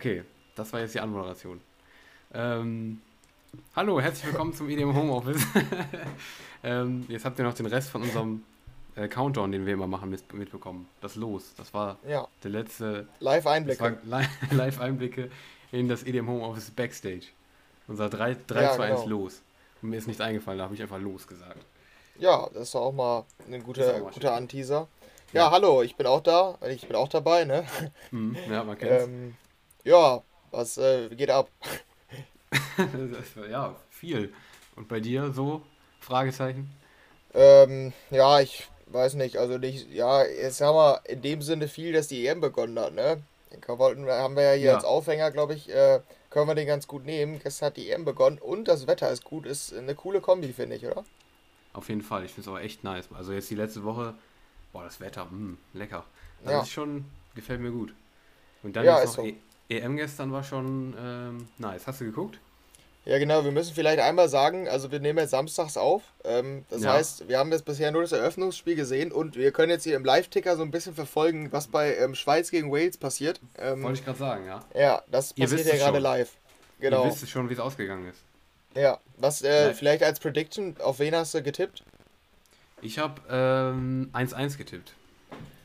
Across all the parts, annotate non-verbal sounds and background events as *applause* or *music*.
okay, das war jetzt die Anmoderation. Ähm, hallo, herzlich willkommen zum EDM Homeoffice. *laughs* ähm, jetzt habt ihr noch den Rest von unserem äh, Countdown, den wir immer machen, mit, mitbekommen. Das Los. Das war Ja, der letzte. Live-Einblicke. War Li- *laughs* Live-Einblicke in das EDM Homeoffice Backstage. Unser 3, 3 Ja, 2, 1 genau. Los. Und mir ist nichts eingefallen, da habe ich einfach Los gesagt. Ja, das ist doch auch mal ein guter, guter. Anteaser. Ja, Ja. hallo, ich bin auch da. Ich bin auch dabei, ne? Hm, ja, man *laughs* kennt's. Ähm, ja, was äh, geht ab? War- *laughs* ja, viel. Und bei dir so? Fragezeichen? Ähm, ja, ich weiß nicht, also nicht, ja, jetzt haben wir in dem Sinne viel, dass die EM begonnen hat, ne? Wollten, wir- haben wir ja hier Ja. als Aufhänger, glaube ich, äh, können wir den ganz gut nehmen. Gestern hat die EM begonnen und das Wetter ist gut, ist eine coole Kombi, finde ich, oder? Auf jeden Fall. Ich finde es auch echt nice. Also jetzt die letzte Woche, boah, das Wetter, mh, lecker. Das Ja. ist schon, gefällt mir gut. Und dann Ja, ist noch so. e EM gestern war schon ähm, nice. Hast du geguckt? Ja, genau, wir müssen vielleicht einmal sagen, also wir nehmen jetzt samstags auf. Ähm, das Ja. heißt, wir haben jetzt bisher nur das Eröffnungsspiel gesehen und wir können jetzt hier im Live-Ticker so ein bisschen verfolgen, was bei ähm, Schweiz gegen Wales passiert. Ähm, Wollte ich gerade sagen, ja. ja, das Ihr passiert ja gerade live. Genau. Ihr wisst schon, wie es ausgegangen ist. Ja, was äh, vielleicht als Prediction, auf wen hast du getippt? Ich habe ähm, 1-1 getippt.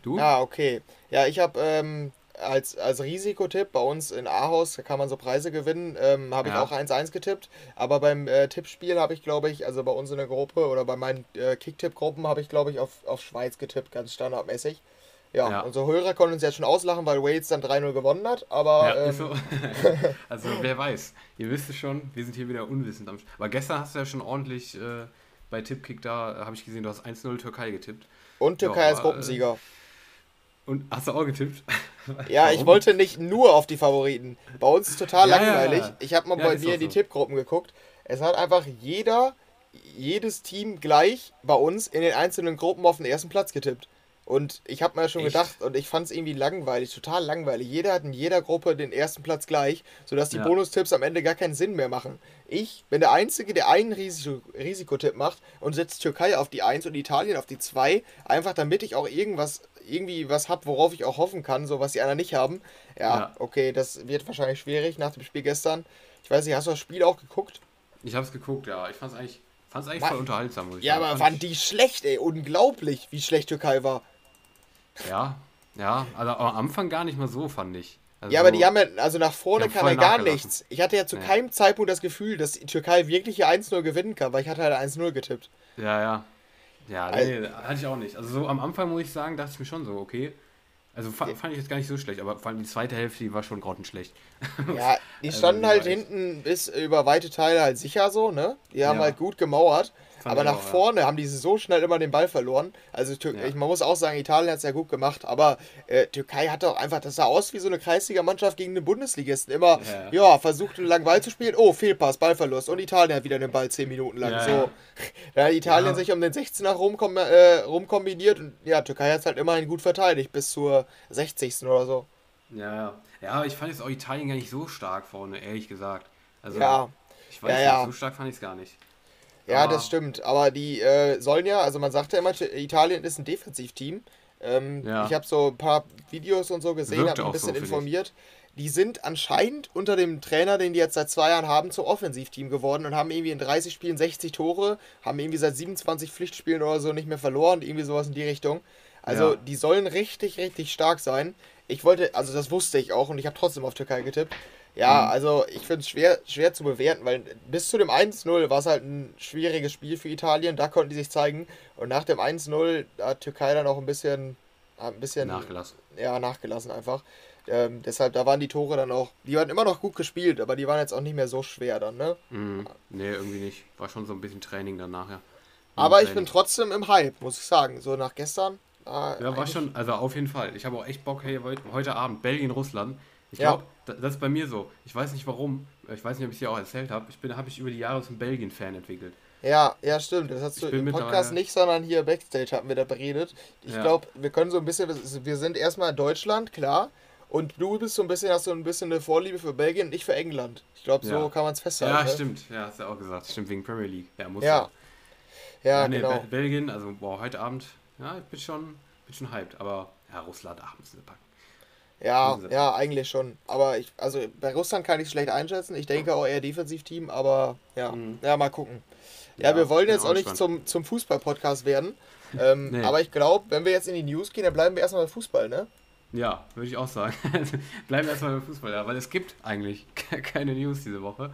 Du? Ah, okay. Ja, ich habe ähm, als, als Risikotipp bei uns in Ahaus, da kann man so Preise gewinnen, ähm, habe ich Ja. auch 1-1 getippt. Aber beim äh, Tippspiel habe ich, glaube ich, also bei uns in der Gruppe oder bei meinen äh, Kicktipp-Gruppen habe ich, glaube ich, auf, auf Schweiz getippt, ganz standardmäßig. Ja, Ja. unsere Hörer konnten uns jetzt schon auslachen, weil Wales dann 3-0 gewonnen hat, aber Ja, ähm, so. *laughs* *laughs* also wer weiß. Ihr wisst es schon, wir sind hier wieder unwissend am Aber gestern hast du ja schon ordentlich äh, bei Tippkick da, äh, habe ich gesehen, du hast 1-0 Türkei getippt. und Türkei Ja, als äh, Gruppensieger. Und hast du auch getippt? *laughs* Ja, ich Warum? wollte nicht nur auf die Favoriten. Bei uns ist total Ja, langweilig. Ich habe mal Ja, bei mir in die so. Tippgruppen geguckt. Es hat einfach jeder, jedes Team gleich bei uns in den einzelnen Gruppen auf den ersten Platz getippt. Und ich habe mir schon Echt? gedacht, und ich fand es irgendwie langweilig, total langweilig. Jeder hat in jeder Gruppe den ersten Platz gleich, sodass die Ja. Bonustipps am Ende gar keinen Sinn mehr machen. Ich bin der Einzige, der einen Risiko Risikotipp macht und setzt Türkei auf die 1 und Italien auf die 2, einfach damit ich auch irgendwas, irgendwie was habe, worauf ich auch hoffen kann, so was die anderen nicht haben. Ja, Ja. okay, das wird wahrscheinlich schwierig nach dem Spiel gestern. Ich weiß nicht, hast du das Spiel auch geguckt? Ich habe es geguckt, ja. Ich fand es eigentlich, fand's eigentlich voll unterhaltsam. Muss ich Ja, sagen. aber Fand waren die schlecht, ey. Unglaublich, wie schlecht Türkei war. Ja, ja. Also am Anfang gar nicht mal so, fand ich. Also, Ja, aber die haben ja, also nach vorne kam voll ja gar nichts. Ich hatte ja zu Nee. keinem Zeitpunkt das Gefühl, dass die Türkei wirklich hier 1-0 gewinnen kann, weil ich hatte halt 1-0 getippt. Ja, ja. Ja, nee, hatte ich auch nicht. Also so am Anfang muss ich sagen, dachte ich mir schon so, okay. Also fa fand ich jetzt gar nicht so schlecht, aber vor allem die zweite Hälfte, die war schon grottenschlecht. Ja, die *laughs* Also, standen die halt hinten bis über weite Teile halt sicher so, ne? Die haben Ja. halt gut gemauert. Aber nach auch, ja. vorne haben die so schnell immer den Ball verloren. Also Tür Ja. ich, man muss auch sagen, Italien hat es ja gut gemacht, aber äh, Türkei hat doch einfach, das sah aus wie so eine Kreisliga-Mannschaft gegen den Bundesligisten. Immer, Ja. ja, versucht einen langen Ball zu spielen, oh, Fehlpass, Ballverlust. Und Italien hat wieder den Ball 10 Minuten lang. Ja, so. ja. Da hat Italien Ja. sich um den 16er rumkom äh, rumkombiniert und ja, Türkei hat es halt immerhin gut verteidigt, bis zur 60. oder so. Ja, ja. Ja, aber ich fand jetzt auch Italien gar nicht so stark vorne, ehrlich gesagt. Also, Ja. ich weiß Ja, nicht, ja. so stark fand ich es gar nicht. Ja, Aber- das stimmt. Aber die äh, sollen ja, also man sagt ja immer, Italien ist ein Defensivteam. Ähm, Ja. Ich habe so ein paar Videos und so gesehen, habe ein bisschen so, informiert. Die sind anscheinend unter dem Trainer, den die jetzt seit zwei Jahren haben, zum Offensivteam geworden und haben irgendwie in 30 Spielen 60 Tore, haben irgendwie seit 27 Pflichtspielen oder so nicht mehr verloren, irgendwie sowas in die Richtung. Also Ja. die sollen richtig, richtig stark sein. Ich wollte, also das wusste ich auch und ich habe trotzdem auf Türkei getippt. Ja, Mhm. also ich finde es schwer, schwer zu bewerten, weil bis zu dem 1-0 war es halt ein schwieriges Spiel für Italien, da konnten die sich zeigen. Und nach dem 1-0 hat Türkei dann auch ein bisschen, ein bisschen Nachgelassen. ja, nachgelassen einfach. Ähm, deshalb, da waren die Tore dann auch, die waren immer noch gut gespielt, aber die waren jetzt auch nicht mehr so schwer dann, ne? Mhm. Nee, irgendwie nicht. War schon so ein bisschen Training dann nachher. Aber ich bin trotzdem im Hype, muss ich sagen. So nach gestern. äh, Ja, war schon, also auf jeden Fall. Ich habe auch echt Bock, hey, heute, Abend, Belgien, Russland. Ich Ja. Das ist bei mir so. Ich weiß nicht warum. Ich weiß nicht, ob ich es dir auch erzählt habe. Ich bin, habe ich über die Jahre zum Belgien-Fan entwickelt. Ja, ja, stimmt. Das hast du im Podcast nicht, sondern hier Backstage hatten wir da beredet. Ich Ja. glaube, wir können so ein bisschen, wir sind erstmal in Deutschland, klar. Und du bist so ein bisschen, hast so ein bisschen eine Vorliebe für Belgien und ich für England. Ich glaube, so Ja. kann man es festhalten. Ja, ne? stimmt. Ja, hast du auch gesagt. Stimmt, wegen Premier League. Ja, muss Ja, ja, nee, genau. Be- Belgien, also boah, heute Abend, ja, ich bin schon, bin schon hyped. Aber ja, Russland, ach, müssen wir packen. Ja, ja, eigentlich schon. Aber ich, also bei Russland kann ich es schlecht einschätzen. Ich denke auch eher Defensivteam, aber ja, mhm. ja, mal gucken. Ja, ja wir wollen jetzt auch nicht zum, zum Fußball-Podcast werden. *laughs* Ähm, nee. Aber ich glaube, wenn wir jetzt in die News gehen, dann bleiben wir erstmal bei Fußball, ne? Ja, würde ich auch sagen. *laughs* bleiben wir erstmal beim Fußball, ja, weil es gibt eigentlich keine News diese Woche.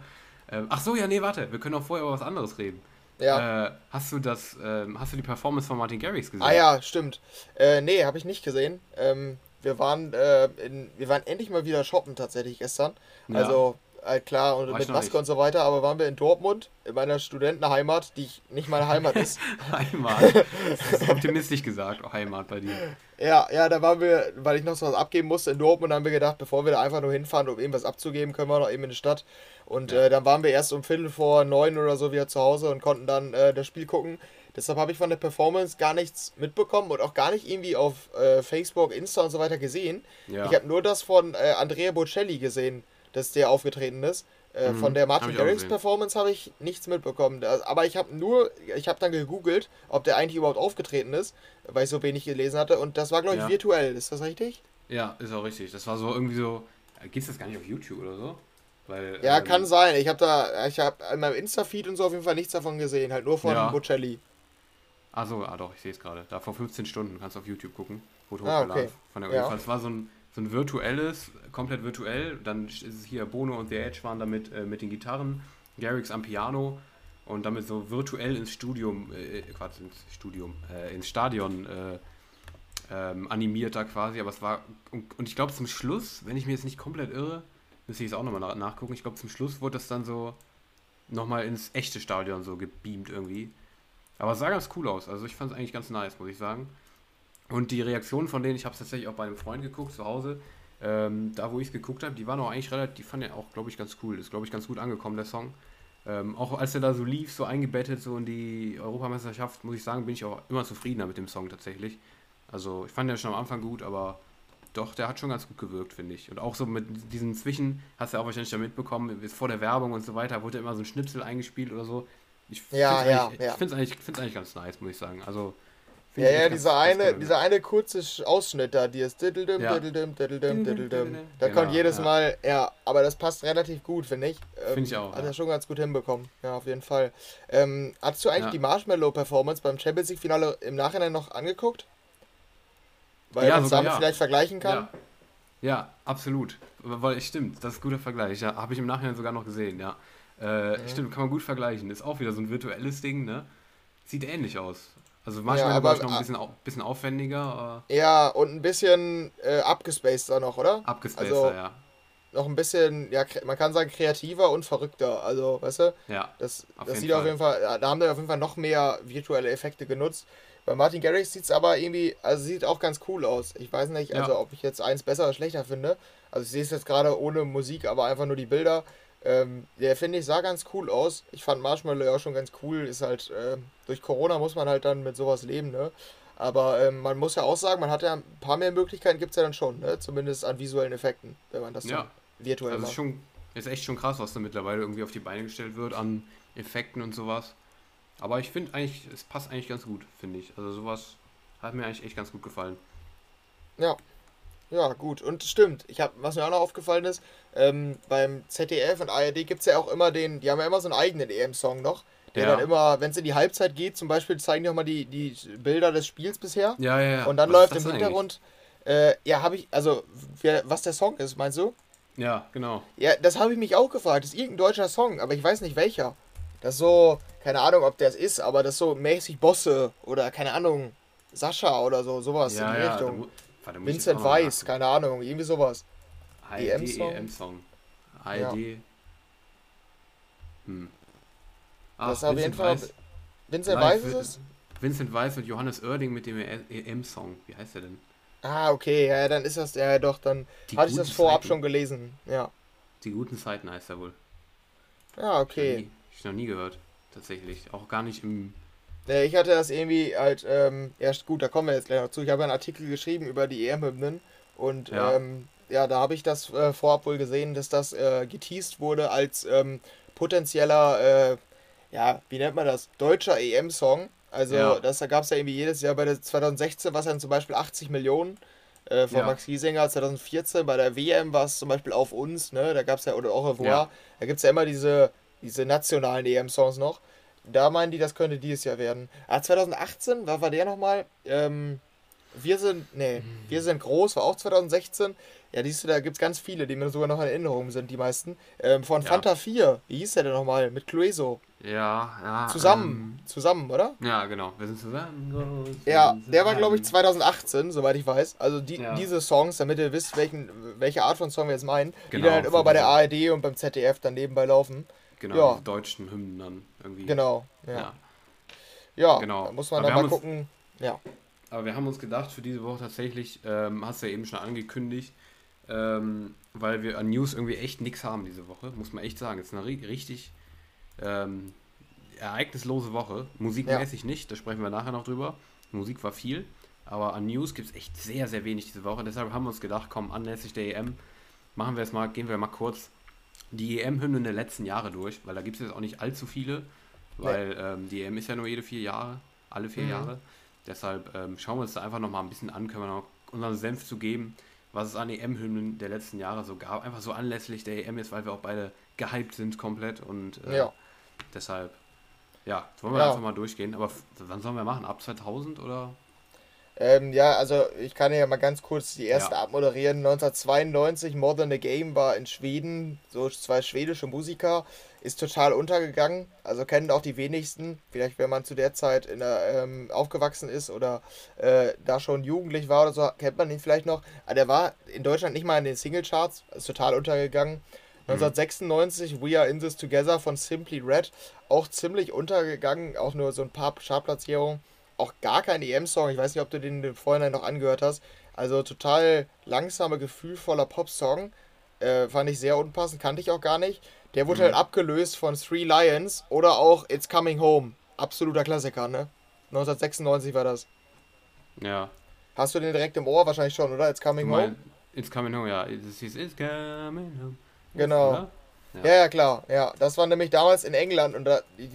Ähm, ach so, ja, nee, warte, wir können auch vorher über was anderes reden. Ja. Äh, hast du das, äh, hast du die Performance von Martin Garrix gesehen? Ah ja, stimmt. Äh, nee, habe ich nicht gesehen. Ähm, wir waren, äh, in, wir waren endlich mal wieder shoppen tatsächlich gestern. Ja. Also äh, klar, und mit Maske und so weiter, aber waren wir in Dortmund, in meiner Studentenheimat, die nicht meine Heimat ist. *laughs* Heimat. Das ist optimistisch gesagt, Heimat bei dir. Ja, ja, da waren wir, weil ich noch so was abgeben musste in Dortmund, haben wir gedacht, bevor wir da einfach nur hinfahren, um irgendwas abzugeben, können wir noch eben in die Stadt. Und ja. äh, dann waren wir erst um Viertel vor neun oder so wieder zu Hause und konnten dann äh, das Spiel gucken. Deshalb habe ich von der Performance gar nichts mitbekommen und auch gar nicht irgendwie auf äh, Facebook, Insta und so weiter gesehen. Ja. Ich habe nur das von äh, Andrea Bocelli gesehen dass der aufgetreten ist. Äh, mhm, von der Martin Garrix Performance habe ich nichts mitbekommen. Aber ich habe nur, ich habe dann gegoogelt, ob der eigentlich überhaupt aufgetreten ist, weil ich so wenig gelesen hatte. Und das war, glaube ich, ja. virtuell. Ist das richtig? Ja, ist auch richtig. Das war so irgendwie so. Gibt es das gar nicht auf YouTube oder so? Weil, ja, ähm, kann sein. Ich habe da, ich habe in meinem Insta-Feed und so auf jeden Fall nichts davon gesehen. Halt nur von ja. Bocelli. Achso, ah doch, ich sehe es gerade. Da vor 15 Stunden kannst du auf YouTube gucken. Wurde ah, okay. Von der ja. Das war so ein so ein virtuelles, komplett virtuell. Dann ist es hier Bono und The Edge waren damit äh, mit den Gitarren, Garrix am Piano und damit so virtuell ins Studium, äh, Quatsch, ins Studium, äh, ins Stadion äh, ähm, animiert da quasi. Aber es war, und, und ich glaube zum Schluss, wenn ich mir jetzt nicht komplett irre, müsste ich es auch nochmal nach, nachgucken, ich glaube zum Schluss wurde das dann so nochmal ins echte Stadion so gebeamt irgendwie. Aber es sah ganz cool aus. Also ich fand es eigentlich ganz nice, muss ich sagen. Und die Reaktionen von denen, ich habe es tatsächlich auch bei einem Freund geguckt zu Hause, ähm, da wo ich es geguckt habe, die waren auch eigentlich relativ, die fanden ja auch, glaube ich, ganz cool. Ist, glaube ich, ganz gut angekommen, der Song. Ähm, auch als er da so lief, so eingebettet, so in die Europameisterschaft, muss ich sagen, bin ich auch immer zufriedener mit dem Song tatsächlich. Also ich fand den schon am Anfang gut, aber doch, der hat schon ganz gut gewirkt, finde ich. Und auch so mit diesen Zwischen, hast du ja auch wahrscheinlich da mitbekommen, vor der Werbung und so weiter, wurde immer so ein Schnipsel eingespielt oder so. Ich ja, ja, ja. Ich finde es eigentlich, eigentlich ganz nice, muss ich sagen. Also ja, ja, dieser eine, dieser eine kurze Ausschnitt da, die ist diddledum, ja. diddledum, diddledum, diddledum. Da genau, kommt jedes ja. Mal, ja, aber das passt relativ gut, finde ich. Ähm, finde ich auch. Hat er ja. schon ganz gut hinbekommen, ja, auf jeden Fall. Ähm, hast du eigentlich ja. die Marshmallow-Performance beim Champions League-Finale im Nachhinein noch angeguckt? Weil man es damit vielleicht vergleichen kann? Ja, absolut. Weil, stimmt, das ist ein guter Vergleich, ja. Habe ich im Nachhinein sogar noch gesehen, ja. Äh, mhm. Stimmt, kann man gut vergleichen. Ist auch wieder so ein virtuelles Ding, ne? Sieht ähnlich aus. Also manchmal ja, aber, noch ein bisschen, bisschen aufwendiger. ja, und ein bisschen äh, abgespaceter noch, oder? Abgespaceter, also, ja. Noch ein bisschen, ja, man kann sagen, kreativer und verrückter. Also, weißt du? Ja. Das, das sieht Fall. auf jeden Fall, da haben wir auf jeden Fall noch mehr virtuelle Effekte genutzt. Bei Martin Garrix sieht es aber irgendwie, also sieht auch ganz cool aus. Ich weiß nicht, also ja. ob ich jetzt eins besser oder schlechter finde. Also ich sehe es jetzt gerade ohne Musik, aber einfach nur die Bilder. Ähm, der finde ich sah ganz cool aus. Ich fand Marshmallow ja auch schon ganz cool. Ist halt, äh, durch Corona muss man halt dann mit sowas leben, ne? Aber ähm, man muss ja auch sagen, man hat ja ein paar mehr Möglichkeiten, gibt es ja dann schon, ne? Zumindest an visuellen Effekten, wenn man das ja. virtuell also macht. Ist, schon, ist echt schon krass, was da mittlerweile irgendwie auf die Beine gestellt wird an Effekten und sowas. Aber ich finde eigentlich, es passt eigentlich ganz gut, finde ich. Also sowas hat mir eigentlich echt ganz gut gefallen. Ja, ja, gut. Und stimmt, ich hab, was mir auch noch aufgefallen ist, ähm, beim ZDF und ARD gibt es ja auch immer den, die haben ja immer so einen eigenen EM-Song noch. Der ja. dann immer, wenn es in die Halbzeit geht, zum Beispiel zeigen die auch mal die, die Bilder des Spiels bisher. Ja, ja, ja. Und dann was läuft im Hintergrund, äh, ja, habe ich, also, wer, was der Song ist, meinst du? Ja, genau. Ja, das habe ich mich auch gefragt. Das ist irgendein deutscher Song, aber ich weiß nicht welcher. Das ist so, keine Ahnung, ob der es ist, aber das ist so mäßig Bosse oder keine Ahnung, Sascha oder so, sowas ja, in die ja, Richtung. Warte, Vincent Weiss, keine Ahnung, irgendwie sowas. EM-Song. EM-Song. ARD. Ja. Hm. Ach, das ist auf jeden Fall. Weiß, Vincent Weiss ist es? Vincent Weiss und Johannes Oerding mit dem EM-Song. Wie heißt der denn? Ah, okay, ja, dann ist das, ja doch, dann Die hatte ich das vorab Zeiten. schon gelesen, ja. Die guten Zeiten heißt er wohl. Ja, okay. Ich, ich noch nie gehört, tatsächlich. Auch gar nicht im ich hatte das irgendwie halt, ähm, erst gut, da kommen wir jetzt gleich noch zu. Ich habe einen Artikel geschrieben über die EM-Hymnen und ja, ähm, ja da habe ich das äh, vorab wohl gesehen, dass das äh, geteased wurde als ähm, potenzieller, äh, ja, wie nennt man das, deutscher EM-Song. Also ja. das, da gab es ja irgendwie jedes Jahr bei der 2016 was dann zum Beispiel 80 Millionen äh, von Ja. Max Giesinger 2014. Bei der WM war es zum Beispiel auf uns, ne? Da gab es ja, oder auch revoir, Ja. da gibt es ja immer diese, diese nationalen EM-Songs noch. Da meinen die, das könnte dieses Jahr werden. Ah, 2018, was war der nochmal? Ähm, wir sind, nee, Mhm. wir sind groß, war auch 2016. Ja, siehst du, da gibt es ganz viele, die mir sogar noch in Erinnerung sind, die meisten. Ähm, von Ja. Fanta 4, wie hieß der denn nochmal? Mit Clueso. Ja, ja. Zusammen, zusammen, oder? Ähm, ja, genau. Wir sind zusammen. groß, Ja, sind der war glaube ich zusammen. 2018, soweit ich weiß. Also die, Ja. diese Songs, damit ihr wisst, welchen, welche Art von Song wir jetzt meinen, die Genau, dann halt immer bei der ARD und beim ZDF dann nebenbei laufen. Genau, Ja. deutschen Hymnen dann irgendwie. Genau, ja. Ja. Ja, Genau. da muss man dann mal haben uns- gucken. Ja, Aber wir haben uns gedacht, für diese Woche tatsächlich, ähm, hast du ja eben schon angekündigt, ähm, weil wir an News irgendwie echt nichts haben diese Woche, muss man echt sagen. Es ist eine ri- richtig ähm, ereignislose Woche. Musikmäßig nicht, da sprechen wir nachher noch drüber. Musik war viel, aber an News gibt es echt sehr, sehr wenig diese Woche. Deshalb haben wir uns gedacht, komm, anlässlich der EM machen wir es mal, gehen wir mal kurz die EM-Hymnen der letzten Jahre durch, weil da gibt es jetzt auch nicht allzu viele, weil ähm, die EM ist ja nur jede vier Jahre, alle vier Mhm. Jahre. Deshalb ähm, schauen wir uns da einfach noch mal ein bisschen an, können wir noch unseren Senf zu geben, was es an EM-Hymnen der letzten Jahre so gab. Einfach so anlässlich der EM ist, weil wir auch beide gehypt sind komplett und äh, ja. deshalb, ja, wollen wir Ja. einfach mal durchgehen. Aber wann sollen wir machen? Ab 2000 oder? Ähm, ja, also ich kann ja mal ganz kurz die erste Ja. abmoderieren. 1992, More Than a Game war in Schweden, so zwei schwedische Musiker, ist total untergegangen. Also kennen auch die wenigsten. Vielleicht, wenn man zu der Zeit in der, ähm, aufgewachsen ist oder äh, da schon jugendlich war oder so, kennt man ihn vielleicht noch. Aber der war in Deutschland nicht mal in den Singlecharts, ist total untergegangen. 1996 We Are In This Together von Simply Red, auch ziemlich untergegangen, auch nur so ein paar Chartplatzierungen auch gar kein EM-Song. Ich weiß nicht, ob du den im Vorhinein noch angehört hast. Also total langsamer, gefühlvoller Pop-Song. Äh, fand ich sehr unpassend, kannte ich auch gar nicht. Der wurde Mhm. halt abgelöst von Three Lions oder auch It's Coming Home. Absoluter Klassiker, ne? 1996 war das. Ja. Hast du den direkt im Ohr? Wahrscheinlich schon, oder? It's Coming Home? it's coming home, ja. It's, it's, it's coming home. Genau. Oder? Ja, ja, klar. Ja, das war nämlich damals in England und da, die,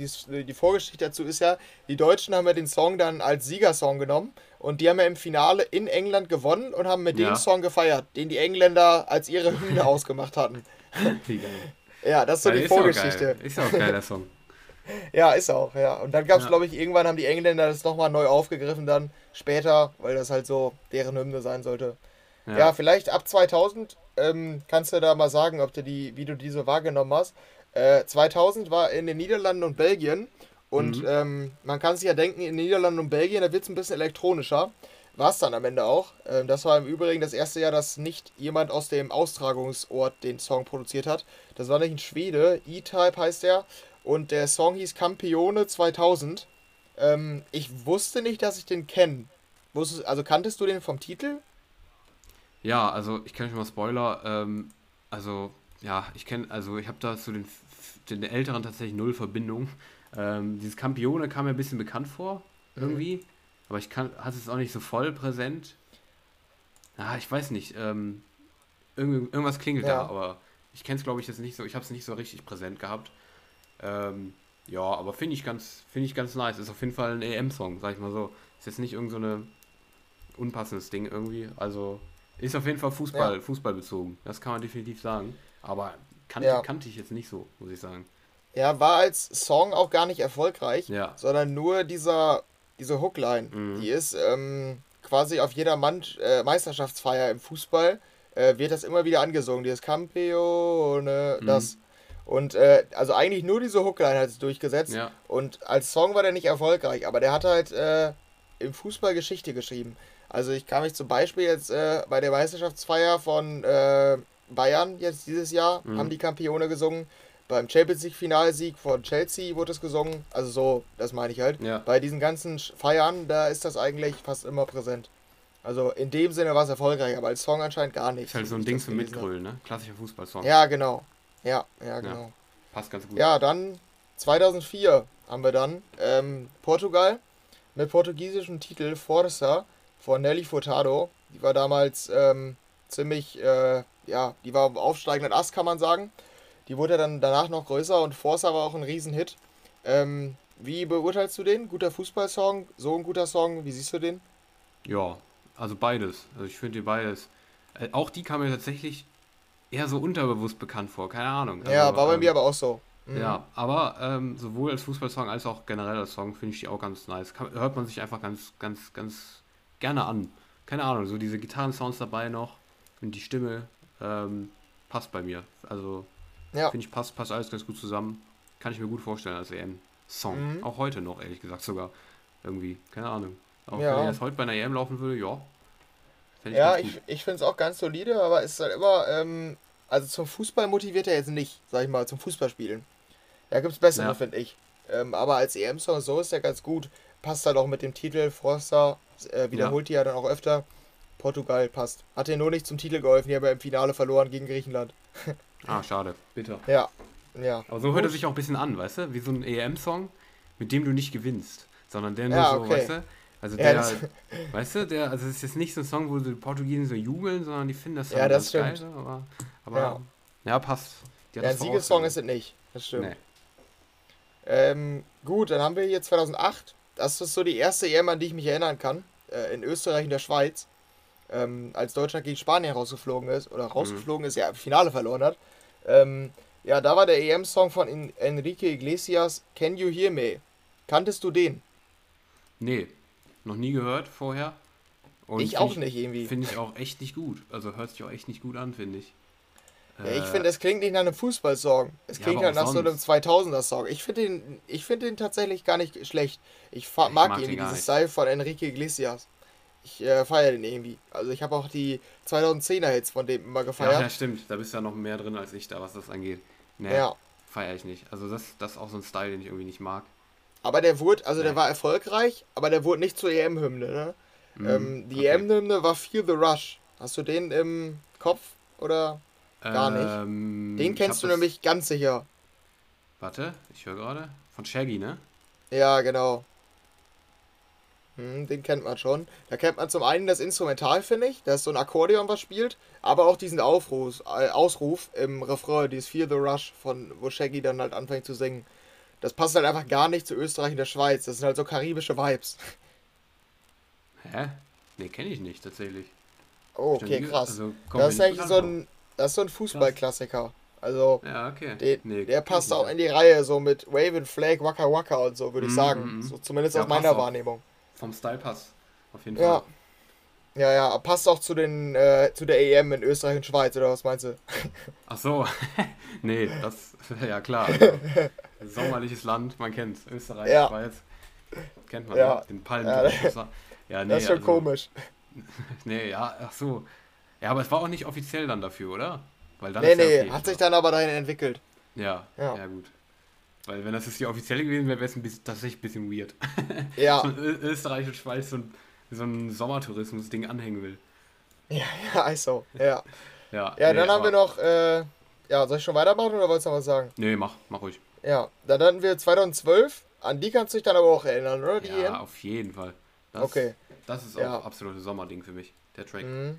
die, Vorgeschichte dazu ist ja, die Deutschen haben ja den Song dann als Siegersong genommen und die haben ja im Finale in England gewonnen und haben mit Ja. dem Song gefeiert, den die Engländer als ihre Hymne *laughs* ausgemacht hatten. Ja, das ist so Ja, die ist ja auch Vorgeschichte. geil. Ist ja auch geil, der Song. *laughs* Ja, ist auch, ja. Und dann gab es, Ja. glaube ich, irgendwann haben die Engländer das nochmal neu aufgegriffen dann später, weil das halt so deren Hymne sein sollte. Ja, Ja. vielleicht ab 2000 ähm, kannst du da mal sagen, ob du die, wie du diese wahrgenommen hast. Äh, 2000 war in den Niederlanden und Belgien und Mhm. ähm, man kann sich ja denken, in den Niederlanden und Belgien, da wird es ein bisschen elektronischer. War es dann am Ende auch. Ähm, das war im Übrigen das erste Jahr, dass nicht jemand aus dem Austragungsort den Song produziert hat. Das war nicht ein Schwede, E-Type heißt der. Und der Song hieß Campione 2000. Ähm, ich wusste nicht, dass ich den kenne. Also kanntest du den vom Titel? Ja, also ich kenne schon mal Spoiler. Ähm, also, ja, ich kenne, also ich habe da zu den, den Älteren tatsächlich null Verbindung. Ähm, dieses Campione kam mir ein bisschen bekannt vor, irgendwie. Aber ich kann, hatte es auch nicht so voll präsent. Ah, ich weiß nicht. Ähm, irgend, irgendwas klingelt Ja. da, aber ich kenne es, glaube ich, jetzt nicht so. Ich habe es nicht so richtig präsent gehabt. Ähm, ja, aber finde ich ganz, finde ich ganz nice. Ist auf jeden Fall ein EM-Song, sag ich mal so. Ist jetzt nicht irgend so eine unpassendes Ding irgendwie. Also ist auf jeden Fall Fußball, Ja. Fußball bezogen. Das kann man definitiv sagen. Aber kan Ja. kannte ich jetzt nicht so, muss ich sagen. Ja, war als Song auch gar nicht erfolgreich, Ja. sondern nur dieser, diese Hookline. Mhm. Die ist ähm, quasi auf jeder Mann, äh, Meisterschaftsfeier im Fußball, äh, wird das immer wieder angesungen. Dieses Campione, Mhm. das. Und äh, also eigentlich nur diese Hookline hat es durchgesetzt. Ja. Und als Song war der nicht erfolgreich, aber der hat halt äh, im Fußball Geschichte geschrieben. Also ich kann mich zum Beispiel jetzt äh, bei der Meisterschaftsfeier von äh, Bayern jetzt dieses Jahr Mhm. haben die Campione gesungen. Beim Champions League Finalsieg von Chelsea wurde es gesungen. Also so, das meine ich halt. Ja. Bei diesen ganzen Feiern, da ist das eigentlich fast immer präsent. Also in dem Sinne war es erfolgreich, aber als Song anscheinend gar nicht. Ist halt so ein Ding zum gelesen Mitgrölen, ne? Klassischer Fußballsong. Ja, genau. Ja, ja, genau. Passt ganz gut. Ja, dann 2004 haben wir dann ähm, Portugal mit portugiesischem Titel Força von Nelly Furtado. Die war damals ähm, ziemlich, äh, ja, die war aufsteigenden Ast, kann man sagen. Die wurde dann danach noch größer und Forza war auch ein Riesenhit. Ähm, wie beurteilst du den? Guter Fußballsong? So ein guter Song? Wie siehst du den? Ja, Also beides. Also ich finde die beides. Äh, auch die kam mir tatsächlich eher so unterbewusst bekannt vor, keine Ahnung. Also, ja, war bei ähm, mir aber auch so. Mhm. Ja, aber ähm, sowohl als Fußballsong als auch generell als Song finde ich die auch ganz nice. Kann, hört man sich einfach ganz, ganz, ganz gerne an. Keine Ahnung, so diese Gitarrensounds dabei noch und die Stimme ähm, passt bei mir. Also Ja. finde ich passt, passt alles ganz gut zusammen. Kann ich mir gut vorstellen als EM-Song. Mhm. Auch heute noch, ehrlich gesagt sogar. Irgendwie, keine Ahnung. Auch Ja. wenn er jetzt heute bei einer EM laufen würde, ja. Fände Ja, ich, ich finde es auch ganz solide, aber es ist halt immer, ähm, also zum Fußball motiviert er jetzt nicht, sag ich mal, zum Fußballspielen. Da gibt es bessere, Ja. finde ich. Ähm, aber als EM-Song so ist er ganz gut. Passt halt auch mit dem Titel. Forster äh, wiederholt die ja dann auch öfter. Portugal passt. Hat dir nur nicht zum Titel geholfen, die haben ja im Finale verloren gegen Griechenland. Ah, schade. Bitter. Ja, ja. Aber so hört er sich auch ein bisschen an, weißt du? Wie so ein EM-Song, mit dem du nicht gewinnst. Sondern der nur Ja, so, okay. weißt du? Also Ja, der, das- *laughs* weißt du, der, also es ist jetzt nicht so ein Song, wo die Portugiesen so jubeln, sondern die finden das Ja, dann das ganz stimmt. geil, aber, aber Ja. ja. passt. Ja, das ein Siegessong ist es nicht. Das stimmt. Nee. Ähm, gut, dann haben wir hier 2008. Das ist so die erste EM, an die ich mich erinnern kann. Äh, in Österreich und der Schweiz. Ähm, als Deutschland gegen Spanien rausgeflogen ist. Oder rausgeflogen ist, ja, im Finale verloren hat. Ähm, ja, da war der EM-Song von En- Enrique Iglesias, Can You Hear Me? Kanntest du den? Nee, noch nie gehört vorher. Und ich auch nicht irgendwie. Finde ich auch echt nicht gut. Also hört sich auch echt nicht gut an, finde ich. Ja, ich Äh, finde, es klingt nicht nach einem Fußballsong. Es Ja, klingt auch nach so einem sonst. 2000er-Song. Ich finde den, ich finde den tatsächlich gar nicht schlecht. Ich, Ich mag, gar dieses. Style von Enrique Iglesias. Ich äh, feiere den irgendwie. Also ich habe auch die 2010er-Hits von dem immer ja, gefeiert. ja, stimmt. Da bist du ja noch mehr drin als ich da, was das angeht. Nee, Ja. feiere ich nicht. Also das, das ist auch so ein Style, den ich irgendwie nicht mag. Aber der wurde, also der Nee. war erfolgreich, aber der wurde nicht zur EM-Hymne. Ne? Mhm, Ähm, die okay. EM-Hymne war Feel the Rush. Hast du den im Kopf? Oder? Gar nicht. Ähm, Den ich kennst du nämlich ganz sicher. Warte, ich höre gerade. Von Shaggy, ne? Ja, genau. Hm, den kennt man schon. Da kennt man zum einen das Instrumental, finde ich. Da ist so ein Akkordeon, was spielt. Aber auch diesen Aufruf, äh, Ausruf im Refrain, dieses Feel the Rush, von wo Shaggy dann halt anfängt zu singen. Das passt halt einfach gar nicht zu Österreich und der Schweiz. Das sind halt so karibische Vibes. Hä? Nee, kenne ich nicht, tatsächlich. Oh, okay, krass. Also, Das ist nicht eigentlich so ein, das ist so ein Fußballklassiker. Also. Ja, okay. der, Nee, der passt auch in die Reihe, so mit Wave and Flag, Waka Waka und so, würde ich Mhm, sagen. mhm, mhm. So, zumindest Ja, aus meiner auch. Wahrnehmung. Vom Style Pass. Auf jeden Ja. Fall. Ja, ja, passt auch zu den äh, zu der EM in Österreich und Schweiz, oder was meinst du? *laughs* Ach so. *laughs* nee, das. *laughs* Ja, klar. Also, sommerliches Land, man kennt's. Österreich, Ja. Schweiz. Kennt man, Ja. ne? Den Palm. Ja, Ja, nee, das ist schon also, komisch. Nee, ja, ach so. Ja, aber es war auch nicht offiziell dann dafür, oder? Weil dann Nee, ja nee, okay. hat sich dann aber dahin entwickelt. Ja, Ja. ja, gut. Weil wenn das jetzt die offizielle gewesen wäre, wäre es ein bisschen, tatsächlich ein bisschen weird. *laughs* Ja, So Österreich und Schweiz so ein, so ein Sommertourismus-Ding anhängen will. ja, ja, ist so. Ja, Ja, ja nee, dann haben wir noch, äh, ja, soll ich schon weitermachen oder wolltest du noch was sagen? Nee, mach, mach ruhig. Ja, dann hatten wir 2012, an die kannst du dich dann aber auch erinnern, oder? Die Ja, EM? auf jeden Fall. Das, Okay. Das ist auch Ja. absolutes Sommerding für mich, der Track. Mhm.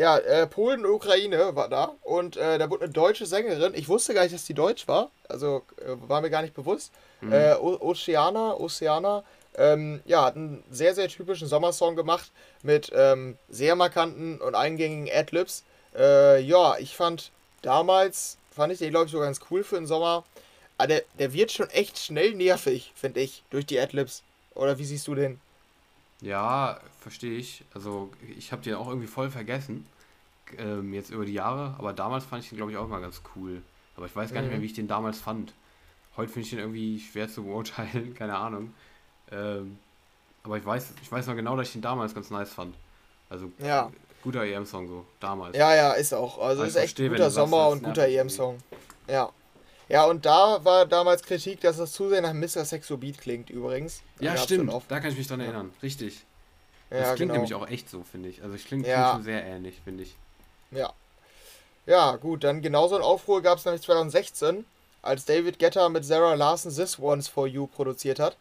Ja, äh, Polen Ukraine war da und äh, da wurde eine deutsche Sängerin, ich wusste gar nicht, dass die deutsch war, also äh, war mir gar nicht bewusst, Mhm. äh, Oceana, Oceana, ähm, ja, hat einen sehr, sehr typischen Sommersong gemacht mit ähm, sehr markanten und eingängigen Adlibs. Äh, ja, ich fand damals, fand ich den, glaube ich, sogar ganz cool für den Sommer, aber der, der wird schon echt schnell nervig, finde ich, durch die Adlibs. Oder wie siehst du den? Ja, verstehe ich. Also ich habe den auch irgendwie voll vergessen. Ähm, jetzt über die Jahre. Aber damals fand ich den, glaube ich, auch mal ganz cool. Aber ich weiß gar nicht Mhm. mehr, wie ich den damals fand. Heute finde ich den irgendwie schwer zu beurteilen. *laughs* Keine Ahnung. Ähm, aber ich weiß, ich weiß noch genau, dass ich den damals ganz nice fand. Also Ja. guter EM-Song so, damals. Ja, ja, ist auch. Also Ich ist echt verstehe, guter Sommer und guter EM-Song. Ja. Ja, und da war damals Kritik, dass das zu sehr nach Mr. Sexo Beat klingt übrigens. Ja, stimmt. Da kann ich mich dran erinnern. Richtig. Ja, das klingt genau. nämlich auch echt so, finde ich. Also ich klingt, Ja. schon sehr ähnlich, finde ich. Ja. Ja, gut, dann genauso ein Aufruhr gab es nämlich 2016, als David Guetta mit Sarah Larson This One's For You produziert hat.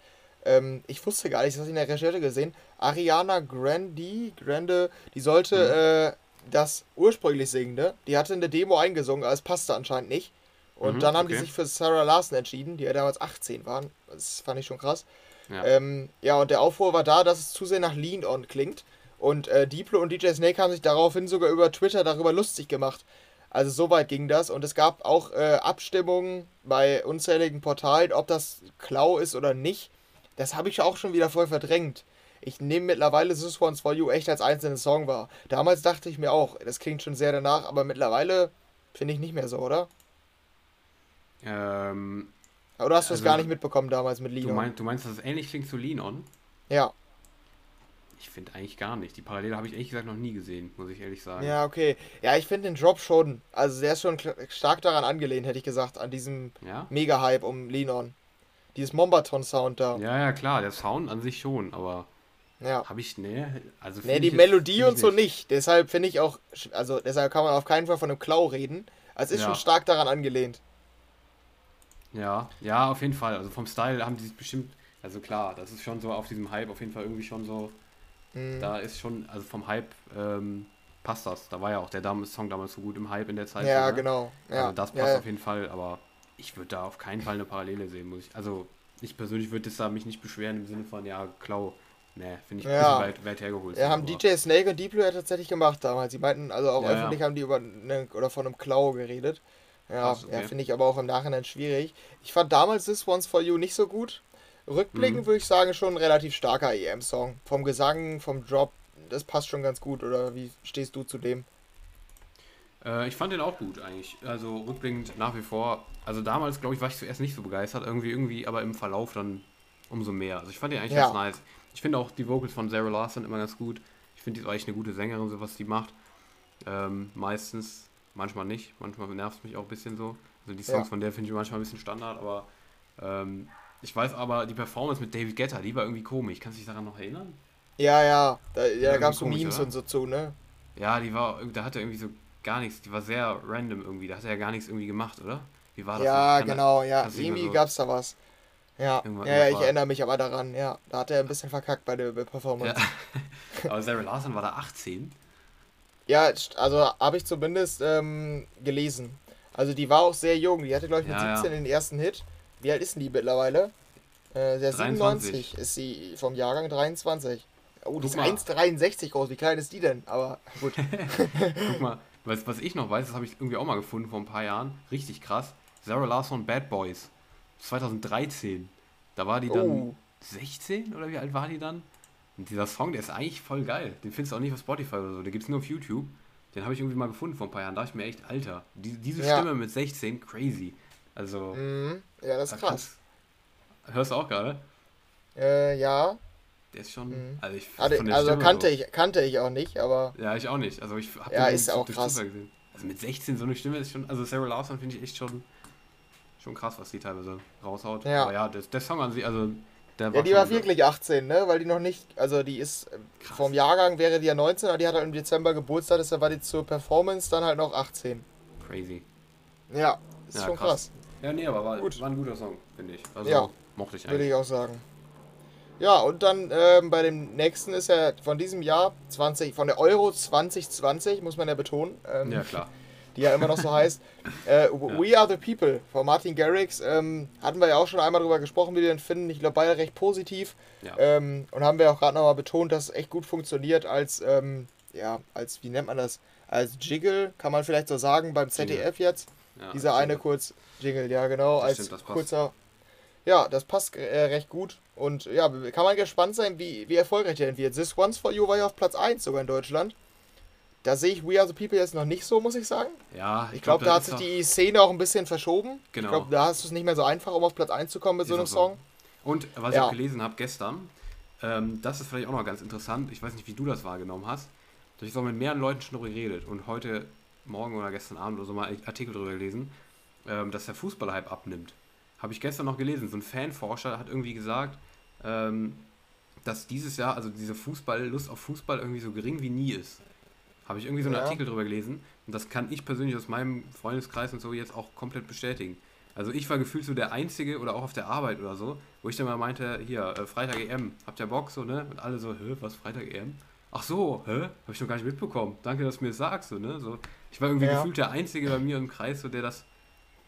Ähm, ich wusste gar nicht, das habe ich in der Recherche gesehen. Ariana Grande, Grande, die sollte äh, das ursprünglich Singende, die hatte eine Demo eingesungen, aber es passte anscheinend nicht. Und Mhm, dann haben die okay. sich für Sarah Larson entschieden, die ja damals 18 waren. Das fand ich schon krass. Ja. Ähm, ja, und der Aufruhr war da, dass es zu sehr nach Lean On klingt. Und äh, Diplo und DJ Snake haben sich daraufhin sogar über Twitter darüber lustig gemacht. Also so weit ging das. Und es gab auch äh, Abstimmungen bei unzähligen Portalen, ob das Klau ist oder nicht. Das habe ich auch schon wieder voll verdrängt. Ich nehme mittlerweile This One's For You echt als einzelnen Song wahr. Damals dachte ich mir auch, das klingt schon sehr danach, aber mittlerweile finde ich nicht mehr so, oder? Ähm, hast du es Also, gar nicht mitbekommen damals mit du, Lino? mein, du meinst, dass es ähnlich klingt zu Lean On? Ja. Ich finde eigentlich gar nicht. Die Parallele habe ich ehrlich gesagt noch nie gesehen, muss ich ehrlich sagen. Ja, okay. Ja, ich finde den Drop schon. Also der ist schon stark daran angelehnt, hätte ich gesagt, an diesem Ja? Mega-Hype um Linon. Dieses Mombaton-Sound da. Ja, ja, klar, der Sound an sich schon, aber Ja. habe ich, ne, also Nee, find die jetzt- Melodie und so nicht. Deshalb finde ich auch, also deshalb kann man auf keinen Fall von einem Klau reden. Also ist Ja. schon stark daran angelehnt. Ja, ja, auf jeden Fall. Also vom Style haben die sich bestimmt, also klar, das ist schon so auf diesem Hype auf jeden Fall irgendwie schon so, Mhm. da ist schon, also vom Hype ähm, passt das. Da war ja auch der Dam Song damals so gut im Hype in der Zeit. ja, so, ne? genau. Ja. Also das passt ja. auf jeden Fall, aber ich würde da auf keinen Fall eine Parallele sehen, muss ich. Also ich persönlich würde da mich nicht beschweren im Sinne von, ja, Klau. Ne, finde ich ein Ja. bisschen weit, weit hergeholt. Ja, haben aber- DJ Snake und Diplo ja tatsächlich gemacht damals. Sie meinten, also auch ja. öffentlich haben die über ne, oder von einem Klau geredet. Ja, okay. ja finde ich aber auch im Nachhinein schwierig. Ich fand damals This One's For You nicht so gut. Rückblickend Mhm. würde ich sagen, schon ein relativ starker EM-Song. Vom Gesang, vom Drop, das passt schon ganz gut. Oder wie stehst du zu dem? Äh, ich fand den auch gut eigentlich. Also rückblickend nach wie vor. Also damals, glaube ich, war ich zuerst nicht so begeistert. Irgendwie, irgendwie, aber im Verlauf dann umso mehr. Also ich fand den eigentlich Ja. ganz nice. Ich finde auch die Vocals von Sarah Larson immer ganz gut. Ich finde die ist eigentlich eine gute Sängerin, so was die macht. Ähm, meistens, manchmal nicht. Manchmal nervt es mich auch ein bisschen so. Also die Songs Ja. von der finde ich manchmal ein bisschen Standard, aber ähm, ich weiß aber, die Performance mit David Guetta, die war irgendwie komisch. Kannst du dich daran noch erinnern? Ja, ja, da, ja, da gab es so Memes oder? und so zu, ne? Ja, die war, da hat er irgendwie so gar nichts, die war sehr random irgendwie. Da hat er ja gar nichts irgendwie gemacht, oder? Wie war das? Ja, genau, ja. Irgendwie so- gab's da was. Ja, Irgendwas- ja, ich war- erinnere mich aber daran, ja. Da hat er ein bisschen verkackt bei der Performance. Ja. *laughs* Aber Sarah Larson war da 18. Ja, also habe ich zumindest ähm, gelesen. Also die war auch sehr jung. Die hatte, glaube ich, mit Ja, ja. 17 den ersten Hit. Wie alt ist denn die mittlerweile? Äh, der 23. 97 ist sie vom Jahrgang 23. Oh, die Guck ist mal. 1,63 groß. Wie klein ist die denn? Aber gut. *laughs* Guck mal, was, was ich noch weiß, das habe ich irgendwie auch mal gefunden vor ein paar Jahren. Richtig krass. Sarah Larson Bad Boys. 2013. Da war die dann Oh. 16 oder wie alt war die dann? Und dieser Song, der ist eigentlich voll geil. Den findest du auch nicht auf Spotify oder so. Den gibt es nur auf YouTube. Den habe ich irgendwie mal gefunden vor ein paar Jahren. Da dachte ich mir echt, Alter, die, diese Ja. Stimme mit 16, crazy. Also, Mhm. Ja, das da ist krass. Hörst du auch gerade? Äh, ja. Der ist schon. Mhm. Also, ich, Also, also kannte so. ich, kannte ich auch nicht, aber Ja, ich auch nicht. Also ich habe Ja, den ist auch krass. Gesehen. Also mit 16 so eine Stimme ist schon, also Sarah Larson finde ich echt schon, schon krass, was die teilweise raushaut. Ja. Aber ja, der, der Song an sich, also der Ja, die war wirklich 18, ne? Weil die noch nicht, also die ist, äh, Krass. vom Jahrgang wäre die ja 19, aber die hat halt im Dezember Geburtstag, deshalb war die zur Performance dann halt noch 18. crazy. Ja, ist Ja, schon krass. krass, Ja, nee, aber war, Gut. war ein guter Song, finde ich. Also Ja. mochte ich würde eigentlich. ich auch sagen. Ja, und dann ähm, bei dem nächsten ist ja von diesem Jahr 20, von der Euro 2020, muss man ja betonen, ähm, Ja, klar. Die ja immer noch so heißt. Äh, We Are the People von Martin Garrix. Ähm, hatten wir ja auch schon einmal drüber gesprochen, wie wir den finden. Ich glaube, beide recht positiv. Ja. Ähm, und haben wir auch gerade nochmal betont, dass es echt gut funktioniert als, ähm, ja, als, wie nennt man das? Als Jiggle, kann man vielleicht so sagen, beim ZDF jetzt. ja, Dieser stimmt. eine kurz Jingle, ja genau, Das als stimmt, das passt. kurzer. Ja, das passt äh, recht gut. Und ja, kann man gespannt sein, wie, wie erfolgreich der denn wird. This Once for You war ja auf Platz 1 sogar in Deutschland. Da sehe ich We Are the People jetzt noch nicht so, muss ich sagen. Ja, Ich glaube, glaub, da hat sich die Szene auch ein bisschen verschoben. Genau. Ich glaube, da hast du es nicht mehr so einfach, um auf Platz 1 zu kommen mit so Ist einem auch so. Song. Und was Ja. ich auch gelesen habe gestern, ähm, das ist vielleicht auch noch ganz interessant. Ich weiß nicht, wie du das wahrgenommen hast. Da habe ich so mit mehreren Leuten schon darüber geredet und heute Morgen oder gestern Abend oder so mal einen Artikel darüber gelesen, ähm, dass der Fußballhype abnimmt. Habe ich gestern noch gelesen. So ein Fanforscher hat irgendwie gesagt, ähm, dass dieses Jahr, also diese Fußball, Lust auf Fußball irgendwie so gering wie nie ist. Habe ich irgendwie so einen Ja. Artikel drüber gelesen und das kann ich persönlich aus meinem Freundeskreis und so jetzt auch komplett bestätigen. Also ich war gefühlt so der Einzige oder auch auf der Arbeit oder so, wo ich dann mal meinte, hier, äh, Freitag EM, habt ihr Bock so, ne? Und alle so, hä, was, Freitag EM? Ach so, hä? Hab ich noch gar nicht mitbekommen. Danke, dass du mir das sagst, so, ne? So, ich war irgendwie Ja. gefühlt der Einzige bei mir im Kreis, so der das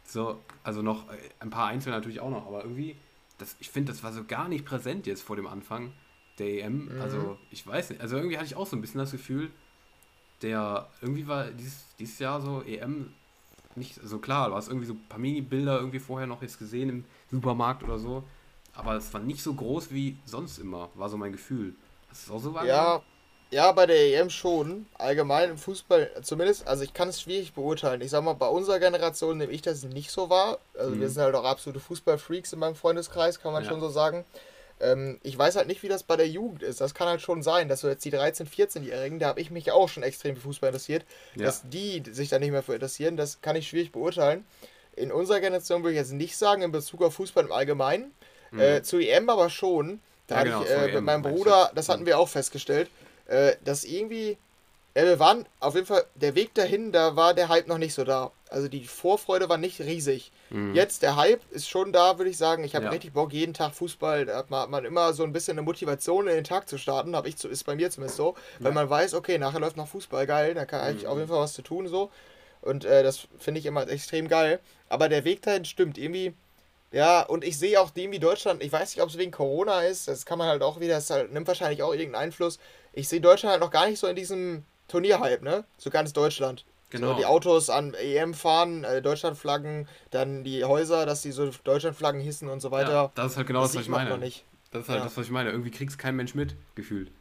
so, also noch äh, ein paar Einzelne natürlich auch noch, aber irgendwie, das, ich finde, das war so gar nicht präsent jetzt vor dem Anfang, der EM. Mhm. Also, ich weiß nicht. Also, irgendwie hatte ich auch so ein bisschen das Gefühl, der irgendwie war dieses, dieses Jahr so EM nicht so klar. Du hast irgendwie so ein paar Mini-Bilder irgendwie vorher noch jetzt gesehen im Supermarkt oder so. Aber es war nicht so groß wie sonst immer, war so mein Gefühl. Hast du es auch so wahrgenommen? Ja, ja, bei der EM schon. Allgemein im Fußball zumindest. Also ich kann es schwierig beurteilen. Ich sag mal, bei unserer Generation nehme ich das nicht so wahr. Also wir Mhm. sind halt auch absolute Fußballfreaks in meinem Freundeskreis, kann man Ja. schon so sagen. Ähm, ich weiß halt nicht, wie das bei der Jugend ist. Das kann halt schon sein, dass so jetzt die 13-, 14-Jährigen, da habe ich mich auch schon extrem für Fußball interessiert, Ja. dass die sich da nicht mehr für interessieren, das kann ich schwierig beurteilen. In unserer Generation würde ich jetzt nicht sagen, in Bezug auf Fußball im Allgemeinen. Mhm. Äh, zu EM aber schon. Da Ja, hatte genau, ich äh, mit EM meinem Bruder, das Mhm. hatten wir auch festgestellt, äh, dass irgendwie, ja, wir waren auf jeden Fall, der Weg dahin, da war der Hype noch nicht so da. Also die Vorfreude war nicht riesig. Mhm. Jetzt, der Hype ist schon da, würde ich sagen. Ich habe Ja. richtig Bock, jeden Tag Fußball, da hat man, hat man immer so ein bisschen eine Motivation, in den Tag zu starten. Hab ich zu, ist bei mir zumindest so. Weil Ja. man weiß, okay, nachher läuft noch Fußball, geil, da kann ich Mhm. auf jeden Fall was zu tun, so. Und äh, das finde ich immer extrem geil. Aber der Weg dahin stimmt. Irgendwie, ja, und ich sehe auch dem wie Deutschland, ich weiß nicht, ob es wegen Corona ist, das kann man halt auch wieder, das halt, nimmt wahrscheinlich auch irgendeinen Einfluss. Ich sehe Deutschland halt noch gar nicht so in diesem Turnierhype, ne? So ganz Deutschland. Genau. So, die Autos an EM fahren, äh, Deutschlandflaggen, dann die Häuser, dass die so Deutschlandflaggen hissen und so weiter. Ja, das ist halt genau das, was sieht ich meine. Das ist halt Ja. das, was ich meine. Irgendwie kriegt's kein Mensch mit, gefühlt.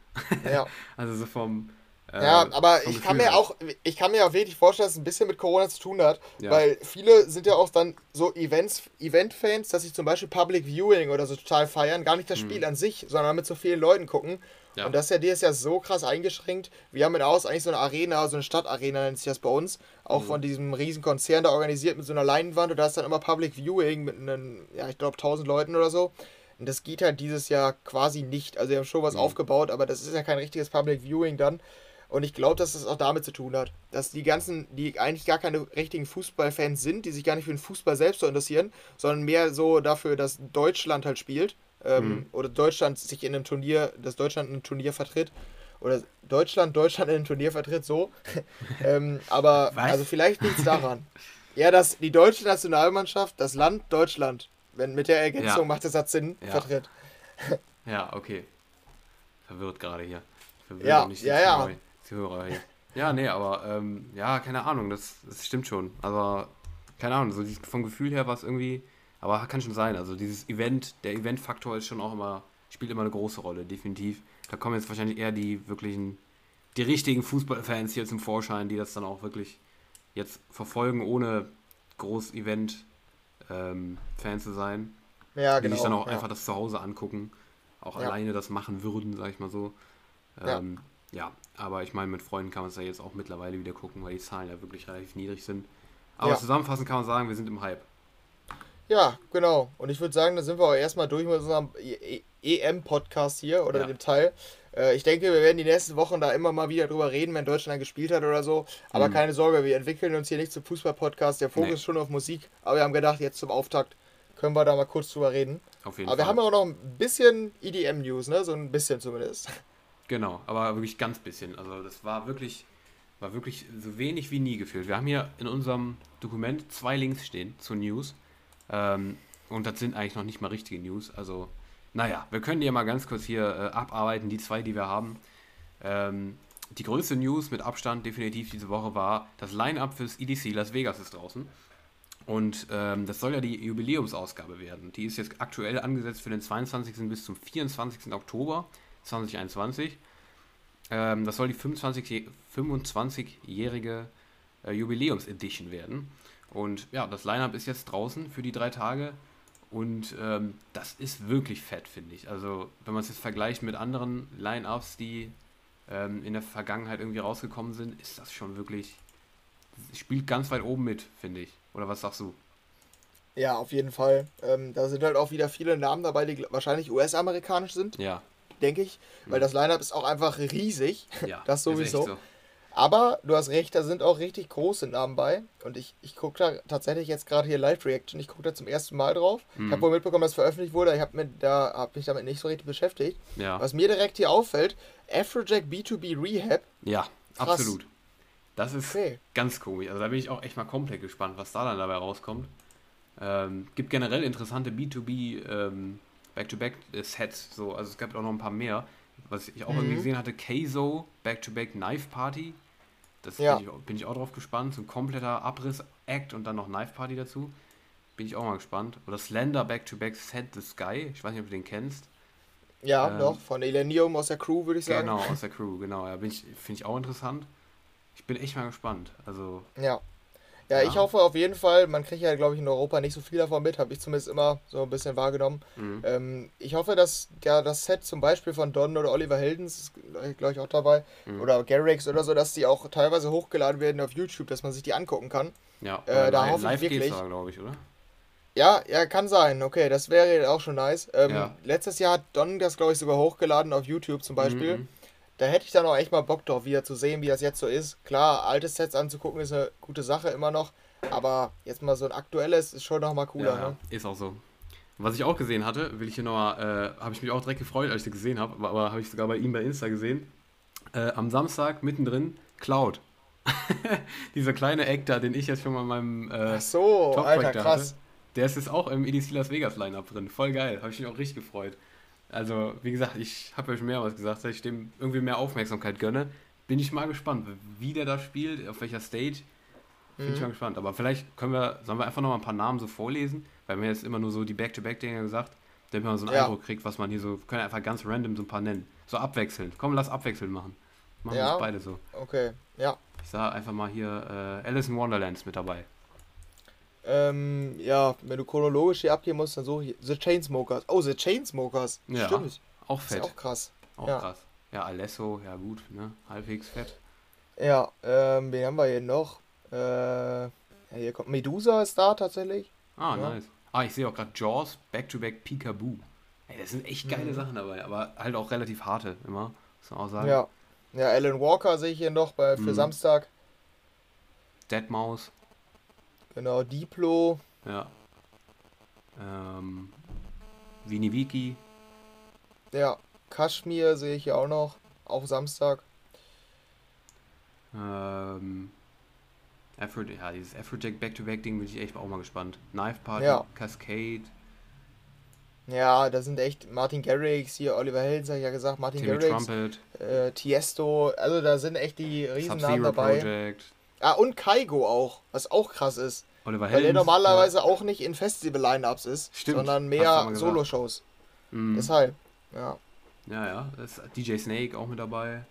Ja. *laughs* Also so vom. äh, Ja, aber ich kann mir her. auch, ich kann mir auch wirklich vorstellen, dass es ein bisschen mit Corona zu tun hat, Ja. weil viele sind ja auch dann so Events, Event-Fans, dass sie zum Beispiel Public Viewing oder so total feiern, gar nicht das Spiel an sich, sondern mit so vielen Leuten gucken. Ja. Und das ist ja dieses Jahr so krass eingeschränkt. Wir haben in Aus eigentlich so eine Arena, so eine Stadtarena nennt sich das bei uns, auch Mhm. von diesem riesen Konzern da organisiert mit so einer Leinwand und da ist dann immer Public Viewing mit einem, ja, ich glaube 1000 Leuten oder so. Und das geht halt dieses Jahr quasi nicht. Also wir haben schon was Mhm. aufgebaut, aber das ist ja kein richtiges Public Viewing dann. Und ich glaube, dass das auch damit zu tun hat, dass die ganzen, die eigentlich gar keine richtigen Fußballfans sind, die sich gar nicht für den Fußball selbst so interessieren, sondern mehr so dafür, dass Deutschland halt spielt ähm, Mhm. oder Deutschland sich in einem Turnier, dass Deutschland in einem Turnier vertritt oder Deutschland Deutschland in einem Turnier vertritt, so. *laughs* ähm, aber Was? also vielleicht liegt es daran. ja, dass die deutsche Nationalmannschaft das Land Deutschland, wenn mit der Ergänzung Ja. macht der Satz Sinn, Ja. vertritt. Ja, okay. Verwirrt gerade hier. Verwirrt Ja, nicht ja, ja. Zuhörer- hier. Ja, nee, aber ähm, ja, keine Ahnung, das, das stimmt schon. Aber keine Ahnung, so vom Gefühl her war es irgendwie, aber kann schon sein. Also dieses Event, der Event-Faktor ist schon auch immer, spielt immer eine große Rolle, definitiv. Da kommen jetzt wahrscheinlich eher die wirklichen, die richtigen Fußballfans hier zum Vorschein, die das dann auch wirklich jetzt verfolgen, ohne groß Event-Fan zu sein Ja, die genau. sich dann auch ja. einfach das zu Hause angucken, auch Ja. alleine das machen würden, sag ich mal so. Ja. Ähm, ja. aber ich meine, mit Freunden kann man es ja jetzt auch mittlerweile wieder gucken, weil die Zahlen ja wirklich relativ niedrig sind. Aber zusammenfassend kann man sagen, wir sind im Hype. Ja, genau. Und ich würde sagen, da sind wir auch erstmal durch mit unserem E- E- EM-Podcast hier oder Ja. dem Teil. Äh, ich denke, wir werden die nächsten Wochen da immer mal wieder drüber reden, wenn Deutschland gespielt hat oder so. Aber Mhm. keine Sorge, wir entwickeln uns hier nicht zum Fußball-Podcast. Der Fokus Nee. ist schon auf Musik. Aber wir haben gedacht, jetzt zum Auftakt können wir da mal kurz drüber reden. Auf jeden Aber wir Fall. haben auch noch ein bisschen EDM-News, ne? So ein bisschen zumindest. Genau, aber wirklich ganz bisschen. Also das war wirklich, war wirklich so wenig wie nie gefühlt. Wir haben hier in unserem Dokument zwei Links stehen zu News. Ähm, und das sind eigentlich noch nicht mal richtige News. Also, naja, wir können die ja mal ganz kurz hier äh, abarbeiten, die zwei, die wir haben. Ähm, die größte News mit Abstand definitiv diese Woche war, das Line-Up fürs EDC Las Vegas ist draußen. Und ähm, das soll ja die Jubiläumsausgabe werden. Die ist jetzt aktuell angesetzt für den 22. bis zum 24. Oktober 2021. Ähm, das soll die 25 25-jährige äh, Jubiläums-Edition werden. Und ja, das Line-Up ist jetzt draußen für die drei Tage. Und ähm, das ist wirklich fett, finde ich. Also, wenn man es jetzt vergleicht mit anderen Line-Ups, die ähm, in der Vergangenheit irgendwie rausgekommen sind, ist das schon wirklich. Spielt ganz weit oben mit, finde ich. Oder was sagst du? Ja, auf jeden Fall. Ähm, da sind halt auch wieder viele Namen dabei, die wahrscheinlich US-amerikanisch sind, Ja, denke ich. Weil das Line-Up ist auch einfach riesig. ja. *laughs* Das ist echt sowieso. so. Aber du hast recht, da sind auch richtig große Namen bei. Und ich, ich gucke da tatsächlich jetzt gerade hier Live-Reaction. Ich gucke da zum ersten Mal drauf. Ich Mhm. habe wohl mitbekommen, dass es veröffentlicht wurde. Ich habe da, hab mich damit nicht so richtig beschäftigt. Ja, Was mir direkt hier auffällt, Afrojack B2B Rehab. ja Krass. absolut. Das ist Okay. ganz komisch. Also da bin ich auch echt mal komplett gespannt, was da dann dabei rauskommt. Ähm, gibt generell interessante B2B ähm, Back-to-Back-Sets. So. Also es gibt auch noch ein paar mehr. Was ich auch irgendwie Mhm. gesehen hatte, Keizo Back-to-Back Knife Party. Das Ja. bin, ich, auch- bin ich auch drauf gespannt. So ein kompletter Abriss-Act und dann noch Knife Party dazu. Bin ich auch mal gespannt. Oder Slender Back-to-Back Set the Sky. Ich weiß nicht, ob du den kennst. Ja, Ähm, doch, von Elenium aus der Crew, würde ich sagen. Genau, aus der Crew, genau. Ja, finde ich auch interessant. Ich bin echt mal gespannt. Also, Ja. Ja, Ja. ich hoffe auf jeden Fall, man kriegt ja, glaube ich, in Europa nicht so viel davon mit, habe ich zumindest immer so ein bisschen wahrgenommen. mhm. Ähm, ich hoffe, dass ja, das Set zum Beispiel von Don oder Oliver Heldens ist, glaube ich, auch dabei, Mhm. oder Garrix oder so, dass die auch teilweise hochgeladen werden auf YouTube, dass man sich die angucken kann. ja, äh, da hoffe ich live wirklich- da, glaube ich, oder? Ja, ja, kann sein. Okay, das wäre auch schon nice. Ähm, Ja. Letztes Jahr hat Don das, glaube ich, sogar hochgeladen auf YouTube zum Beispiel. Mhm. Da hätte ich dann auch echt mal Bock drauf, wieder zu sehen, wie das jetzt so ist. Klar, alte Sets anzugucken ist eine gute Sache immer noch. Aber jetzt mal so ein aktuelles ist schon nochmal cooler, Ja, ne? ist auch so. Was ich auch gesehen hatte, will ich hier nochmal, äh, habe ich mich auch direkt gefreut, als ich sie gesehen habe, aber, aber habe ich sogar bei ihm bei Insta gesehen. Äh, am Samstag mittendrin Cloud. *laughs* Dieser kleine Act da, den ich jetzt schon mal in meinem äh, Ach so, Top-Track Alter, krass. hatte, der ist jetzt auch im EDC Las Vegas Lineup drin. Voll geil, habe ich mich auch richtig gefreut. Also, wie gesagt, ich habe ja schon mehrmals gesagt, dass ich dem irgendwie mehr Aufmerksamkeit gönne. Bin ich mal gespannt, wie der da spielt, auf welcher Stage. Bin ich Mhm. mal gespannt. Aber vielleicht können wir, sollen wir einfach noch mal ein paar Namen so vorlesen, weil wir jetzt immer nur so die Back-to-Back-Dinger gesagt, damit man so einen Ja. Eindruck kriegt, was man hier so, können einfach ganz random so ein paar nennen. So abwechselnd. Komm, lass abwechselnd machen. Machen wir Ja. es beide so. Okay, ja. Ich sage einfach mal hier äh, Alice in Wonderlands mit dabei. Ähm, ja, wenn du chronologisch hier abgehen musst, dann suche ich The Chainsmokers. Oh, The Chainsmokers. Ja, Stimmt. Auch Ist fett. auch krass. Auch ja. krass. Ja, Alesso, ja gut, ne? Halbwegs fett. Ja, ähm, wen haben wir hier noch? Äh, ja, hier kommt Medusa ist da tatsächlich. Ah, Ja. nice. Ah, ich sehe auch gerade Jaws, Back-to-Back Peekaboo. Ey, das sind echt geile Mhm. Sachen dabei, aber halt auch relativ harte immer, muss man auch sagen. Ja. Ja, Alan Walker sehe ich hier noch bei, für Mhm. Samstag. Deadmaus, Genau, Diplo. ja. Ähm, Vini Wiki, Ja, Kashmir sehe ich hier auch noch. Auch Samstag. ähm, Afro, ja, dieses Afrojack Back-to-Back-Ding bin ich echt auch mal gespannt. Knife Party, Ja. Cascade, Ja, da sind echt Martin Garrix, hier Oliver Heldens, habe ich ja gesagt, Martin Timmy Garrix, äh, Tiesto, also da sind echt die Riesennamen dabei. Project, Ah, und Kaigo auch, was auch krass ist. Oliver Weil der Heldens. normalerweise auch nicht in Festival-Line-Ups ist, Stimmt, sondern mehr. Solo-Shows. Ja. Mhm. Deshalb, ja. Ja, ja, ist DJ Snake auch mit dabei.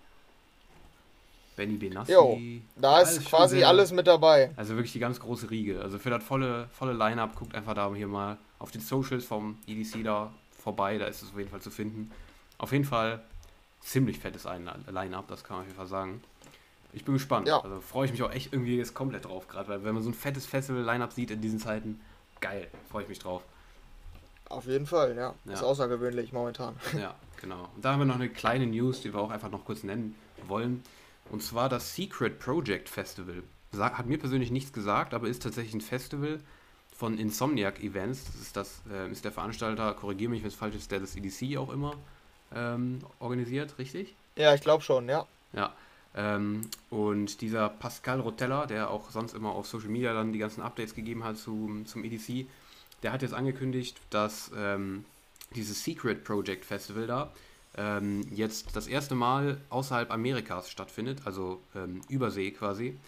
Benny Benassi. Jo, Da Ja, ist schon quasi sehr- alles mit dabei. Also wirklich die ganz große Riege. Also für das volle, volle Line-Up, guckt einfach da hier mal auf den Socials vom EDC da vorbei, da ist es auf jeden Fall zu finden. Auf jeden Fall ziemlich fettes Ein- Line-Up, das kann man auf jeden Fall sagen. Ich bin gespannt. Ja. Also freue ich mich auch echt irgendwie jetzt komplett drauf, gerade weil wenn man so ein fettes Festival-Line-Up sieht in diesen Zeiten, geil, freue ich mich drauf. Auf jeden Fall, ja. Ja. Ist außergewöhnlich momentan. *laughs* Ja, genau. Und da haben wir noch eine kleine News, die wir auch einfach noch kurz nennen wollen. Und zwar das Secret Project Festival. Hat mir persönlich nichts gesagt, aber ist tatsächlich ein Festival von Insomniac Events. Das ist, das, äh, ist der Veranstalter, korrigiere mich, wenn es falsch ist, der das EDC auch immer ähm, organisiert, richtig? Ja, ich glaube schon, ja. Ja. Ähm, und dieser Pascal Rotella, der auch sonst immer auf Social Media dann die ganzen Updates gegeben hat zum, zum EDC, der hat jetzt angekündigt, dass ähm, dieses Secret Project Festival da ähm, jetzt das erste Mal außerhalb Amerikas stattfindet, also ähm, Übersee quasi.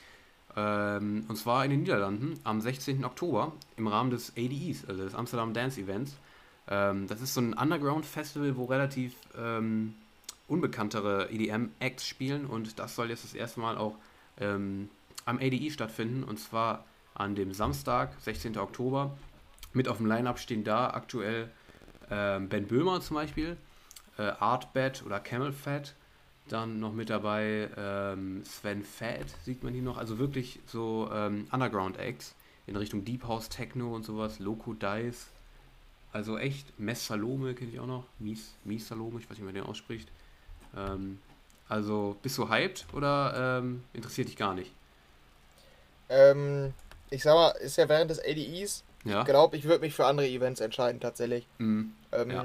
Ähm, und zwar in den Niederlanden am 16. Oktober im Rahmen des ADEs, also des Amsterdam Dance Events. Ähm, das ist so ein Underground-Festival, wo relativ unbekanntere EDM-Acts spielen und das soll jetzt das erste Mal auch ähm, am ADE stattfinden und zwar an dem Samstag, 16. Oktober. Mit auf dem Line-Up stehen da aktuell ähm, Ben Böhmer zum Beispiel, äh, Artbat oder Camel Fat, dann noch mit dabei ähm, Sven Fat, sieht man hier noch, also wirklich so ähm, Underground-Acts in Richtung Deep House Techno und sowas, Loco Dice, also echt, Mess Salome kenne ich auch noch, Mies, Mies Salome, ich weiß nicht, wie man den ausspricht. Ähm, also bist du hyped oder ähm, interessiert dich gar nicht? Ähm, ich sag mal, ist ja während des ADEs. Ja. Ich glaube, ich würde mich für andere Events entscheiden, tatsächlich. Mhm. Ähm, Ja.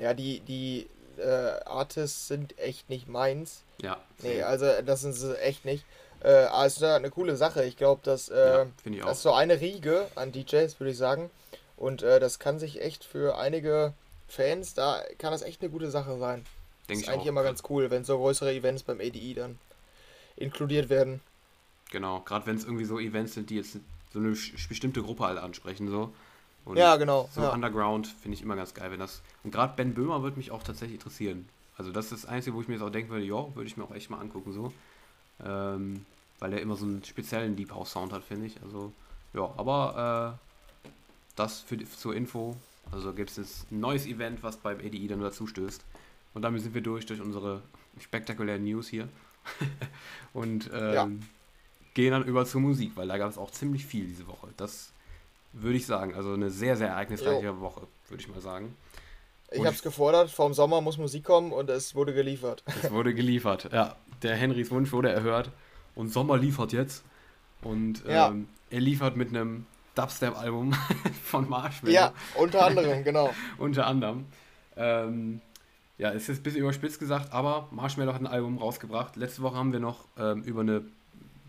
ja. die, die äh, Artists sind echt nicht meins. Ja. Nee, also das sind sie echt nicht. Äh, aber es ist eine coole Sache. Ich glaube, dass äh, ja, ich das ist so eine Riege an DJs, würde ich sagen. Und äh, das kann sich echt für einige Fans, da kann das echt eine gute Sache sein. Denke ist eigentlich auch. immer ganz cool, wenn so größere Events beim ADE dann inkludiert werden. Genau, gerade wenn es irgendwie so Events sind, die jetzt so eine bestimmte Gruppe halt ansprechen, so. Und ja, genau. So ja. Underground finde ich immer ganz geil, wenn das. Und gerade Ben Böhmer würde mich auch tatsächlich interessieren. Also das ist das Einzige, wo ich mir jetzt auch denken würde, ja, würde ich mir auch echt mal angucken, so. Ähm, weil er immer so einen speziellen Deep House Sound hat, finde ich. Also, ja, aber äh, das für, zur Info. Also gibt es jetzt ein neues Event, was beim ADI dann dazu stößt. Und damit sind wir durch, durch unsere spektakulären News hier. *laughs* und ähm, ja. gehen dann über zur Musik, weil da gab es auch ziemlich viel diese Woche. Das würde ich sagen. Also eine sehr, sehr ereignisreiche jo. Woche, würde ich mal sagen. Ich habe es gefordert, vor dem Sommer muss Musik kommen und es wurde geliefert. Es wurde geliefert, ja. Der Henrys Wunsch wurde erhört und Sommer liefert jetzt. Und ähm, ja. er liefert mit einem Dubstep-Album *laughs* von Marshmallow. Ja, unter anderem, genau. *laughs* unter anderem. Ähm, ja, es ist ein bisschen überspitzt gesagt, aber Marshmallow hat ein Album rausgebracht. Letzte Woche haben wir noch ähm, über eine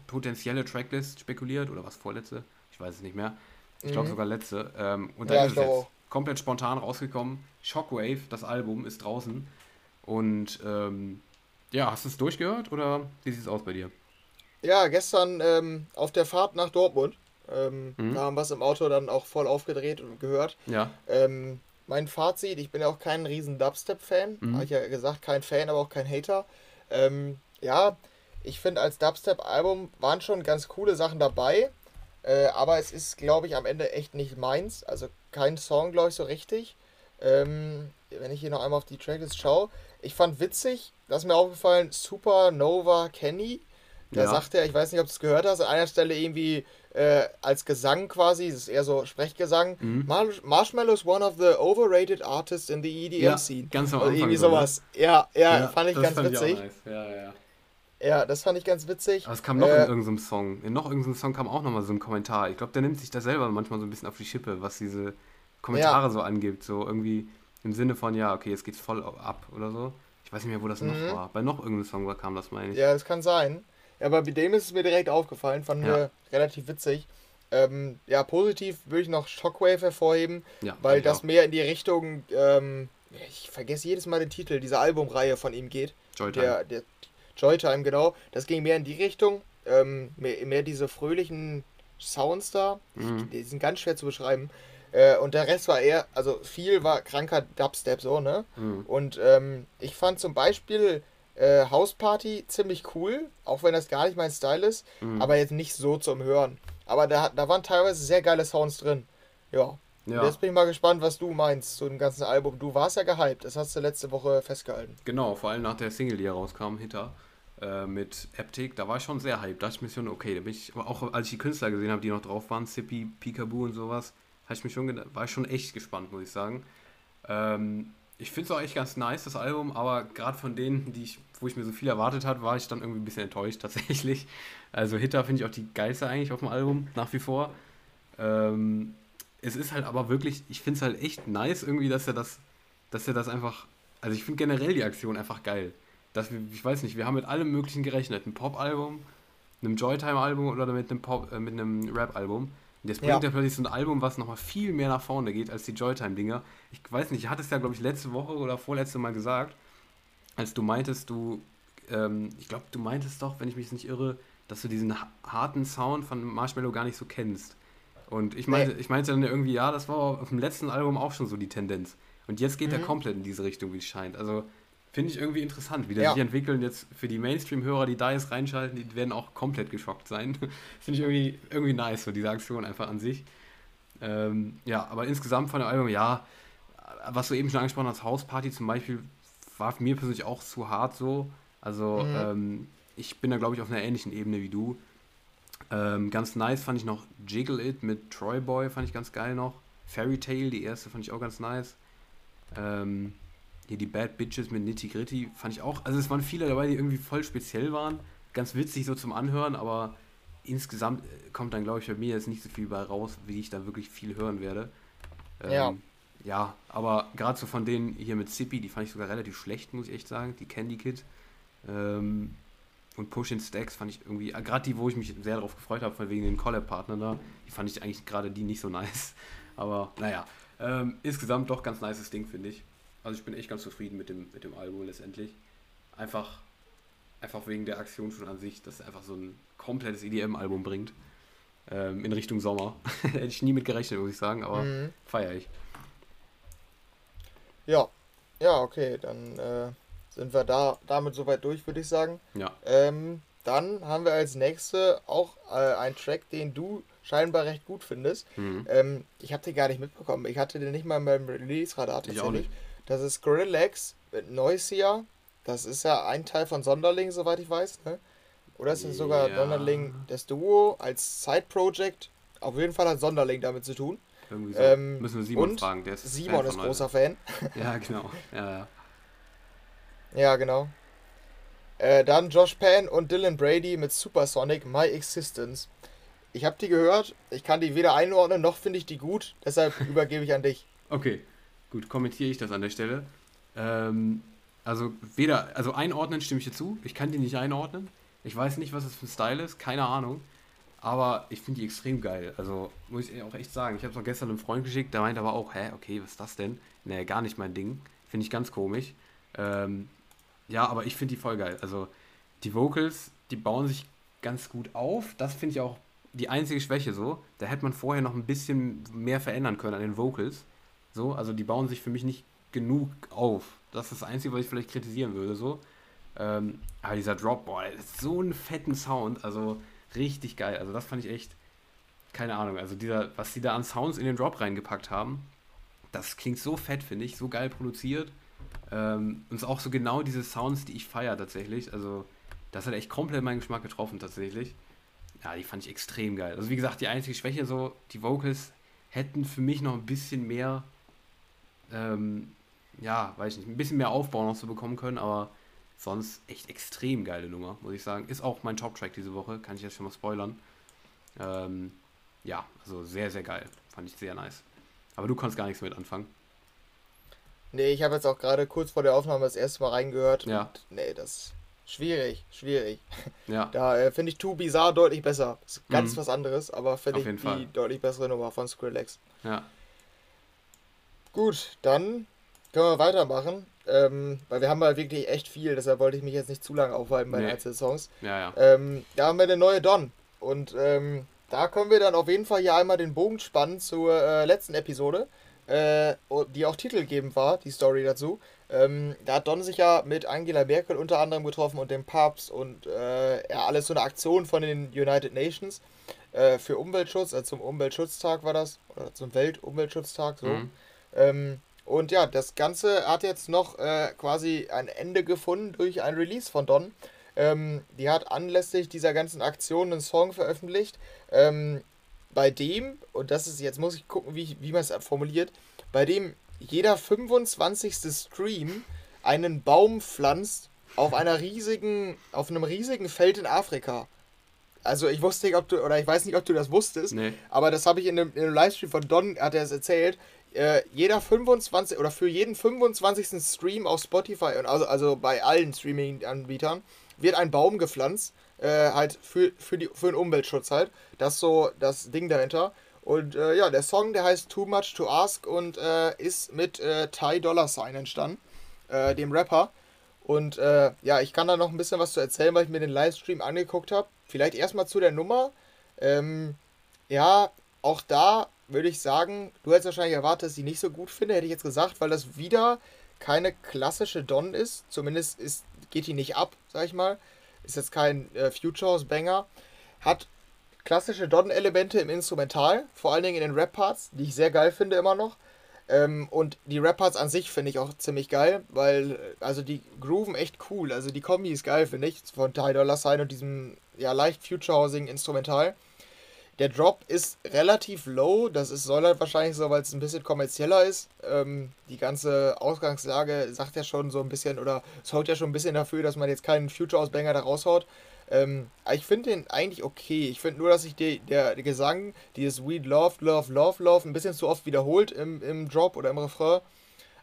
potenzielle Tracklist spekuliert, oder was vorletzte? Ich weiß es nicht mehr. Ich mhm. glaube sogar letzte. Ähm, und da ja, ist es jetzt auch. komplett spontan rausgekommen. Shockwave, das Album, ist draußen. Und ähm, ja, hast du es durchgehört oder wie sieht es aus bei dir? Ja, gestern ähm, auf der Fahrt nach Dortmund. Ähm, mhm. Da haben wir es im Auto dann auch voll aufgedreht und gehört. Ja. Mein Fazit, ich bin ja auch kein riesen Dubstep-Fan. Mhm. Habe ich ja gesagt, kein Fan, aber auch kein Hater. Ähm, ja, ich finde, als Dubstep-Album waren schon ganz coole Sachen dabei. Äh, aber es ist, glaube ich, am Ende echt nicht meins. Also kein Song, glaube ich, so richtig. Ähm, wenn ich hier noch einmal auf die Tracklist schaue. Ich fand witzig, das ist mir aufgefallen, Supernova Kenny. Da ja. sagt er, ich weiß nicht, ob du es gehört hast, an einer Stelle irgendwie äh, als Gesang quasi, das ist eher so Sprechgesang. Mhm. Mar Marshmallow is one of the overrated artists in the EDM ja, scene. Ganz am Anfang. irgendwie sowas. Ja, ja, ja, fand ich ganz fand witzig. Ich nice. Ja, ja. Ja, das fand ich ganz witzig. Aber es kam noch äh, in irgendeinem Song. In noch irgendeinem Song kam auch nochmal so ein Kommentar. Ich glaube, der nimmt sich da selber manchmal so ein bisschen auf die Schippe, was diese Kommentare ja. so angibt. So irgendwie im Sinne von, ja, okay, jetzt geht's voll ab oder so. Ich weiß nicht mehr, wo das mhm. noch war. Bei noch irgendeinem Song kam das, meine ich. Ja, das kann sein. Aber bei dem ist es mir direkt aufgefallen, fanden ja. wir relativ witzig. Ähm, ja, positiv würde ich noch Shockwave hervorheben, ja, weil das auch. mehr in die Richtung, ähm, ich vergesse jedes Mal den Titel, dieser Albumreihe von ihm geht. Joytime. Der, der Joytime, genau. Das ging mehr in die Richtung, ähm, mehr, mehr diese fröhlichen Sounds da. Mhm. Die sind ganz schwer zu beschreiben. Äh, und der Rest war eher, also viel war kranker Dubstep so, ne? Mhm. Und ähm, ich fand zum Beispiel äh, House Party ziemlich cool, auch wenn das gar nicht mein Style ist, mhm. aber jetzt nicht so zum Hören. Aber da, da waren teilweise sehr geile Sounds drin. Ja. ja. Jetzt bin ich mal gespannt, was du meinst zu dem ganzen Album. Du warst ja gehypt, das hast du letzte Woche festgehalten. Genau, vor allem nach der Single, die herauskam, hinter äh, mit Aptic, da war ich schon sehr hyped. Da dachte ich mir schon, okay, da bin ich, aber auch als ich die Künstler gesehen habe, die noch drauf waren, Sippy, Peekaboo und sowas, ich mich schon, war ich schon echt gespannt, muss ich sagen. Ähm, ich finde es auch echt ganz nice, das Album, aber gerade von denen, die ich, wo ich mir so viel erwartet habe, war ich dann irgendwie ein bisschen enttäuscht *laughs* tatsächlich. Also Hitter finde ich auch die geilste eigentlich auf dem Album, nach wie vor. Ähm, es ist halt aber wirklich, ich finde es halt echt nice irgendwie, dass er das, dass er das einfach, also ich finde generell die Aktion einfach geil. Dass wir, ich weiß nicht, wir haben mit allem möglichen gerechnet. Ein Pop-Album, einem Joytime-Album oder mit einem, Pop, äh, mit einem Rap-Album. Und jetzt bringt ja. er plötzlich so ein Album, was nochmal viel mehr nach vorne geht als die Joytime-Dinger. Ich weiß nicht, ich hatte es ja, glaube ich, letzte Woche oder vorletzte Mal gesagt, als du meintest, du, ähm, ich glaube, du meintest doch, wenn ich mich nicht irre, dass du diesen harten Sound von Marshmallow gar nicht so kennst. Und ich meinte, nee. ich meinte dann irgendwie, ja, das war auf dem letzten Album auch schon so die Tendenz. Und jetzt geht mhm. er komplett in diese Richtung, wie es scheint. Also finde ich irgendwie interessant, wie das ja. sich entwickelt. Jetzt für die Mainstream-Hörer, die da jetzt reinschalten, die werden auch komplett geschockt sein. *laughs* finde ich irgendwie, irgendwie nice, so diese Aktion einfach an sich. Ähm, ja, aber insgesamt von der Album, ja, was du eben schon angesprochen hast, Hausparty zum Beispiel, war mir persönlich auch zu hart so. Also mhm. ähm, ich bin da, glaube ich, auf einer ähnlichen Ebene wie du. Ähm, ganz nice fand ich noch Jiggle It mit Troy Boy, fand ich ganz geil noch. Fairy Tale, die erste, fand ich auch ganz nice. Ähm, hier die Bad Bitches mit Nitty Gritty fand ich auch, also es waren viele dabei, die irgendwie voll speziell waren. Ganz witzig so zum Anhören, aber insgesamt äh, kommt dann, glaube ich, bei mir jetzt nicht so viel bei raus, wie ich da wirklich viel hören werde. Ähm, ja. Ja, aber gerade so von denen hier mit Zippy, die fand ich sogar relativ schlecht, muss ich echt sagen. Die Candy Kid. Ähm, und Push in Stacks fand ich irgendwie, äh, gerade die, wo ich mich sehr darauf gefreut habe, wegen den Collab-Partnern da, die fand ich eigentlich gerade die nicht so *laughs* nice. Aber naja, ähm, insgesamt doch ganz nices Ding, finde ich. Also ich bin echt ganz zufrieden mit dem, mit dem Album letztendlich. Einfach, einfach wegen der Aktion schon an sich, dass er einfach so ein komplettes EDM-Album bringt. Ähm, in Richtung Sommer. *laughs* Hätte ich nie mit gerechnet, muss ich sagen, aber mhm. feiere ich. Ja, ja, okay, dann äh, sind wir da damit soweit durch, würde ich sagen. Ja. Ähm, dann haben wir als nächste auch äh, einen Track, den du scheinbar recht gut findest. Mhm. Ähm, ich habe den gar nicht mitbekommen. Ich hatte den nicht mal in meinem Release-Radar tatsächlich. Das ist Skrillex mit Noisia. Das ist ja ein Teil von Sonderling, soweit ich weiß. Ne? Oder ist es ja. sogar Sonderling das Duo als Side-Project? Auf jeden Fall hat Sonderling damit zu tun. Irgendwie so. Ähm, Müssen wir Simon fragen. Der ist Simon ist großer Fan. *laughs* Ja, genau. Ja, ja. ja genau. Äh, dann Josh Penn und Dylan Brady mit Supersonic My Existence. Ich habe die gehört, ich kann die weder einordnen, noch finde ich die gut, deshalb *laughs* übergebe ich an dich. Okay, gut, kommentiere ich das an der Stelle. Ähm, also weder, also einordnen stimme ich dir zu, ich kann die nicht einordnen. Ich weiß nicht, was das für ein Style ist, keine Ahnung. Aber ich finde die extrem geil. Also muss ich auch echt sagen. Ich habe es auch gestern einem Freund geschickt, der meinte aber auch, hä, okay, was ist das denn? Nee, gar nicht mein Ding. Finde ich ganz komisch. Ähm, ja, aber ich finde die voll geil. Also die Vocals, die bauen sich ganz gut auf. Das finde ich auch die einzige Schwäche so. Da hätte man vorher noch ein bisschen mehr verändern können an den Vocals. So, also die bauen sich für mich nicht genug auf. Das ist das Einzige, was ich vielleicht kritisieren würde. So. Ähm, aber dieser Drop, boah, so einen fetten Sound. Also richtig geil. Also das fand ich echt, keine Ahnung. Also dieser, was die da an Sounds in den Drop reingepackt haben, das klingt so fett, finde ich. So geil produziert. Ähm, und es auch so genau diese Sounds, die ich feiere tatsächlich. Also, das hat echt komplett meinen Geschmack getroffen tatsächlich. Ja, die fand ich extrem geil. Also, wie gesagt, die einzige Schwäche, so, die Vocals hätten für mich noch ein bisschen mehr, ähm, ja, weiß ich nicht, ein bisschen mehr Aufbau noch so bekommen können, aber sonst echt extrem geile Nummer, muss ich sagen. Ist auch mein Top-Track diese Woche, kann ich jetzt schon mal spoilern. Ähm, ja, also sehr, sehr geil. Fand ich sehr nice. Aber du kannst gar nichts mit anfangen. Nee, ich habe jetzt auch gerade kurz vor der Aufnahme das erste Mal reingehört. Ja. Und nee, das ist schwierig, schwierig. Ja. *laughs* Da äh, finde ich Too Bizarre deutlich besser. Ist ganz mhm. was anderes, aber finde ich die Fall. deutlich bessere Nummer von Skrillex. Ja. Gut, dann können wir weitermachen. Ähm, weil wir haben mal wirklich echt viel, deshalb wollte ich mich jetzt nicht zu lange aufhalten bei nee. den einzelnen Songs. Ja, ja. Ähm, da haben wir eine neue Don. Und ähm, da können wir dann auf jeden Fall hier einmal den Bogen spannen zur äh, letzten Episode äh, die auch titelgebend war, die Story dazu. Ähm, da hat Don sich ja mit Angela Merkel unter anderem getroffen und dem Papst und äh, ja, alles so eine Aktion von den United Nations äh, für Umweltschutz, also zum Umweltschutztag war das, oder zum Weltumweltschutztag, so. Mhm. Ähm, und ja, das Ganze hat jetzt noch äh, quasi ein Ende gefunden durch ein Release von Don. Ähm, die hat anlässlich dieser ganzen Aktion einen Song veröffentlicht, ähm, bei dem, und das ist, jetzt muss ich gucken, wie, wie man es formuliert, bei dem jeder 25. Stream einen Baum pflanzt auf einer riesigen, auf einem riesigen Feld in Afrika. Also ich wusste nicht, ob du, oder ich weiß nicht, ob du das wusstest, nee. aber das habe ich in einem, in einem Livestream von Don, hat er es erzählt, äh, jeder 25 oder für jeden 25. Stream auf Spotify und also, also bei allen Streaming-Anbietern wird ein Baum gepflanzt äh, halt für, für, die, für den Umweltschutz halt. Das ist so das Ding dahinter. Und äh, ja, der Song, der heißt Too Much to Ask und äh, ist mit äh, Ty Dollar Sign entstanden, äh, dem Rapper. Und ja, ich kann da noch ein bisschen was zu erzählen, weil ich mir den Livestream angeguckt habe. Vielleicht erstmal zu der Nummer. Ähm, ja, auch da würde ich sagen, du hättest wahrscheinlich erwartet, dass ich nicht so gut finde, hätte ich jetzt gesagt, weil das wieder keine klassische Don ist. Zumindest ist, geht die nicht ab, sag ich mal ist jetzt kein äh, Futures-Banger, hat klassische Don-Elemente im Instrumental, vor allen Dingen in den Rap-Parts, die ich sehr geil finde immer noch. Ähm, und die Rap-Parts an sich finde ich auch ziemlich geil, weil, äh, also die grooven echt cool. Also die Kombi ist geil, finde ich, von Ty Dolla Sign und diesem, ja, leicht Future-Housing-Instrumental. Der Drop ist relativ low, das ist, soll halt wahrscheinlich so, weil es ein bisschen kommerzieller ist. Ähm, die ganze Ausgangslage sagt ja schon so ein bisschen, oder sorgt ja schon ein bisschen dafür, dass man jetzt keinen Future-Ausbanger da raushaut. Ähm, ich finde den eigentlich okay. Ich finde nur, dass sich die, der, der, Gesang, dieses Weed Love, Love, Love, Love, ein bisschen zu oft wiederholt im, im Drop oder im Refrain.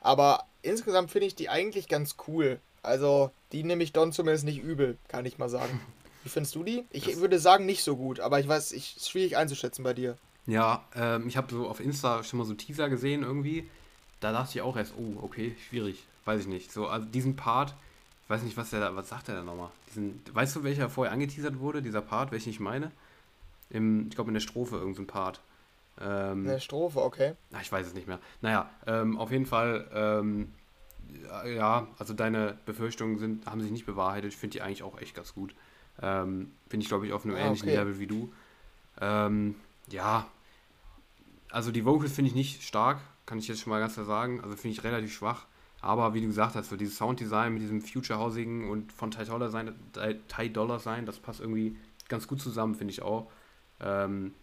Aber insgesamt finde ich die eigentlich ganz cool. Also, die nehme ich Don zumindest nicht übel, kann ich mal sagen. *laughs* Wie findest du die? Ich das würde sagen, nicht so gut, aber ich weiß, es ist schwierig einzuschätzen bei dir. Ja, ähm, ich habe so auf Insta schon mal so Teaser gesehen irgendwie. da dachte ich auch erst, oh, okay, schwierig, weiß ich nicht. So, also diesen Part, ich weiß nicht, was der da, was sagt er da nochmal? Diesen, weißt du, welcher vorher angeteasert wurde, dieser Part, welchen ich meine? Im, ich glaube in der Strophe irgendein Part. Ähm, eine Strophe, okay. Na, ich weiß es nicht mehr. Naja, ähm, auf jeden Fall, ähm, ja, also deine Befürchtungen sind, haben sich nicht bewahrheitet. Ich finde die eigentlich auch echt ganz gut. Ähm, bin ich, glaube ich, auf einem ah, ähnlichen okay. Level wie du. Ähm, ja, also die Vocals finde ich nicht stark, kann ich jetzt schon mal ganz klar sagen. Also finde ich relativ schwach. Aber wie du gesagt hast, so dieses Sounddesign mit diesem Future-Hausigen und von Ty Dollar sein, Ty Dollar sein, das passt irgendwie ganz gut zusammen, finde ich auch. Ähm,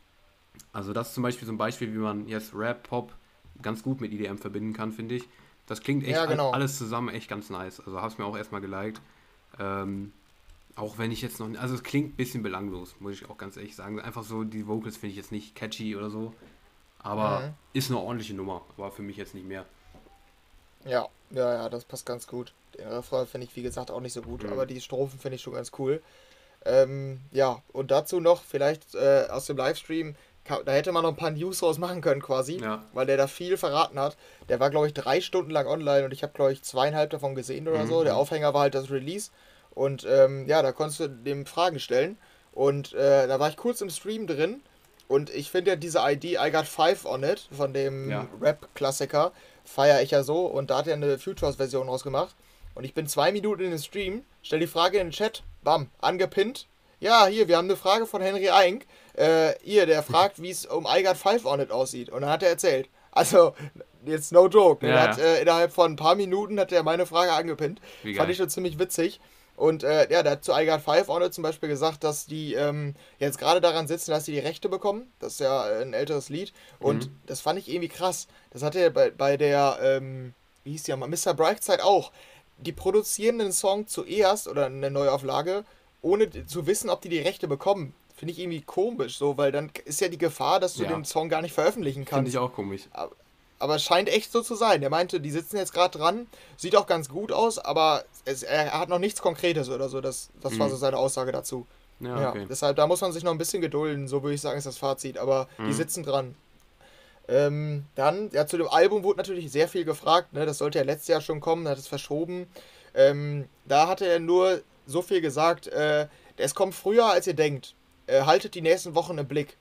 also das ist zum Beispiel so ein Beispiel, wie man jetzt Rap, Pop ganz gut mit EDM verbinden kann, finde ich. Das klingt echt ja, genau. alles zusammen echt ganz nice. Also habe es mir auch erstmal geliked. Ähm, auch wenn ich jetzt noch, also es klingt ein bisschen belanglos, muss ich auch ganz ehrlich sagen. Einfach so, die Vocals finde ich jetzt nicht catchy oder so. Aber mhm. ist eine ordentliche Nummer, aber für mich jetzt nicht mehr. Ja, ja, ja, das passt ganz gut. Den Refrain finde ich, wie gesagt, auch nicht so gut, mhm. aber die Strophen finde ich schon ganz cool. Ähm, ja, und dazu noch vielleicht äh, aus dem Livestream, da hätte man noch ein paar News draus machen können quasi, ja. weil der da viel verraten hat. Der war, glaube ich, drei Stunden lang online und ich habe, glaube ich, zweieinhalb davon gesehen oder mhm. so. Der Aufhänger war halt das Release und ähm, ja, da konntest du dem Fragen stellen und äh, da war ich kurz im Stream drin und ich finde ja diese ID I Got Five on It von dem ja. Rap-Klassiker feiere ich ja so und da hat er eine Futures-Version rausgemacht. Und ich bin zwei Minuten in den Stream, stell die Frage in den Chat, bam, angepinnt. Ja, hier, wir haben eine Frage von Henry Eink. Äh, hier, der fragt, wie es um I Got Five on It aussieht. Und dann hat er erzählt. Also, jetzt no joke. Ja, hat, äh, innerhalb von ein paar Minuten hat er meine Frage angepinnt. Fand ich schon ziemlich witzig. Und äh, ja, der hat zu I Got Five Honor zum Beispiel gesagt, dass die ähm, jetzt gerade daran sitzen, dass sie die Rechte bekommen. Das ist ja ein älteres Lied. Und mhm. das fand ich irgendwie krass. Das hatte er bei, bei der, ähm, wie hieß die ja mal, Mr. Brightside auch. Die produzieren einen Song zuerst oder eine Neuauflage, ohne zu wissen, ob die die Rechte bekommen. Finde ich irgendwie komisch, so, weil dann ist ja die Gefahr, dass du ja. den Song gar nicht veröffentlichen kannst. Finde ich auch komisch. Aber, aber es scheint echt so zu sein. Er meinte, die sitzen jetzt gerade dran, sieht auch ganz gut aus, aber es, er hat noch nichts Konkretes oder so. Das, das mhm. war so seine Aussage dazu. Ja, okay. deshalb, da muss man sich noch ein bisschen gedulden, so würde ich sagen, ist das Fazit. Aber mhm. die sitzen dran. Ähm, dann, ja, zu dem Album wurde natürlich sehr viel gefragt. Ne? Das sollte ja letztes Jahr schon kommen, hat es verschoben. Ähm, da hatte er nur so viel gesagt: äh, Es kommt früher, als ihr denkt. Äh, haltet die nächsten Wochen im Blick.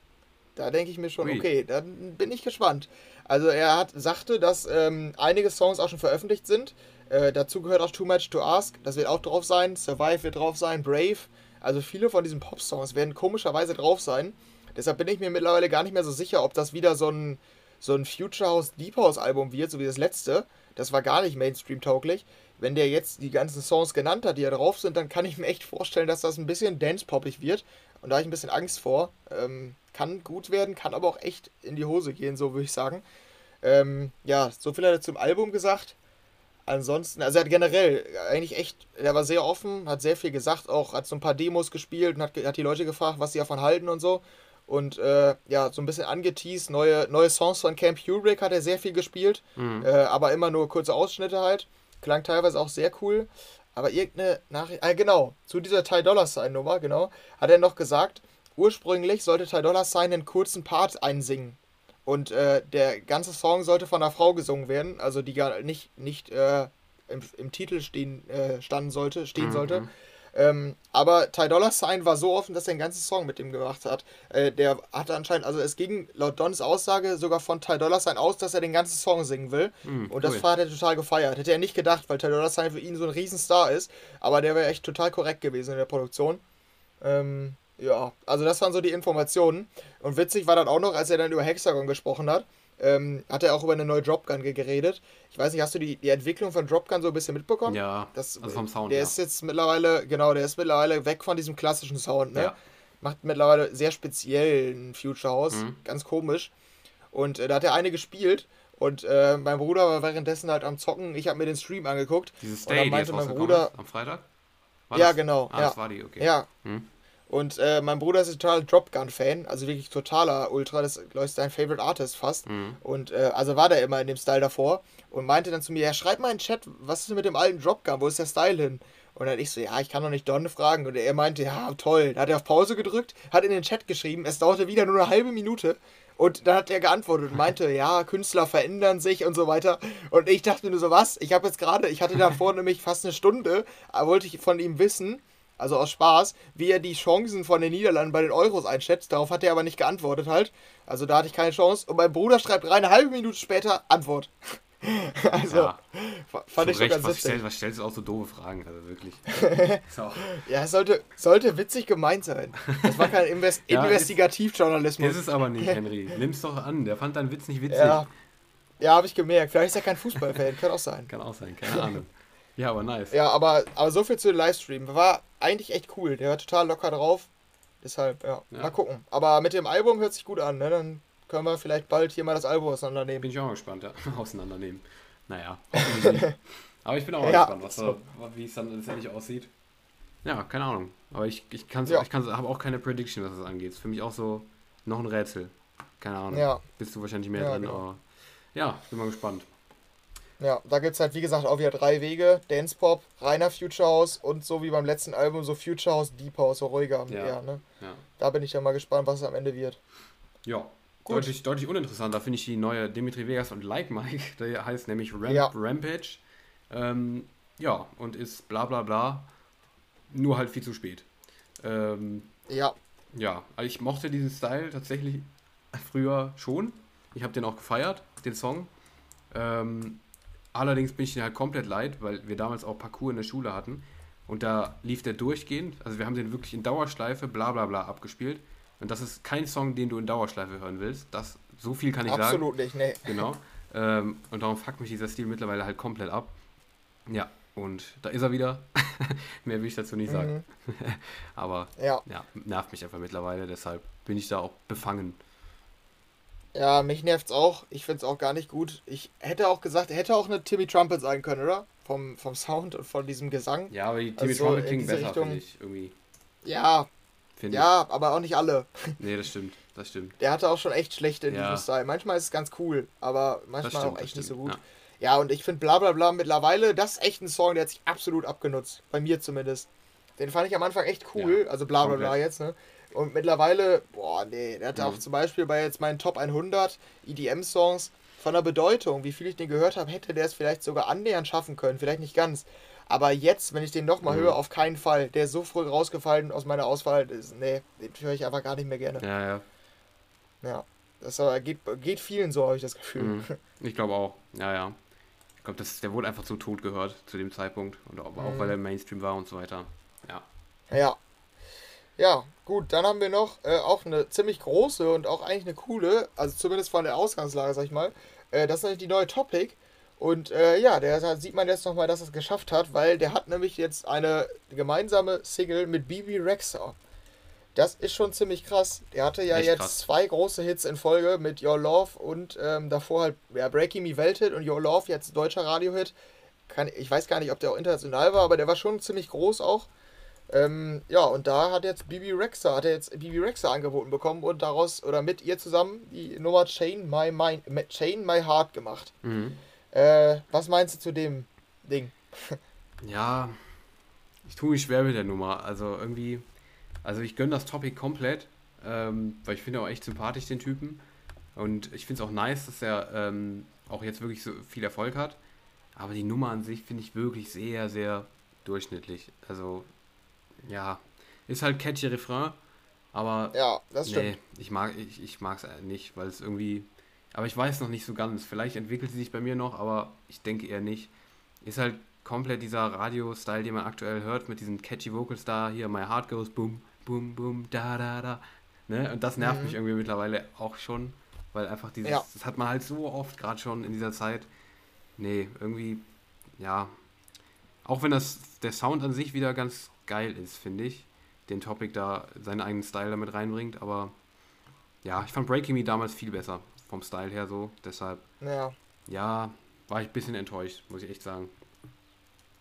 Da denke ich mir schon, Ui. okay, dann bin ich gespannt. Also er hat, sagte, dass ähm, einige Songs auch schon veröffentlicht sind. Äh, dazu gehört auch Too Much to Ask, das wird auch drauf sein. Survive wird drauf sein, Brave. Also viele von diesen Pop-Songs werden komischerweise drauf sein. Deshalb bin ich mir mittlerweile gar nicht mehr so sicher, ob das wieder so ein, so ein Future House Deep House Album wird, so wie das letzte. Das war gar nicht Mainstream-tauglich. Wenn der jetzt die ganzen Songs genannt hat, die da drauf sind, dann kann ich mir echt vorstellen, dass das ein bisschen dance-poppig wird. Und da habe ich ein bisschen Angst vor. Ähm, kann gut werden, kann aber auch echt in die Hose gehen, so würde ich sagen. Ähm, ja, so viel hat er zum Album gesagt. Ansonsten, also er hat generell eigentlich echt, er war sehr offen, hat sehr viel gesagt, auch hat so ein paar Demos gespielt und hat, hat die Leute gefragt, was sie davon halten und so. Und äh, ja, so ein bisschen angeteased, neue, neue Songs von Camp Kubrick hat er sehr viel gespielt, mhm. äh, aber immer nur kurze Ausschnitte halt. Klang teilweise auch sehr cool. Aber irgendeine Nachricht, ah, genau, zu dieser Ty Dollar Sign Nummer, genau, hat er noch gesagt, Ursprünglich sollte Ty Dolla Sign einen kurzen Part einsingen. Und äh, der ganze Song sollte von einer Frau gesungen werden, also die gar nicht, nicht äh, im, im, Titel stehen, äh, standen sollte, stehen mhm. sollte. Ähm, aber Ty Dolla Sign war so offen, dass er ein ganzes Song mit ihm gemacht hat. Äh, der hatte anscheinend, also es ging laut Dons Aussage sogar von Ty Dolla Sign aus, dass er den ganzen Song singen will. Mhm, und das hat er total gefeiert. Hätte er nicht gedacht, weil Ty Dolla Sign für ihn so ein Riesenstar ist. Aber der wäre echt total korrekt gewesen in der Produktion. Ähm, ja, also das waren so die Informationen. Und witzig war dann auch noch, als er dann über Hexagon gesprochen hat, ähm, hat er auch über eine neue Dropgun geredet. Ich weiß nicht, hast du die, die Entwicklung von Dropgun so ein bisschen mitbekommen? Ja, das, also vom Sound. Der ja. ist jetzt mittlerweile, genau, der ist mittlerweile weg von diesem klassischen Sound, ne? Ja. Macht mittlerweile sehr speziellen Future House, mhm. ganz komisch. Und äh, da hat er eine gespielt und äh, mein Bruder war währenddessen halt am Zocken. Ich habe mir den Stream angeguckt. Dieses Stay, und dann meinte mein Bruder. Am Freitag? War ja, das? genau. Ah, ja. das war die, okay. Ja. Hm. Und äh, mein Bruder ist ein totaler Dropgun-Fan, also wirklich totaler Ultra, das ist sein Favorite Artist fast. Mhm. Und äh, also war der immer in dem Style davor und meinte dann zu mir, ja, schreib mal in den Chat, was ist denn mit dem alten Dropgun, wo ist der Style hin? Und dann ich so, ja, ich kann doch nicht Donne fragen. Und er meinte, ja, toll. Da hat er auf Pause gedrückt, hat in den Chat geschrieben, es dauerte wieder nur eine halbe Minute. Und dann hat er geantwortet und meinte, ja, Künstler verändern sich und so weiter. Und ich dachte mir nur so, was? Ich habe jetzt gerade, ich hatte davor *laughs* nämlich fast eine Stunde, äh, wollte ich von ihm wissen, also aus Spaß, wie er die Chancen von den Niederlanden bei den Euros einschätzt. Darauf hat er aber nicht geantwortet halt. Also da hatte ich keine Chance. Und mein Bruder schreibt rein, eine halbe Minute später Antwort. *laughs* also, Ja. fand ich Recht, ganz was, witzig. stellst, was stellst du auch so doofe Fragen? Also wirklich. *laughs* so. Ja, es sollte, sollte witzig gemeint sein. Das war kein Invest *laughs* Ja, ist- Investigativjournalismus. Ist es aber nicht, Henry. Nimm's doch an. Der fand deinen Witz nicht witzig. Ja, ja habe ich gemerkt. Vielleicht ist er kein Fußballfan, kann auch sein. Kann auch sein, keine Ahnung. Ja, aber nice. Ja, aber, aber so viel zu den Livestream. War eigentlich echt cool. Der war total locker drauf. Deshalb, ja. Ja. Mal gucken. Aber mit dem Album hört sich gut an, ne? Dann können wir vielleicht bald hier mal das Album auseinandernehmen. Bin ich auch mal gespannt, ja. *laughs* Auseinandernehmen. Naja. *laughs* Aber ich bin auch mal Ja, gespannt, was so. da, wie es dann letztendlich aussieht. Ja, keine Ahnung. Aber ich, ich kann Ja. ich kann's, habe auch keine Prediction, was das angeht. Ist für mich auch so noch ein Rätsel. Keine Ahnung. Ja, Bist du wahrscheinlich mehr Ja, drin, genau. aber ja, ich bin mal gespannt. Ja. Da gibt es halt, wie gesagt, auch wieder drei Wege. Dance Pop, reiner Future House und so wie beim letzten Album so Future House, Deep House, so ruhiger. Ja. eher, ne? Ja. Da bin ich ja mal gespannt, was es am Ende wird. Ja. Gut. Deutlich, deutlich uninteressanter finde ich die neue Dimitri Vegas und Like Mike. Der heißt nämlich Ramp, Ja. Rampage. Ähm, ja, und ist bla bla bla. Nur halt viel zu spät. Ähm, Ja, ja, also ich mochte diesen Style tatsächlich früher schon. Ich habe den auch gefeiert, den Song. Ähm, allerdings bin ich den halt komplett leid, weil wir damals auch Parcours in der Schule hatten. Und da lief der durchgehend. Also wir haben den wirklich in Dauerschleife bla bla bla abgespielt. Und das ist kein Song, den du in Dauerschleife hören willst. Das, so viel kann ich sagen. absolut nicht, ne. Genau. Ähm, und darum fuckt mich dieser Stil mittlerweile halt komplett ab. Ja, und da ist er wieder. *laughs* Mehr will ich dazu nicht sagen. Mhm. *laughs* Aber Ja. ja, nervt mich einfach mittlerweile, deshalb bin ich da auch befangen. Ja, mich nervt's auch. Ich find's auch gar nicht gut. Ich hätte auch gesagt, er hätte auch eine Timmy Trumpet sein können, oder? Vom, vom Sound und von diesem Gesang. Ja, aber die Timmy Also Trumpet diese besser, finde ich, irgendwie. Ja, Finde ja, aber auch nicht alle. ich. Nee, das stimmt, das stimmt. Der hatte auch schon echt schlechte in Ja. diesem Style. Manchmal ist es ganz cool, aber manchmal stimmt, auch echt nicht so gut. Ja. Ja, und ich finde bla bla bla mittlerweile, das ist echt ein Song, der hat sich absolut abgenutzt. Bei mir zumindest. Den fand ich am Anfang echt cool, Ja, also bla bla bla jetzt, ne? Und mittlerweile, boah, nee, der hat Mhm. auch zum Beispiel bei jetzt meinen Top 100 EDM-Songs von der Bedeutung, wie viel ich den gehört habe, hätte der es vielleicht sogar annähernd schaffen können, vielleicht nicht ganz. Aber jetzt, wenn ich den nochmal Mhm. höre, auf keinen Fall. Der ist so früh rausgefallen aus meiner Auswahl, das, nee, den höre ich einfach gar nicht mehr gerne. Ja, ja. Ja, das geht, geht vielen so, habe ich das Gefühl. Mhm. *laughs* Ich glaube auch. Ja, ja. Ich glaube, der wurde einfach zu tot gehört zu dem Zeitpunkt. Und auch, auch Mhm. weil er im Mainstream war und so weiter. Ja. Ja. Ja, gut, dann haben wir noch äh, auch eine ziemlich große und auch eigentlich eine coole, also zumindest von der Ausgangslage, sag ich mal. Äh, das ist nämlich die neue Topic. Und äh, ja, der da sieht man jetzt nochmal, dass er es geschafft hat, weil der hat nämlich jetzt eine gemeinsame Single mit Bibi Rexha. Das ist schon ziemlich krass. Der hatte ja Echt jetzt krass. zwei große Hits in Folge mit Your Love und ähm, davor halt ja, Breaking Me Welthit und Your Love, jetzt deutscher Radiohit. Kann, ich weiß gar nicht, ob der auch international war, aber der war schon ziemlich groß auch. Ähm, ja, und da hat jetzt Bibi Rexa, hat er jetzt Bibi Rexa angeboten bekommen und daraus oder mit ihr zusammen die Nummer Chain My Mind, Chain My Heart gemacht. Mhm. Äh, was meinst du zu dem Ding? *laughs* Ja, ich tue mich schwer mit der Nummer. Also irgendwie, also ich gönne das Topic komplett, ähm, weil ich finde auch echt sympathisch den Typen. Und ich finde es auch nice, dass er ähm, auch jetzt wirklich so viel Erfolg hat. Aber die Nummer an sich finde ich wirklich sehr, sehr durchschnittlich. Also, ja, ist halt catchy Refrain, aber Ja, das stimmt. nee, ich mag ich, ich mag es nicht, weil es irgendwie, aber ich weiß noch nicht so ganz. Vielleicht entwickelt sie sich bei mir noch, aber ich denke eher nicht. Ist halt komplett dieser Radio-Style, den man aktuell hört, mit diesen catchy Vocals da, hier My Heart Goes Boom, Boom, Boom, da, da, da. Ne? Und das nervt Mhm. mich irgendwie mittlerweile auch schon, weil einfach dieses, Ja. das hat man halt so oft gerade schon in dieser Zeit. Nee, irgendwie, ja. Auch wenn das der Sound an sich wieder ganz geil ist, finde ich. Den Topic da seinen eigenen Style damit reinbringt, aber ja, ich fand Breaking Me damals viel besser vom Style her so. Deshalb, Ja. ja, war ich ein bisschen enttäuscht, muss ich echt sagen.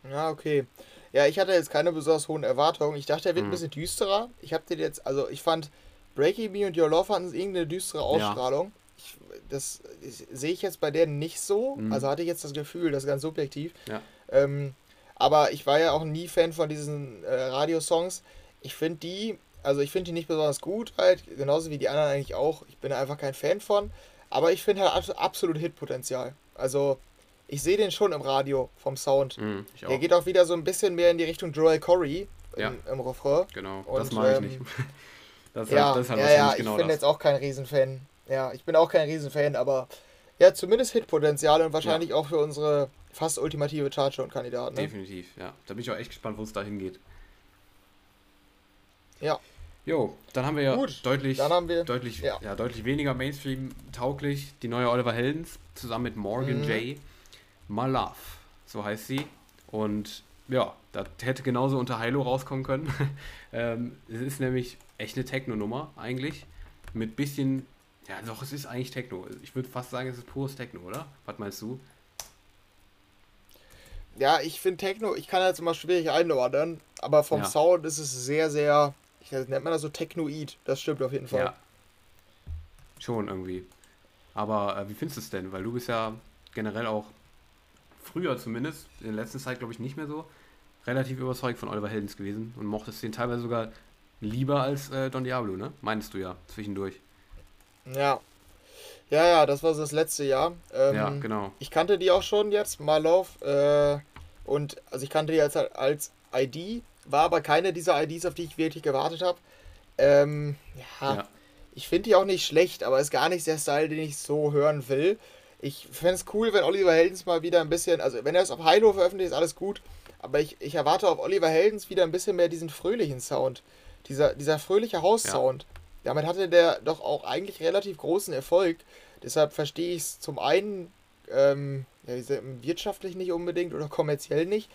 Ja, okay. Ja, ich hatte jetzt keine besonders hohen Erwartungen. Ich dachte, er wird ein Mhm. bisschen düsterer. Ich habe den jetzt, also ich fand Breaking Me und Your Love hatten irgendeine düstere Ausstrahlung. Ich, das ich, sehe ich jetzt bei der nicht so. Mhm. Also hatte ich jetzt das Gefühl, das ist ganz subjektiv. Ja. Ähm, aber ich war ja auch nie Fan von diesen äh, Radiosongs. Ich finde die Also ich finde die nicht besonders gut, halt, genauso wie die anderen eigentlich auch. Ich bin einfach kein Fan von. Aber ich finde halt absolut Hitpotenzial. Also ich sehe den schon im Radio vom Sound. Ich Der geht auch wieder so ein bisschen mehr in die Richtung Joel Corey im, Ja. im Refrain. Genau, Und, das mag ich ähm, nicht. *laughs* Das ist Ja, halt, das halt ja, ja, ich genau bin das. jetzt auch kein Riesenfan. Ja, ich bin auch kein Riesenfan, aber ja, zumindest Hitpotenzial und wahrscheinlich auch für unsere fast ultimative Chartshow-Kandidaten. Ne? Definitiv, ja. Da bin ich auch echt gespannt, wo es dahin geht. Ja. Jo, dann haben wir ja Gut, deutlich, wir- deutlich, ja. ja. deutlich weniger Mainstream-tauglich die neue Oliver Heldens zusammen mit Morgan Mhm. J. My Love, so heißt sie. Und ja, das hätte genauso unter Hilo rauskommen können. *laughs* ähm, es ist nämlich echt eine Techno-Nummer eigentlich. Mit bisschen, ja doch, es ist eigentlich Techno. Ich würde fast sagen, es ist pures Techno, oder? Was meinst du? Ja, ich finde Techno, ich kann jetzt immer schwierig einordnen, aber vom Ja. Sound ist es sehr, sehr, ich nennt man das so Technoid. Das stimmt auf jeden Fall. Ja. Schon irgendwie. Aber äh, wie findest du es denn? Weil du bist ja generell auch früher zumindest, in der letzten Zeit glaube ich nicht mehr so, relativ überzeugt von Oliver Heldens gewesen und mochtest den teilweise sogar lieber als äh, Don Diablo, ne? Meinst du ja, zwischendurch. Ja. Ja, ja, das war das letzte Jahr. Ähm, ja, genau. Ich kannte die auch schon jetzt, My Love. Äh, und also ich kannte die als, als ID, war aber keine dieser IDs, auf die ich wirklich gewartet habe. Ähm, ja, Ja. ich finde die auch nicht schlecht, aber ist gar nicht der Style, den ich so hören will. Ich fände es cool, wenn Oliver Heldens mal wieder ein bisschen, also wenn er es auf Hilo veröffentlicht, ist alles gut. Aber ich, ich erwarte auf Oliver Heldens wieder ein bisschen mehr diesen fröhlichen Sound. Dieser, dieser fröhliche Haussound. Damit hatte der doch auch eigentlich relativ großen Erfolg. Deshalb verstehe ich es zum einen ähm, ja, wirtschaftlich nicht unbedingt oder kommerziell nicht.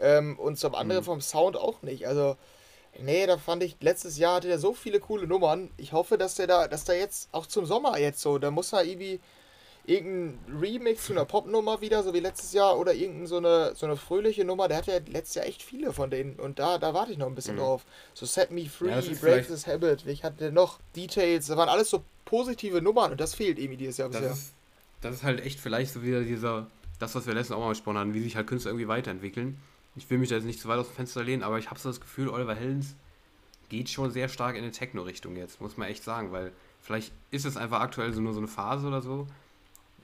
Ähm, und zum anderen Mhm. vom Sound auch nicht. Also, nee, da fand ich, letztes Jahr hatte der so viele coole Nummern. Ich hoffe, dass der da, dass der jetzt auch zum Sommer jetzt so, da muss er irgendwie irgendein Remix zu einer Popnummer wieder, so wie letztes Jahr, oder irgendeine so eine, so eine fröhliche Nummer. Der hatte ja letztes Jahr echt viele von denen und da, da warte ich noch ein bisschen Mhm. drauf. So Set Me Free, Ja, Break This Habit, ich hatte noch Details, da waren alles so positive Nummern und das fehlt irgendwie dieses Jahr Das bisher. ist, das ist halt echt vielleicht so wieder dieser, das, was wir letztens auch mal besprochen haben, wie sich halt Künstler irgendwie weiterentwickeln. Ich will mich da jetzt nicht zu weit aus dem Fenster lehnen, aber ich habe so das Gefühl, Oliver Heldens geht schon sehr stark in eine Techno-Richtung jetzt, muss man echt sagen, weil vielleicht ist es einfach aktuell so nur so eine Phase oder so.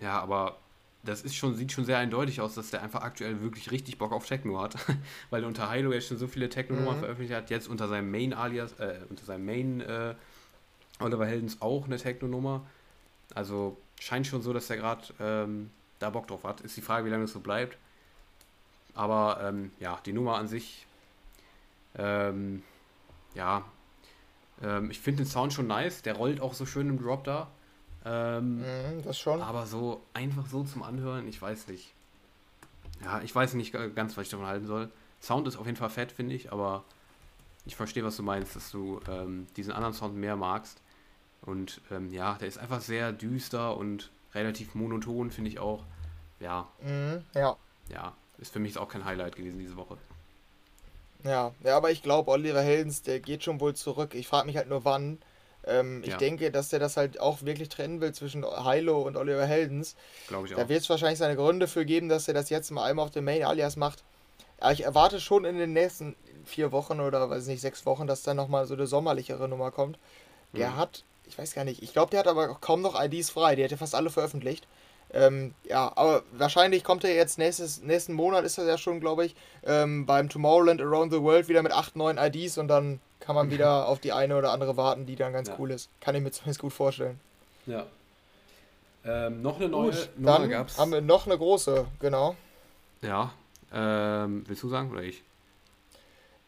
Ja, aber das ist schon, sieht schon sehr eindeutig aus, dass der einfach aktuell wirklich richtig Bock auf Techno hat. *laughs* weil er unter Hilo jetzt schon so viele Techno-Nummern Mhm. veröffentlicht hat, jetzt unter seinem Main-Alias, äh, unter seinem Main äh, Oliver Heldens auch eine Techno-Nummer. Also scheint schon so, dass er gerade ähm, da Bock drauf hat. Ist die Frage, wie lange es so bleibt. Aber ähm, ja, die Nummer an sich, ähm, ja, ähm, ich finde den Sound schon nice. Der rollt auch so schön im Drop da. Ähm, Mhm, das schon. aber so einfach so zum Anhören, ich weiß nicht. Ja, ich weiß nicht ganz, was ich davon halten soll. Sound ist auf jeden Fall fett, finde ich, aber ich verstehe, was du meinst, dass du ähm, diesen anderen Sound mehr magst. Und ähm, ja, der ist einfach sehr düster und relativ monoton, finde ich auch. Ja, Mhm, ja. ja, ist für mich auch kein Highlight gewesen diese Woche. Ja, ja, aber ich glaube, Oliver Heldens, der geht schon wohl zurück. Ich frage mich halt nur wann. Ähm, ich Ja. denke, dass der das halt auch wirklich trennen will zwischen Hilo und Oliver Heldens. Glaube ich auch. Da wird es wahrscheinlich seine Gründe für geben, dass er das jetzt mal einmal auf dem Main Alias macht. Aber ich erwarte schon in den nächsten vier Wochen oder weiß nicht, sechs Wochen, dass dann nochmal so eine sommerlichere Nummer kommt. Der Mhm. hat, ich weiß gar nicht, ich glaube, der hat aber kaum noch IDs frei. Die hat ja fast alle veröffentlicht. Ähm, ja, aber wahrscheinlich kommt er jetzt nächstes, nächsten Monat, ist er ja schon, glaube ich, ähm, beim Tomorrowland Around the World wieder mit 8, 9 IDs und dann kann man wieder *laughs* auf die eine oder andere warten, die dann ganz Ja. cool ist. Kann ich mir *laughs* zumindest gut vorstellen. Ja. Ähm, noch eine neue Gut, dann gab's. haben wir noch eine große, genau. Ja. Ähm, willst du sagen oder ich?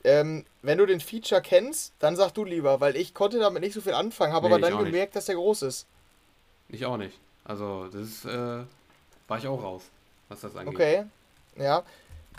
Ähm, wenn du den Feature kennst, dann sag du lieber, weil ich konnte damit nicht so viel anfangen, habe Nee, aber dann auch nicht. gemerkt, dass der groß ist. Ich auch nicht. Also, das ist, äh, war ich auch raus, was das angeht. Okay. Ja.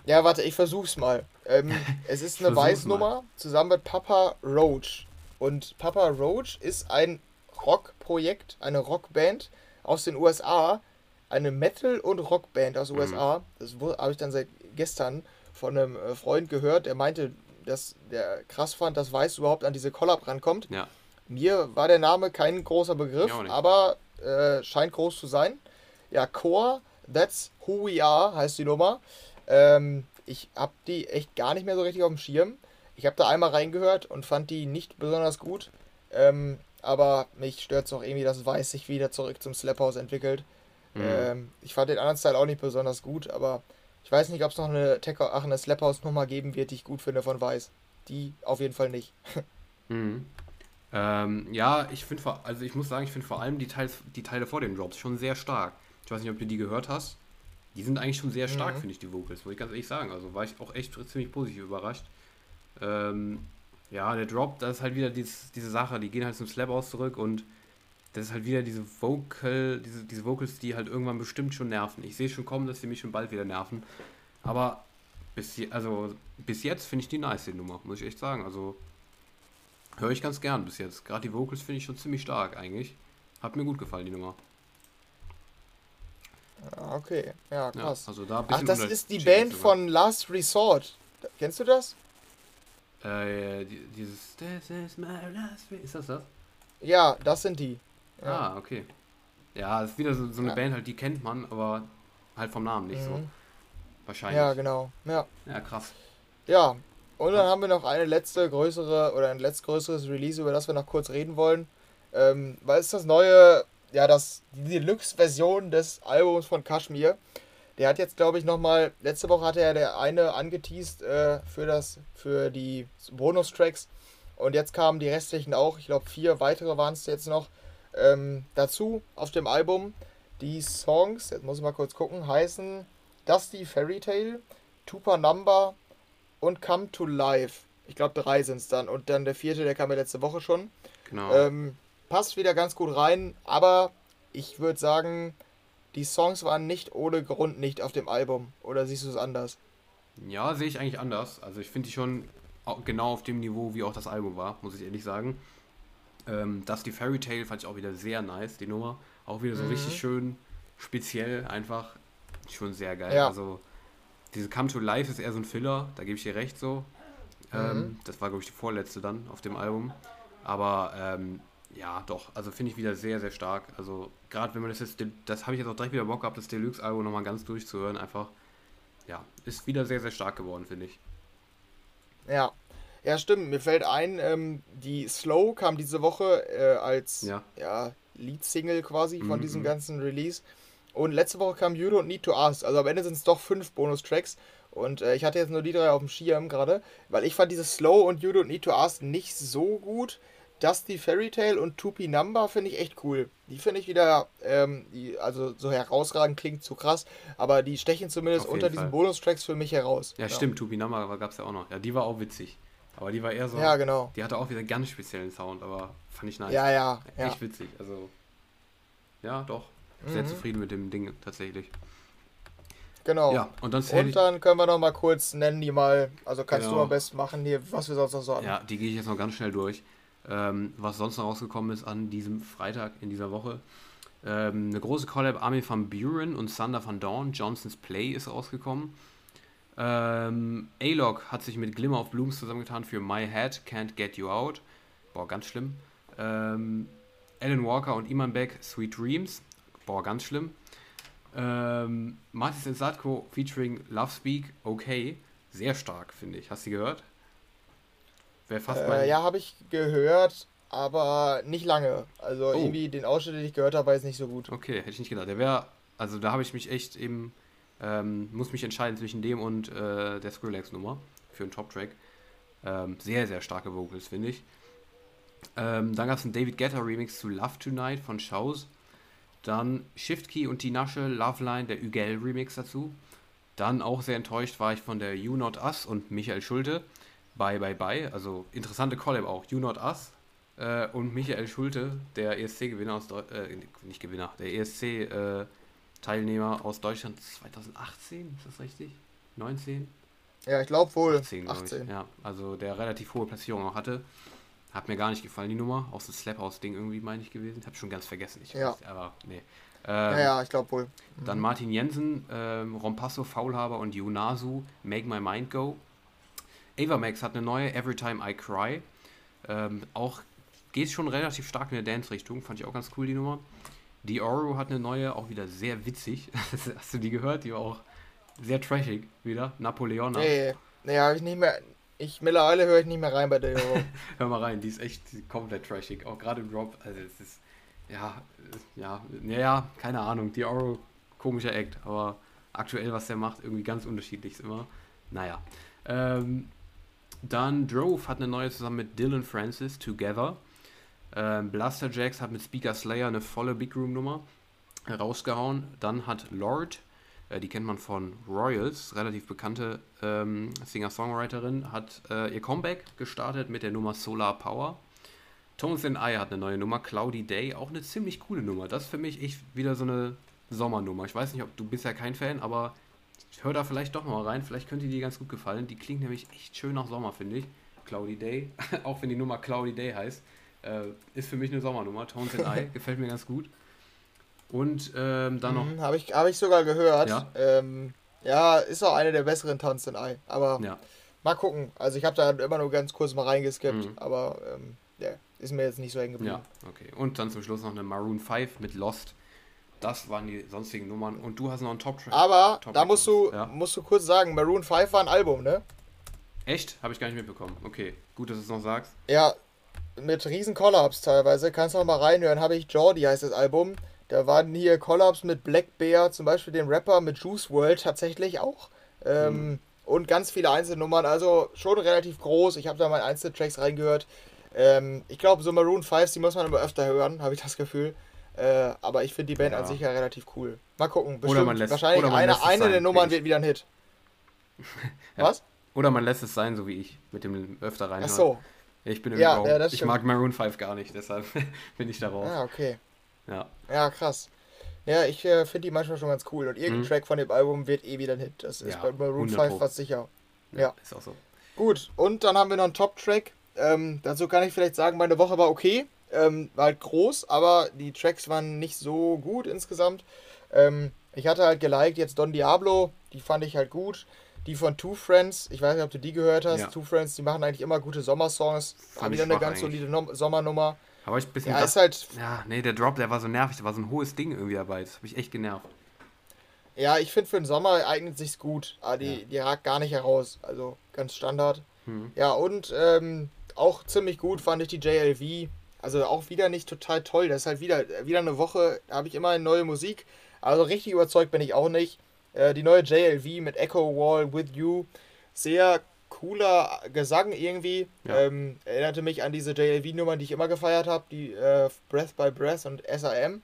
Ja, warte, ich versuch's mal. Ähm, *laughs* es ist eine Weißnummer zusammen mit Papa Roach. Und Papa Roach ist ein Rockprojekt, eine Rockband aus den USA. Eine Metal- und Rockband aus den Mhm. USA. Das habe ich dann seit gestern von einem äh, Freund gehört. Der meinte, dass der krass fand, dass Weiß überhaupt an diese Collab rankommt. Ja. Mir war der Name kein großer Begriff, aber äh, scheint groß zu sein. Ja, Core, That's Who We Are heißt die Nummer. Ähm, ich habe die echt gar nicht mehr so richtig auf dem Schirm. Ich habe da einmal reingehört und fand die nicht besonders gut. Ähm, aber mich stört es auch irgendwie, dass Weiß sich wieder zurück zum Slap House entwickelt. Mhm. Ähm, ich fand den anderen Style auch nicht besonders gut, aber ich weiß nicht, ob es noch eine Tech ach, eine Slap House Nummer geben wird, die ich gut finde von Weiß. Die auf jeden Fall nicht. *laughs* mhm. ähm, ja, ich finde, also ich muss sagen, ich finde vor allem die, Teils, die Teile vor den Drops schon sehr stark. Ich weiß nicht, ob du die gehört hast. Die sind eigentlich schon sehr stark, mhm. finde ich, die Vocals, muss ich ganz ehrlich sagen. Also war ich auch echt ziemlich positiv überrascht. Ähm, ja, der Drop, das ist halt wieder dies, diese Sache, die gehen halt zum Slap aus zurück und das ist halt wieder diese Vocal, diese, diese Vocals, die halt irgendwann bestimmt schon nerven. Ich sehe schon kommen, dass sie mich schon bald wieder nerven. Aber bis, also, bis jetzt finde ich die nice, die Nummer, muss ich echt sagen. Also höre ich ganz gern bis jetzt. Gerade die Vocals finde ich schon ziemlich stark eigentlich. Hat mir gut gefallen, die Nummer. Ah, okay, ja, krass. Ja, also da Ach, das ist die Band sogar. von Last Resort. Kennst du das? Äh, dieses This is my last Ist das das? Ja, das sind die. Ja. Ah, okay. Ja, ist wieder so, so eine ja. Band halt, die kennt man, aber halt vom Namen nicht mhm. so. Wahrscheinlich. Ja, genau. Ja. Ja, krass. Ja, und dann haben wir noch eine letzte größere oder ein letztgrößeres Release, über das wir noch kurz reden wollen. Ähm, was ist das neue, ja, das, die Deluxe-Version des Albums von Kashmir? Der hat jetzt, glaube ich, nochmal, letzte Woche hatte er der eine angeteased äh, für, das, für die Bonustracks. Und jetzt kamen die restlichen auch, ich glaube vier weitere waren es jetzt noch, ähm, dazu auf dem Album. Die Songs, jetzt muss ich mal kurz gucken, heißen Dusty Fairy Tale, Tupa Number und Come to Life. Ich glaube, drei sind es dann. Und dann der vierte, der kam ja letzte Woche schon. Genau. Ähm, passt wieder ganz gut rein, aber ich würde sagen, die Songs waren nicht ohne Grund nicht auf dem Album. Oder siehst du es anders? Ja, sehe ich eigentlich anders. Also ich finde die schon genau auf dem Niveau, wie auch das Album war, muss ich ehrlich sagen. Ähm, das die Fairy Tale fand ich auch wieder sehr nice, die Nummer. Auch wieder so mhm. richtig schön speziell, einfach schon sehr geil. Ja. Also diese Come to Life ist eher so ein Filler, da gebe ich dir recht so. Ähm, mhm. das war, glaube ich, die vorletzte dann auf dem Album. Aber ähm, ja, doch. Also finde ich wieder sehr, sehr stark. Also gerade wenn man das jetzt, das habe ich jetzt auch direkt wieder Bock gehabt, das Deluxe-Album nochmal ganz durchzuhören. Einfach, ja, ist wieder sehr, sehr stark geworden, finde ich. Ja. Ja, stimmt. Mir fällt ein, ähm, die Slow kam diese Woche äh, als ja. Ja, Lead-Single quasi von mhm. diesem ganzen Release. Und letzte Woche kam You Don't Need to Ask. Also am Ende sind es doch fünf Bonus-Tracks. Und äh, ich hatte jetzt nur die drei auf dem Schirm gerade, weil ich fand dieses Slow und You Don't Need to Ask nicht so gut. Dusty Fairy Tale und Tupi Number finde ich echt cool. Die finde ich wieder, ähm, die, also so herausragend klingt zu krass, aber die stechen zumindest unter Fall. diesen Bonustracks für mich heraus. Ja, ja. stimmt, Tupi Number gab es ja auch noch. Ja, die war auch witzig. Aber die war eher so. Ja, genau. Die hatte auch wieder einen ganz speziellen Sound, aber fand ich nice. Ja, ja. Echt ja. witzig. Also, ja, doch. Sehr mhm. zufrieden mit dem Ding tatsächlich. Genau. Ja, und, dann, und dann können wir noch mal kurz nennen die mal, also kannst genau. du am besten machen hier, was wir sonst noch so haben. Ja, die gehe ich jetzt noch ganz schnell durch ähm, was sonst noch rausgekommen ist an diesem Freitag in dieser Woche. Ähm, eine große Collab Armin van Buren und Sander van Dorn, Johnson's Play ist rausgekommen. Ähm, A-Log hat sich mit Glimmer of Blooms zusammengetan für My Head Can't Get You Out. Boah, ganz schlimm. Ähm, Alan Walker und Iman Beck, Sweet Dreams. Boah, ganz schlimm. Ähm, Martis Sadko featuring Love Speak, okay. Sehr stark, finde ich. Hast du gehört? Wäre fast äh, Ja, habe ich gehört, aber nicht lange. Also oh. irgendwie den Ausschnitt, den ich gehört habe, war jetzt nicht so gut. Okay, hätte ich nicht gedacht. Der wäre, also da habe ich mich echt eben, ähm, muss mich entscheiden zwischen dem und äh, der Skrillex-Nummer für einen Top-Track. Ähm, sehr, sehr starke Vocals, finde ich. Ähm, dann gab es einen David Guetta Remix zu Love Tonight von Shows. Dann Shift Key und die Nasche Love Line, der Ügel Remix dazu. Dann auch sehr enttäuscht war ich von der You Not Us und Michael Schulte. Bye Bye Bye. Also interessante Collab auch. You Not Us äh, und Michael Schulte, der ESC-Gewinner aus Deutschland, äh, nicht Gewinner, der ESC-Teilnehmer äh, aus Deutschland 2018, ist das richtig? 19? Ja, ich glaube wohl. 18, glaub 18. Ich. Ja, also der relativ hohe Platzierung auch hatte. Hat mir gar nicht gefallen, die Nummer. Aus dem Slap-House-Ding irgendwie, meine ich, gewesen. Hab schon ganz vergessen. Ich ja. Weiß, aber nee. Ähm, ja, ja, ich glaube wohl. Mhm. Dann Martin Jensen, ähm, Rompasso, Faulhaber und Yunasu, Make My Mind Go. Ava Max hat eine neue Every Time I Cry. Ähm, auch geht schon relativ stark in der Dance-Richtung, fand ich auch ganz cool die Nummer. Die Oro hat eine neue, auch wieder sehr witzig. *laughs* Hast du die gehört? Die war auch sehr trashig wieder. Napoleon. Nee, nee, habe ich nicht mehr. Ich mittlerweile höre ich nicht mehr rein bei der Euro. *laughs* Hör mal rein, die ist echt komplett trashig. Auch gerade im Drop, also es ist, ja, ja, ja, keine Ahnung. Die Euro, komischer Act, aber aktuell, was der macht, irgendwie ganz unterschiedlich ist immer. Naja. Ähm, dann Drove hat eine neue zusammen mit Dylan Francis, Together. Ähm, Blaster Jacks hat mit Speaker Slayer eine volle Big Room Nummer rausgehauen. Dann hat Lord, äh, die kennt man von Royals, relativ bekannte ähm, Singer-Songwriterin, hat äh, ihr Comeback gestartet mit der Nummer Solar Power. Tones and I hat eine neue Nummer, Cloudy Day, auch eine ziemlich coole Nummer. Das ist für mich echt wieder so eine Sommernummer. Ich weiß nicht, ob du bist ja kein Fan, aber höre da vielleicht doch mal rein. Vielleicht könnte die dir ganz gut gefallen. Die klingt nämlich echt schön nach Sommer, finde ich. Cloudy Day, *laughs* auch wenn die Nummer Cloudy Day heißt, äh, ist für mich eine Sommernummer. Tones and I *laughs* gefällt mir ganz gut. Und ähm, dann noch. Mhm, Habe ich, hab ich sogar gehört. Ja? Ähm, ja, ist auch eine der besseren Tanz in Ei. Aber Ja, mal gucken. Also ich habe da immer nur ganz kurz mal reingeskippt, Mhm. aber ähm, ja, ist mir jetzt nicht so hängen geblieben. ja, okay. Und dann zum Schluss noch eine Maroon 5 mit Lost. Das waren die sonstigen Nummern. Und du hast noch einen Top-Track. Aber Top da musst du, Ja. musst du kurz sagen, Maroon 5 war ein Album, ne? Echt? Habe ich gar nicht mitbekommen. Okay, gut, dass du es noch sagst. Ja, mit riesen Collabs teilweise. Kannst du noch mal reinhören. Habe ich Jordi heißt das Album. Da waren hier Collabs mit Black Bear, zum Beispiel dem Rapper mit Juice World tatsächlich auch. Ähm, Und ganz viele Einzelnummern. Also schon relativ groß. Ich habe da mal Einzeltracks reingehört. Ähm, ich glaube, so Maroon 5, die muss man immer öfter hören, habe ich das Gefühl. Äh, aber ich finde die Band Ja. an sich ja relativ cool. Mal gucken. Oder Bestimmt, man lässt- wahrscheinlich oder man eine, lässt eine sein, der Nummern wird wieder ein Hit. Ja. *laughs* Was? Oder man lässt es sein, so wie ich, mit dem öfter rein. Ach so. Ich bin Ja, im ja, das Ich mag Maroon 5 gar nicht, deshalb *laughs* bin ich darauf. Ah, okay. Ja. Ja, krass. Ja, ich äh, finde die manchmal schon ganz cool. Und irgendein Mhm. Track von dem Album wird eh wieder ein Hit. Das ist Ja, bei Maroon 100 5 fast sicher. Ja. Ist auch so. Gut, und dann haben wir noch einen Top-Track. Ähm, dazu kann ich vielleicht sagen, meine Woche war okay. Ähm, war halt groß, aber die Tracks waren nicht so gut insgesamt. Ähm, ich hatte halt geliked jetzt Don Diablo, die fand ich halt gut. Die von Two Friends, ich weiß nicht, ob du die gehört hast. Ja. Two Friends, die machen eigentlich immer gute Sommersongs. Fand Haben ich wieder eine ganz eigentlich. solide Nom Sommernummer. Aber ich ein bisschen. Ja, das, ist halt ja, nee, der Drop, der war so nervig. Da war so ein hohes Ding irgendwie dabei. Das hat mich echt genervt. Ja, ich finde für den Sommer eignet sich's gut. Aber die, Ja. die ragt gar nicht heraus. Also ganz Standard. Hm. Ja, und ähm, auch ziemlich gut fand ich die JLV. Also auch wieder nicht total toll. Das ist halt wieder, wieder eine Woche, da habe ich immer eine neue Musik. Also richtig überzeugt bin ich auch nicht. Äh, die neue JLV mit Echo Wall with You. Sehr cooler Gesang irgendwie. Ja. Ähm, erinnerte mich an diese JLV-Nummern, die ich immer gefeiert habe. Die äh, Breath by Breath und SAM.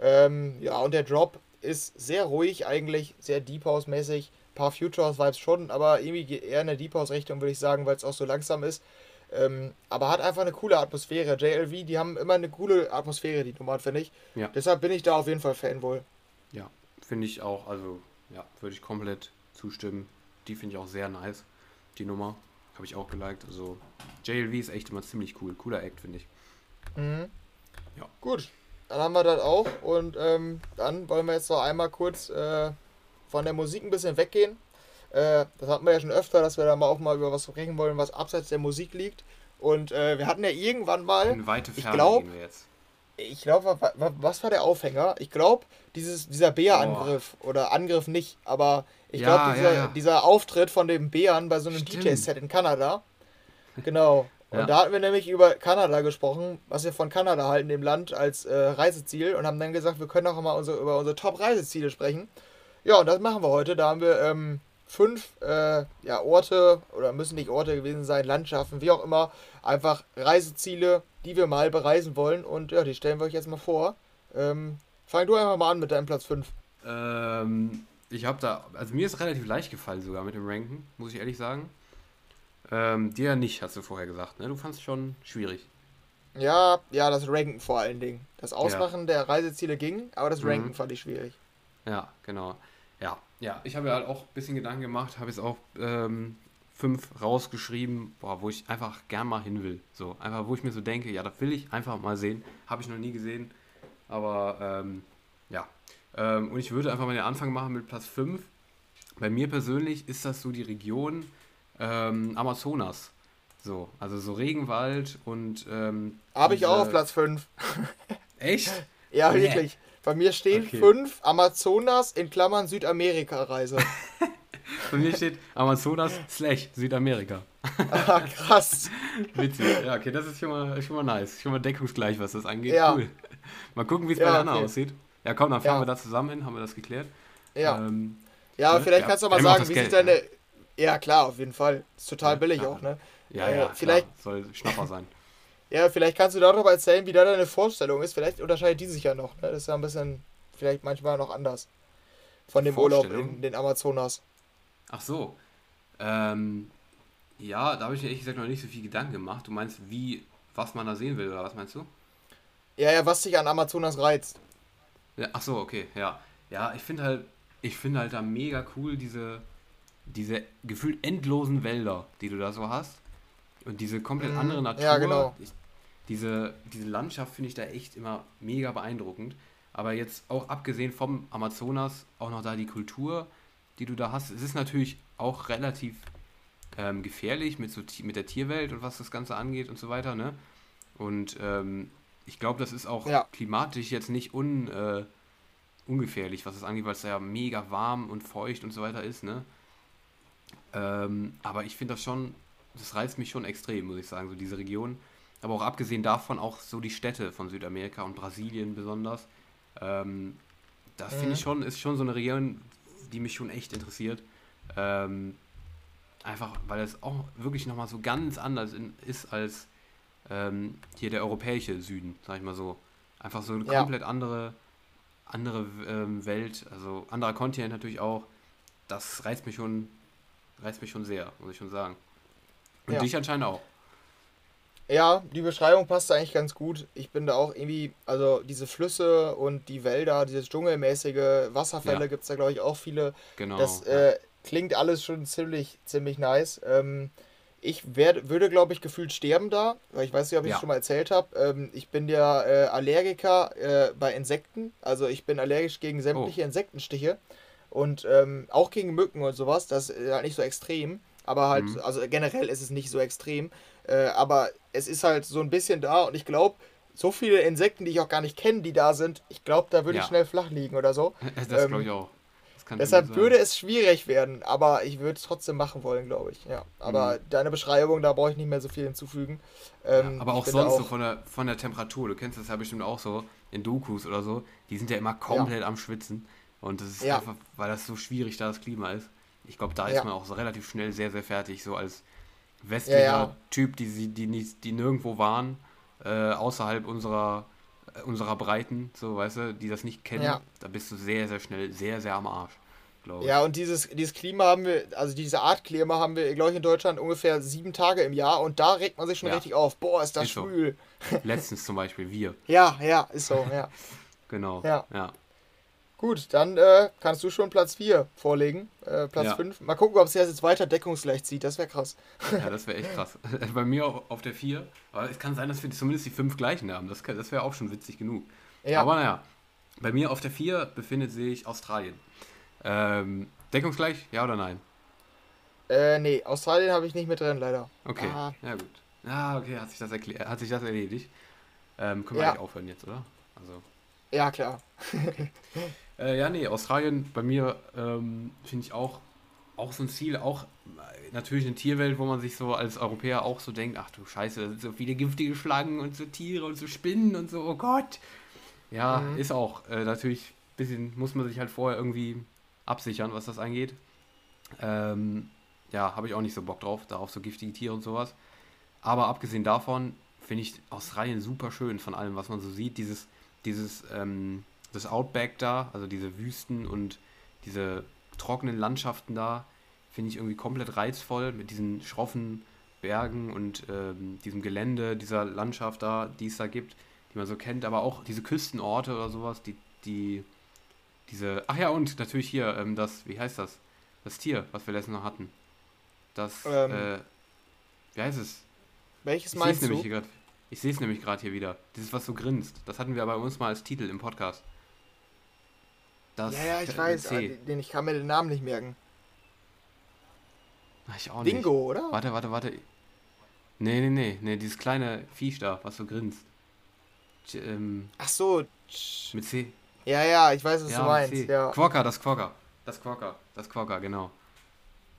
Ähm, ja, und der Drop ist sehr ruhig eigentlich, sehr Deep House-mäßig. Paar Future House-Vibes schon, aber irgendwie eher in der Deep House-Richtung, würde ich sagen, weil es auch so langsam ist. Ähm, aber hat einfach eine coole Atmosphäre. JLV, die haben immer eine coole Atmosphäre, die Nummern, finde ich. Ja. Deshalb bin ich da auf jeden Fall Fan wohl. Ja, finde ich auch. Also, ja, würde ich komplett zustimmen. Die finde ich auch sehr nice. Die Nummer habe ich auch geliked. Also, JLV ist echt immer ziemlich cool. Cooler Act, finde ich. Mhm. Ja. Gut, dann haben wir das auch. Und ähm, dann wollen wir jetzt noch einmal kurz äh, von der Musik ein bisschen weggehen. Äh, das hatten wir ja schon öfter, dass wir da mal auch mal über was sprechen wollen, was abseits der Musik liegt. Und äh, wir hatten ja irgendwann mal, In weite ich Ferne glaub- gehen wir jetzt. Ich glaube, wa- wa- was war der Aufhänger? Ich glaube, dieser Bärangriff oder Angriff nicht, aber ich Ja, glaube, dieser, ja, ja. dieser Auftritt von dem Bären bei so einem. DJ-Set in Kanada. Genau. Und da hatten wir nämlich über Kanada gesprochen, was wir von Kanada halten, dem Land als äh, Reiseziel und haben dann gesagt, wir können auch mal unsere, über unsere Top-Reiseziele sprechen. Ja, und das machen wir heute. Da haben wir ähm, fünf äh, ja, Orte oder müssen nicht Orte gewesen sein, Landschaften, wie auch immer, einfach Reiseziele, die wir mal bereisen wollen. Und ja, die stellen wir euch jetzt mal vor. Ähm, fang du einfach mal an mit deinem Platz 5. Ähm, ich habe da, also mir ist relativ leicht gefallen sogar mit dem Ranken, muss ich ehrlich sagen. Ähm, dir nicht, hast du vorher gesagt, ne? Du fandst schon schwierig. Ja, ja, das Ranken vor allen Dingen. Das Ausmachen der Reiseziele ging, aber das Mhm. Ranken fand ich schwierig. Ja, genau. Ja, ja. Ich habe ja halt auch ein bisschen Gedanken gemacht, habe jetzt auch ähm, fünf rausgeschrieben, boah, wo ich einfach gern mal hin will. So, einfach, wo ich mir so denke, ja, das will ich einfach mal sehen. Habe ich noch nie gesehen. Aber ähm, ja. Ähm, und ich würde einfach mal den Anfang machen mit Platz 5. Bei mir persönlich ist das so die Region ähm, Amazonas. So, also so Regenwald und ähm, Habe ich auch auf Platz 5. *laughs* Echt? Ja, wirklich. Bei mir steht Okay. 5 Amazonas in Klammern Südamerika-Reise. *laughs* Bei mir steht Amazonas slash Südamerika. Ah, krass. Witzig. Ja, okay, das ist schon mal, schon mal nice. Schon mal deckungsgleich, was das angeht. Ja. Cool. Mal gucken, wie es Ja, bei der Anna okay. aussieht. Ja, komm, dann fahren Ja. wir da zusammen hin, haben wir das geklärt. Ja. Ähm, Ja, ne? vielleicht kannst du mal sagen, wie Geld, sieht deine. Ja, klar, auf jeden Fall. Ist total billig auch, ne? ja, Äh, ja, vielleicht- soll Schnapper sein. *laughs* Ja, vielleicht kannst du darüber erzählen, wie da deine Vorstellung ist. Vielleicht unterscheidet die sich ja noch, ne? Das ist ja ein bisschen, vielleicht manchmal noch anders. Von dem Urlaub in den Amazonas. Ach so. Ähm, ja, da habe ich mir ehrlich gesagt noch nicht so viel Gedanken gemacht. Du meinst, wie, was man da sehen will, oder was meinst du? Ja, ja, was dich an Amazonas reizt. Ja, ach so, okay, ja. Ja, ich finde halt, ich finde halt da mega cool diese, diese gefühlt endlosen Wälder, die du da so hast. Und diese komplett Mhm, andere Natur. ja, genau. Ich, diese, diese Landschaft finde ich da echt immer mega beeindruckend. Aber jetzt auch abgesehen vom Amazonas, auch noch da die Kultur, die du da hast. Es ist natürlich auch relativ ähm, gefährlich mit, so, mit der Tierwelt und was das Ganze angeht und so weiter, ne? Und ähm, ich glaube, das ist auch Ja. klimatisch jetzt nicht un, äh, ungefährlich, was das angeht, weil es ja mega warm und feucht und so weiter ist, ne? Ähm, aber ich finde das schon, das reizt mich schon extrem, muss ich sagen, so diese Region. Aber auch abgesehen davon auch so die Städte von Südamerika und Brasilien besonders. Ähm, das finde ich Mhm. schon, ist schon so eine Region, die mich schon echt interessiert. Ähm, einfach, weil es auch wirklich nochmal so ganz anders in, ist als ähm, hier der europäische Süden, sag ich mal so. Einfach so eine Ja. komplett andere, andere ähm, Welt, also anderer Kontinent natürlich auch. Das reizt mich schon, reizt mich schon sehr, muss ich schon sagen. Und Ja. dich anscheinend auch. Ja, die Beschreibung passt eigentlich ganz gut. Ich bin da auch irgendwie, also diese Flüsse und die Wälder, dieses dschungelmäßige Wasserfälle Ja. gibt es da, glaube ich, auch viele. Genau. Das äh, klingt alles schon ziemlich, ziemlich nice. Ähm, ich werd, würde, glaube ich, gefühlt sterben da, weil ich weiß nicht, ob ich es Ja. schon mal erzählt habe. Ähm, ich bin ja äh, Allergiker äh, bei Insekten. Also ich bin allergisch gegen sämtliche Insektenstiche und ähm, auch gegen Mücken und sowas. Das ist halt nicht so extrem. Aber halt, Mhm. also generell ist es nicht so extrem. Äh, aber es ist halt so ein bisschen da und ich glaube, so viele Insekten, die ich auch gar nicht kenne, die da sind, ich glaube, da würde ich Ja. schnell flach liegen oder so. *laughs* das ähm, glaube ich auch. Deshalb würde es schwierig werden, aber ich würde es trotzdem machen wollen, glaube ich. Ja. Aber Mhm. deine Beschreibung, da brauche ich nicht mehr so viel hinzufügen. Ähm, Ja, aber ich auch sonst so auch- von der, von der Temperatur, du kennst das ja bestimmt auch so in Dokus oder so, die sind ja immer komplett am Schwitzen. Und das ist Ja. einfach, weil das so schwierig da das Klima ist. Ich glaube, da Ja. ist man auch so relativ schnell sehr, sehr fertig, so als westlicher Ja, ja. Typ, die, sie- die, nicht, die nirgendwo waren, äh, außerhalb unserer, äh, unserer Breiten, so weißt du, die das nicht kennen, Ja. da bist du sehr, sehr schnell, sehr, sehr am Arsch, glaube ich. Ja, und dieses, dieses Klima haben wir, also diese Art Klima haben wir, glaube ich, in Deutschland ungefähr sieben Tage im Jahr und da regt man sich schon richtig auf. Boah, ist das Ist so. schwül. Letztens zum Beispiel wir, *laughs* Ja, ja, ist so, ja. *laughs* genau. Ja. Gut, dann äh, kannst du schon Platz 4 vorlegen. Äh, Platz Ja. 5. Mal gucken, ob es jetzt weiter deckungsgleich zieht. Das wäre krass. Ja, das wäre echt krass. *laughs* Bei mir au- auf der 4. Aber es kann sein, dass wir zumindest die fünf gleichen haben. Das, kann- das wäre auch schon witzig genug. Ja, Aber naja, bei mir auf der 4 befindet sich Australien. Ähm, deckungsgleich, ja oder nein? äh, nee, Australien habe ich nicht mit drin, leider. Okay, Ah. ja gut. Ja, okay, hat sich das, erklär hat sich das erledigt. Ähm, können wir Ja. eigentlich aufhören jetzt, oder? Also, Ja, klar. *laughs* Äh, ja, nee, Australien bei mir ähm, finde ich auch, auch so ein Ziel, auch äh, natürlich eine Tierwelt, wo man sich so als Europäer auch so denkt, ach du Scheiße, da sind so viele giftige Schlangen und so Tiere und so Spinnen und so, oh Gott. Ja, Mhm. ist auch. Äh, natürlich ein bisschen muss man sich halt vorher irgendwie absichern, was das angeht. Ähm, ja, habe ich auch nicht so Bock drauf, da auf so giftige Tiere und sowas. Aber abgesehen davon finde ich Australien super schön von allem, was man so sieht. Dieses, dieses, ähm, das Outback da, also diese Wüsten und diese trockenen Landschaften da, finde ich irgendwie komplett reizvoll mit diesen schroffen Bergen und ähm, diesem Gelände, dieser Landschaft da, die es da gibt, die man so kennt, aber auch diese Küstenorte oder sowas, die, die, diese, ach ja, und natürlich hier, ähm, das, wie heißt das? Das Tier, was wir letztens noch hatten. Das, Ähm, äh, wie heißt es? Welches Ich meinst nämlich du? hier gerade. Ich sehe es nämlich gerade hier wieder. Dieses, was so grinst. Das hatten wir bei uns mal als Titel im Podcast. Das Ja, ja, ich weiß, den, ich kann mir den Namen nicht merken. Ich auch nicht. Dingo, oder? Warte, warte, warte. Nee, nee, nee, nee, dieses kleine Viech da, was so grinst. Ähm, Ach so. mit C. Ja, ja, ich weiß, was ja, du meinst. Ja. Quokka, das Quokka. Das Quokka. Das Quokka, genau.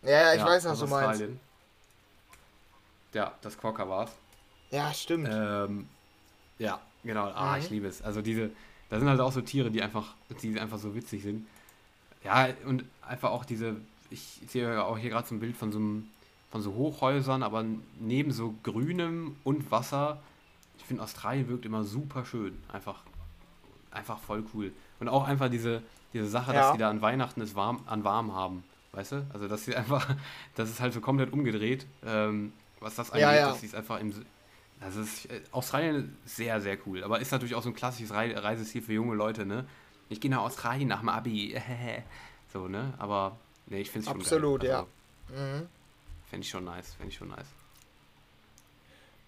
Ja, ja, ich Ja, weiß, was du meinst. Ja, das Quokka war's. Ja, stimmt. Ähm, ja, genau. Ah, Mhm. ich liebe es. Also diese, da sind halt auch so Tiere, die einfach, die einfach so witzig sind. Ja, und einfach auch diese, ich sehe ja auch hier gerade so ein Bild von so einem, von so Hochhäusern, aber neben so Grünem und Wasser. Ich finde Australien wirkt immer super schön. Einfach, einfach voll cool. Und auch einfach diese, diese Sache, Ja. dass die da an Weihnachten es warm, an warm haben. Weißt du? Also, dass sie *laughs* einfach, das ist halt so komplett umgedreht, ähm, was das angeht, Ja, ja. dass sie es einfach im, das ist äh, Australien ist sehr, sehr cool. Aber ist natürlich auch so ein klassisches Rei Reiseziel für junge Leute, ne? Ich gehe nach Australien nach dem Abi. *laughs* so, ne? Aber ne, ich finde es schon Absolut, geil. ja. Mhm. Fände ich schon nice. Fände ich schon nice.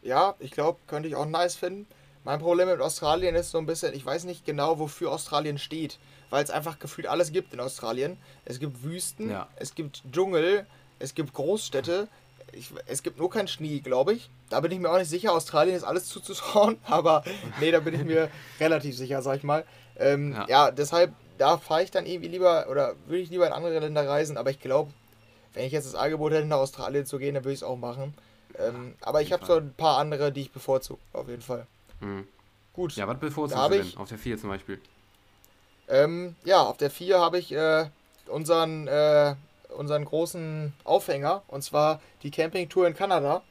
Ja, ich glaube, könnte ich auch nice finden. Mein Problem mit Australien ist so ein bisschen, ich weiß nicht genau, wofür Australien steht, weil es einfach gefühlt alles gibt in Australien. Es gibt Wüsten, Ja. es gibt Dschungel, es gibt Großstädte, ich, es gibt nur keinen Schnee, glaube ich. Da bin ich mir auch nicht sicher. Australien ist alles zuzutrauen, *laughs* aber nee, da bin ich mir relativ sicher, sag ich mal. Ähm, Ja. ja. deshalb, da fahre ich dann irgendwie lieber oder würde ich lieber in andere Länder reisen, aber ich glaube, wenn ich jetzt das Angebot hätte, nach Australien zu gehen, dann würde ich es auch machen. Ähm, aber ich habe so ein paar andere, die ich bevorzuge, auf jeden Fall. Mhm. Gut. Ja, was bevorzugst du denn? ich- Auf der 4 zum Beispiel. Ähm, ja, auf der 4 habe ich äh, unseren, äh, unseren großen Aufhänger, und zwar die Campingtour in Kanada.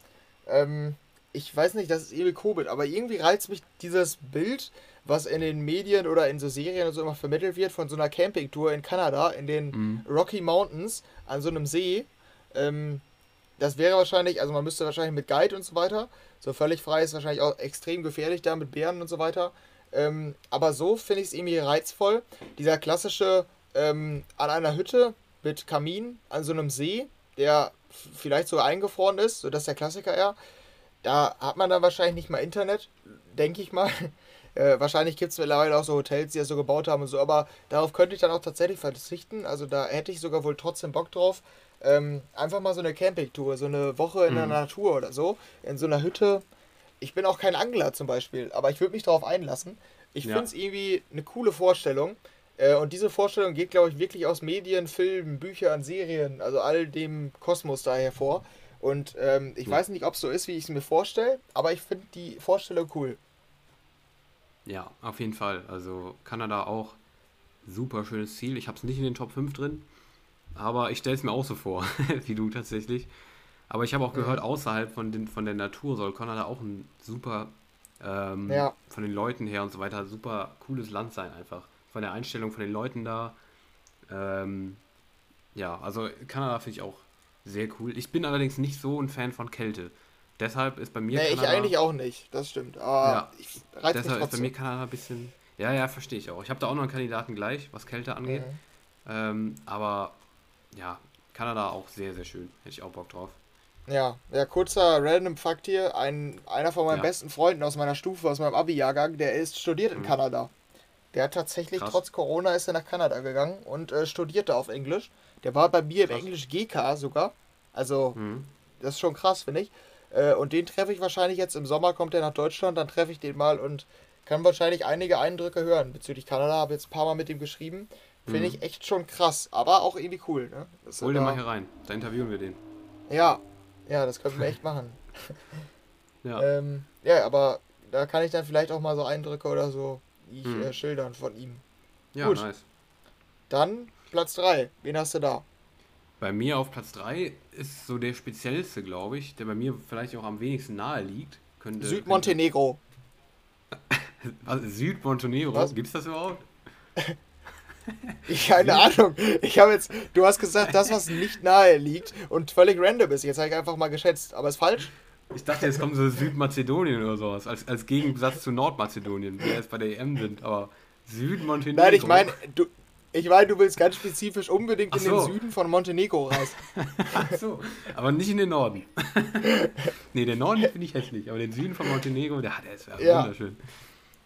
Ähm, ich weiß nicht, das ist ewig Covid, aber irgendwie reizt mich dieses Bild, was in den Medien oder in so Serien und so immer vermittelt wird, von so einer Campingtour in Kanada, in den Mhm. Rocky Mountains, an so einem See. Ähm, das wäre wahrscheinlich, also man müsste wahrscheinlich mit Guide und so weiter. So völlig frei ist wahrscheinlich auch extrem gefährlich da mit Bären und so weiter. Ähm, aber so finde ich es irgendwie reizvoll. Dieser klassische ähm, an einer Hütte mit Kamin an so einem See, der vielleicht sogar eingefroren ist, so dass der Klassiker eher. Da hat man dann wahrscheinlich nicht mal Internet, denke ich mal. *laughs* Äh, wahrscheinlich gibt es mittlerweile auch so Hotels, die das so gebaut haben und so, aber darauf könnte ich dann auch tatsächlich verzichten. Also da hätte ich sogar wohl trotzdem Bock drauf. Ähm, einfach mal so eine Campingtour, so eine Woche in der Mhm. Natur oder so, in so einer Hütte. Ich bin auch kein Angler zum Beispiel, aber ich würde mich darauf einlassen. Ich Ja. finde es irgendwie eine coole Vorstellung. Äh, und diese Vorstellung geht, glaube ich, wirklich aus Medien, Filmen, Büchern, Serien, also all dem Kosmos da hervor. Und ähm, ich Ja. weiß nicht, ob es so ist, wie ich es mir vorstelle, aber ich finde die Vorstellung cool. Ja, auf jeden Fall. Also Kanada auch super schönes Ziel. Ich habe es nicht in den Top 5 drin, aber ich stelle es mir auch so vor, *laughs* wie du tatsächlich. Aber ich habe auch gehört, außerhalb von, den, von der Natur soll Kanada auch ein super, ähm, Ja. von den Leuten her und so weiter, super cooles Land sein einfach. Von der Einstellung von den Leuten da. Ähm, ja, also Kanada finde ich auch sehr cool. Ich bin allerdings nicht so ein Fan von Kälte. Deshalb ist bei mir Nee, ich Kanada... eigentlich auch nicht, das stimmt. Aber Ja. ich reiz Deshalb ist bei mir Kanada ein bisschen. Ja, ja, verstehe ich auch. Ich habe da auch noch einen Kandidaten gleich, was Kälte angeht. Mhm. Ähm, aber ja, Kanada auch sehr, sehr schön. Hätte ich auch Bock drauf. Ja, ja, kurzer random Fakt hier. Ein, einer von meinen Ja. besten Freunden aus meiner Stufe, aus meinem Abi-Jahrgang, der ist studiert in Mhm. Kanada. Der hat tatsächlich, Krass. trotz Corona, ist er nach Kanada gegangen und äh, studierte auf Englisch. Der war bei mir im Krass. Englisch GK sogar. Also, Mhm. das ist schon krass, finde ich. Äh, und den treffe ich wahrscheinlich jetzt im Sommer, kommt er nach Deutschland, dann treffe ich den mal und kann wahrscheinlich einige Eindrücke hören bezüglich Kanada. Habe jetzt ein paar Mal mit ihm geschrieben. Finde Mhm. ich echt schon krass, aber auch irgendwie cool. Ne? Das Hol den mal hier rein. Da interviewen wir den. Ja, ja, das könnten wir echt machen. *laughs* Ja. *laughs* Ähm, ja, aber da kann ich dann vielleicht auch mal so Eindrücke oder so ich, Mhm. äh, schildern von ihm. ja, gut. nice. Dann Platz 3. Wen hast du da? Bei mir auf Platz 3 ist so der speziellste, glaube ich, der bei mir vielleicht auch am wenigsten nahe liegt. Könnte, Südmontenegro. Könnte, also Südmontenegro, *laughs* Was? gibt's das überhaupt? *laughs* Ich keine Ahnung. Ich habe jetzt, du hast gesagt, das, was nicht nahe liegt und völlig random ist. Jetzt habe ich einfach mal geschätzt. Aber ist falsch? Ich dachte, jetzt kommt so Südmazedonien oder sowas, als, als Gegensatz zu Nordmazedonien, die jetzt bei der EM sind, aber Südmontenegro. Nein, ich meine, du, ich meine, du willst ganz spezifisch unbedingt Ach in so. den Süden von Montenegro reisen. *laughs* Ach so, aber nicht in den Norden. *laughs* nee, den Norden finde ich hässlich, aber den Süden von Montenegro, der, der ist ja Ja. wunderschön.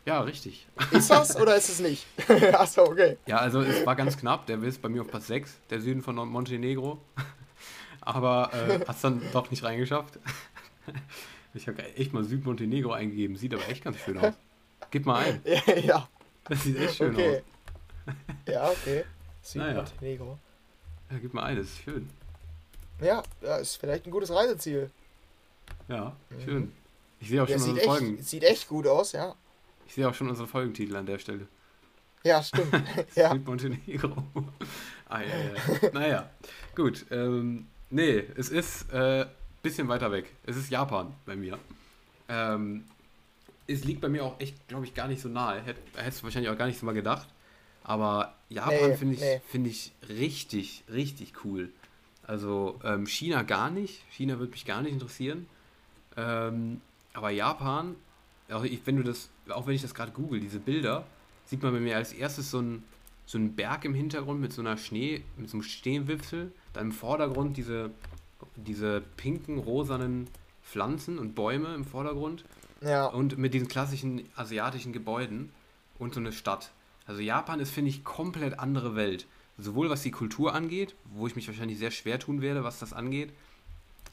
Ja, richtig. Ist das oder ist es nicht? *laughs* Achso, okay. Ja, also es war ganz knapp, der ist bei mir auf Platz 6, der Süden von Montenegro. Aber äh, hat es dann doch nicht reingeschafft. *laughs* Ich habe echt mal Südmontenegro eingegeben, sieht aber echt ganz schön aus. Gib mal ein, *laughs* Ja, ja. das sieht echt schön okay. aus. *laughs* Ja, okay. Südmontenegro. Ja, gib mal ein, das ist schön. Ja, das ist vielleicht ein gutes Reiseziel. Ja, schön. Ich sehe auch Ja, schon sieht unsere echt, Folgen. sieht echt gut aus, ja. Ich sehe auch schon unsere Folgentitel an der Stelle. Ja, stimmt. ja. Süd Montenegro. ah, ja, ja. Naja, gut. Ähm, nee, es ist äh, bisschen weiter weg. Es ist Japan bei mir. Ähm, es liegt bei mir auch echt, glaube ich, gar nicht so nahe. Hätt, hättest du wahrscheinlich auch gar nicht so mal gedacht. Aber Japan Nee, finde ich, nee. find ich richtig, richtig cool. Also ähm, China gar nicht. China würde mich gar nicht interessieren. Ähm, aber Japan, also ich, wenn du das, auch wenn ich das gerade google, diese Bilder, sieht man bei mir als erstes so ein, so Berg im Hintergrund mit so einer Schnee, mit so einem Schneewipfel, dann im Vordergrund diese, diese pinken, rosanen Pflanzen und Bäume im Vordergrund Ja. und mit diesen klassischen asiatischen Gebäuden und so eine Stadt. Also Japan ist, finde ich, komplett andere Welt. Sowohl was die Kultur angeht, wo ich mich wahrscheinlich sehr schwer tun werde, was das angeht,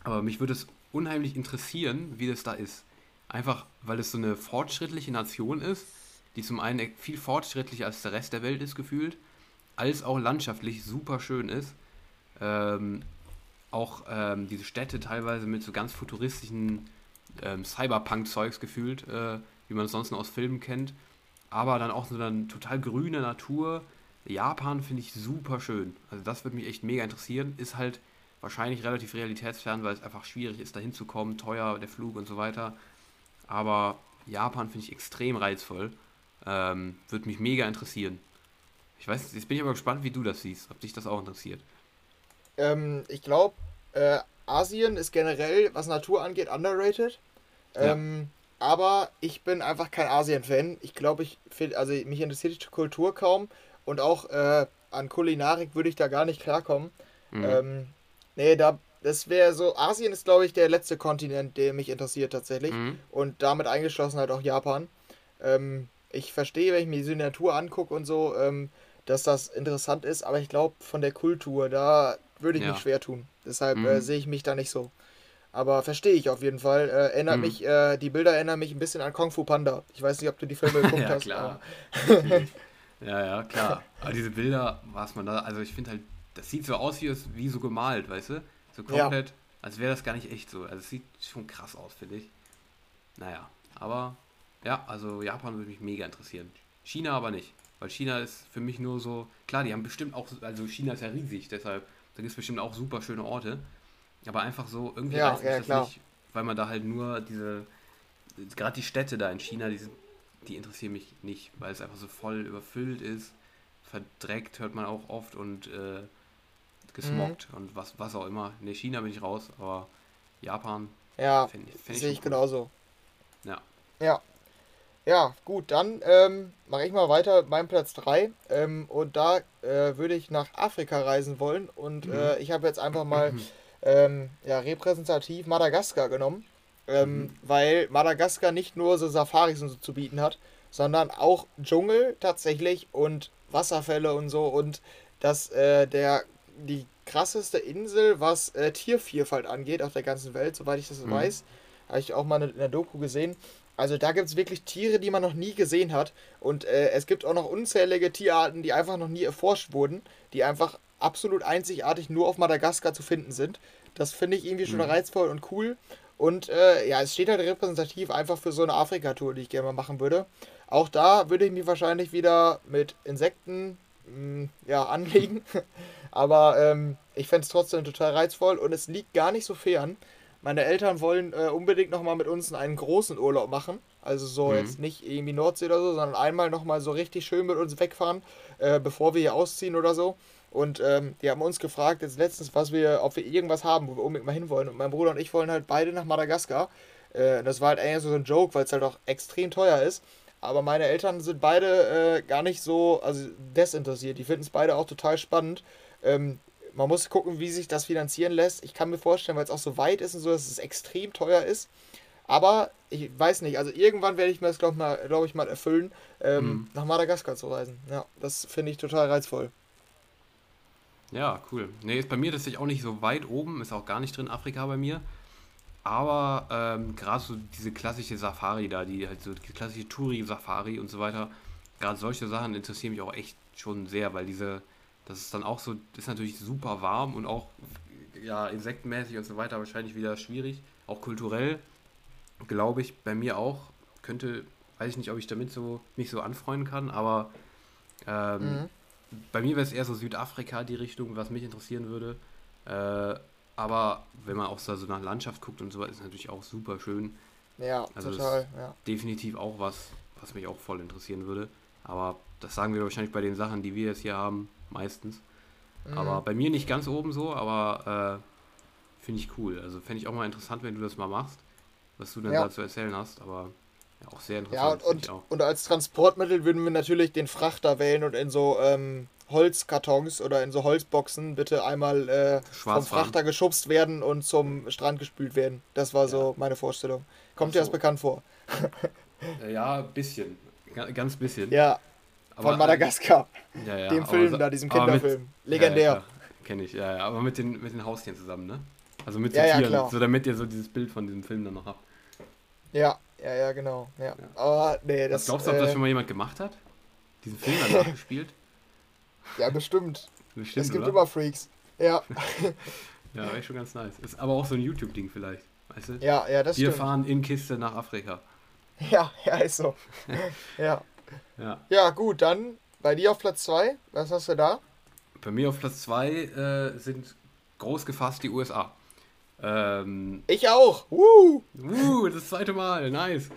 aber mich würde es unheimlich interessieren, wie das da ist. Einfach, weil es so eine fortschrittliche Nation ist, die zum einen viel fortschrittlicher als der Rest der Welt ist, gefühlt, als auch landschaftlich super schön ist. Ähm, auch ähm, diese Städte teilweise mit so ganz futuristischen ähm, Cyberpunk-Zeugs gefühlt, äh, wie man es sonst nur aus Filmen kennt. Aber dann auch so dann total grüne Natur. Japan finde ich super schön. Also das würde mich echt mega interessieren. Ist halt wahrscheinlich relativ realitätsfern, weil es einfach schwierig ist, da hinzukommen, teuer der Flug und so weiter. Aber Japan finde ich extrem reizvoll. Ähm, würde mich mega interessieren. Ich weiß, jetzt bin ich aber gespannt, wie du das siehst, ob dich das auch interessiert. Ähm, ich glaube, äh, Asien ist generell, was Natur angeht, underrated. Ja. Ähm, aber ich bin einfach kein Asien-Fan. Ich glaube, ich find, also mich interessiert die Kultur kaum und auch äh, an Kulinarik würde ich da gar nicht klarkommen. Mhm. Ähm, nee, da, das wäre so, Asien ist, glaube ich, der letzte Kontinent, der mich interessiert tatsächlich. Mhm. Und damit eingeschlossen halt auch Japan. Ähm, ich verstehe, wenn ich mir diese Natur angucke und so, ähm, dass das interessant ist, aber ich glaube, von der Kultur, da würde ich Ja. mich schwer tun. Deshalb Mhm. äh, sehe ich mich da nicht so. Aber verstehe ich auf jeden Fall. Äh, erinnert Mhm. mich, äh, die Bilder erinnern mich ein bisschen an Kung Fu Panda. Ich weiß nicht, ob du die Filme *laughs* geguckt ja, hast. klar. *laughs* ja, ja, klar. Aber diese Bilder, was man da, also ich finde halt, das sieht so aus wie, wie so gemalt, weißt du? So Ja. komplett, als wäre das gar nicht echt so. Also es sieht schon krass aus, finde ich. Naja, aber ja, also Japan würde mich mega interessieren. China aber nicht. Weil China ist für mich nur so, klar, die haben bestimmt auch, also China ist ja riesig, deshalb, da gibt es bestimmt auch super schöne Orte. Aber einfach so, irgendwie Ja, reizt mich ja, das klar. nicht, weil man da halt nur diese, gerade die Städte da in China, die, sind, die interessieren mich nicht, weil es einfach so voll überfüllt ist, verdreckt hört man auch oft und äh, gesmoggt Mhm. und was, was auch immer. Ne, China bin ich raus, aber Japan Ja, sehe ich cool. genauso. Ja. Ja. Ja, gut, dann ähm, mache ich mal weiter mit meinem Platz 3. Ähm, und da äh, würde ich nach Afrika reisen wollen. Und Mhm. äh, ich habe jetzt einfach mal ähm, ja, repräsentativ Madagaskar genommen. Ähm, Mhm. Weil Madagaskar nicht nur so Safaris und so zu bieten hat, sondern auch Dschungel tatsächlich und Wasserfälle und so. Und das äh, der die krasseste Insel, was äh, Tiervielfalt angeht auf der ganzen Welt, soweit ich das Mhm. weiß. Habe ich auch mal in der Doku gesehen. Also da gibt es wirklich Tiere, die man noch nie gesehen hat. Und äh, es gibt auch noch unzählige Tierarten, die einfach noch nie erforscht wurden, die einfach absolut einzigartig nur auf Madagaskar zu finden sind. Das finde ich irgendwie schon Mhm. reizvoll und cool. Und äh, ja, es steht halt repräsentativ einfach für so eine Afrika-Tour, die ich gerne mal machen würde. Auch da würde ich mich wahrscheinlich wieder mit Insekten mh, ja, *laughs* anlegen. Aber ähm, ich fände es trotzdem total reizvoll und es liegt gar nicht so fern. Meine Eltern wollen äh, unbedingt nochmal mit uns einen großen Urlaub machen. Also so Mhm. jetzt nicht irgendwie Nordsee oder so, sondern einmal nochmal so richtig schön mit uns wegfahren, äh, bevor wir hier ausziehen oder so. Und ähm, die haben uns gefragt jetzt letztens, was wir, ob wir irgendwas haben, wo wir unbedingt mal hinwollen. Und mein Bruder und ich wollen halt beide nach Madagaskar. Äh, das war halt eher so ein Joke, weil es halt auch extrem teuer ist. Aber meine Eltern sind beide äh, gar nicht so also desinteressiert. Die finden es beide auch total spannend. Ähm, man muss gucken, wie sich das finanzieren lässt. Ich kann mir vorstellen, weil es auch so weit ist und so, dass es extrem teuer ist. Aber ich weiß nicht, also irgendwann werde ich mir das, glaube mal, glaub ich, mal erfüllen, ähm, Mhm. nach Madagaskar zu reisen. Ja, das finde ich total reizvoll. Ja, cool. Nee, ist bei mir tatsächlich auch nicht so weit oben, ist auch gar nicht drin Afrika bei mir. Aber ähm, gerade so diese klassische Safari da, die halt so die klassische Touri-Safari und so weiter, gerade solche Sachen interessieren mich auch echt schon sehr, weil diese, das ist dann auch so, ist natürlich super warm und auch ja, insektenmäßig und so weiter wahrscheinlich wieder schwierig. Auch kulturell, glaube ich, bei mir auch. Könnte, weiß ich nicht, ob ich damit so mich so anfreunden kann, aber ähm, mhm. bei mir wäre es eher so Südafrika die Richtung, was mich interessieren würde. Äh, aber wenn man auch so nach Landschaft guckt und so, ist es natürlich auch super schön. Ja, also total. Ja. Definitiv auch was, was mich auch voll interessieren würde. Aber das sagen wir wahrscheinlich bei den Sachen, die wir jetzt hier haben, meistens. Mhm. Aber bei mir nicht ganz oben so, aber äh, finde ich cool. Also fände ich auch mal interessant, wenn du das mal machst, was du dann ja. dazu erzählen hast. Aber ja, auch sehr interessant. Ja, und, und, und, als Transportmittel würden wir natürlich den Frachter wählen und in so ähm, Holzkartons oder in so Holzboxen bitte einmal äh, vom Frachter geschubst werden und zum Strand gespült werden. Das war so meine Vorstellung. Kommt so. dir das bekannt vor? *laughs* Äh, ja, ein bisschen. Ganz bisschen. Ja. Aber, von Madagaskar. Ja, ja, dem Film da, diesem Kinderfilm. Mit, Legendär. Ja, Kenne ich, ja, ja. Aber mit den, mit den Haustieren zusammen, ne? Also mit den Tieren, so damit ihr so dieses Bild von diesem Film dann noch habt. Ja, ja, ja, genau. Ja. Aber nee, das. Was glaubst du, ob das äh, schon mal jemand gemacht hat? Diesen Film dann nachgespielt? *laughs* Ja, bestimmt. bestimmt es gibt oder? immer Freaks. Ja. *laughs* ja, echt schon ganz nice. Ist aber auch so ein YouTube-Ding vielleicht. Weißt du? Ja, ja, das Wir stimmt. fahren in Kiste nach Afrika. *laughs* Ja, ja, ist so. ja. Ja. Ja, gut, dann bei dir auf Platz 2, was hast du da? Bei mir auf Platz 2 äh, sind groß gefasst die USA. Ähm, ich auch. Woo! Woo, *laughs* das zweite Mal, nice.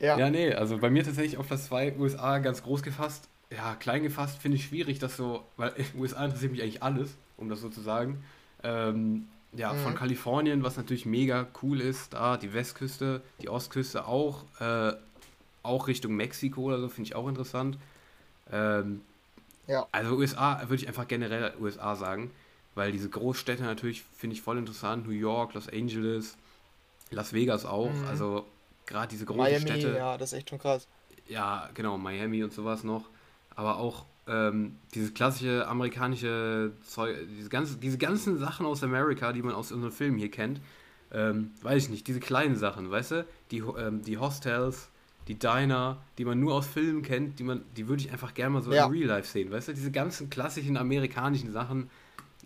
Ja. ja, nee, also bei mir tatsächlich auf Platz 2 USA ganz groß gefasst ja, klein gefasst finde ich schwierig, dass so, weil *laughs* USA interessiert mich eigentlich alles, um das so zu sagen. Ähm, ja, mhm. von Kalifornien, was natürlich mega cool ist, da die Westküste, die Ostküste auch, äh, auch Richtung Mexiko oder so, finde ich auch interessant. Ähm, ja. Also USA würde ich einfach generell USA sagen, weil diese Großstädte natürlich finde ich voll interessant. New York, Los Angeles, Las Vegas auch. Mhm. Also gerade diese großen Miami, Städte. Ja, das ist echt schon krass. Ja, genau, Miami und sowas noch aber auch ähm, dieses klassische amerikanische Zeug, diese, ganze, diese ganzen Sachen aus Amerika, die man aus unseren Filmen hier kennt, ähm, weiß ich nicht, diese kleinen Sachen, weißt du, die, ähm, die Hostels, die Diner, die man nur aus Filmen kennt, die man, die würde ich einfach gerne mal so ja. in Real Life sehen, weißt du, diese ganzen klassischen amerikanischen Sachen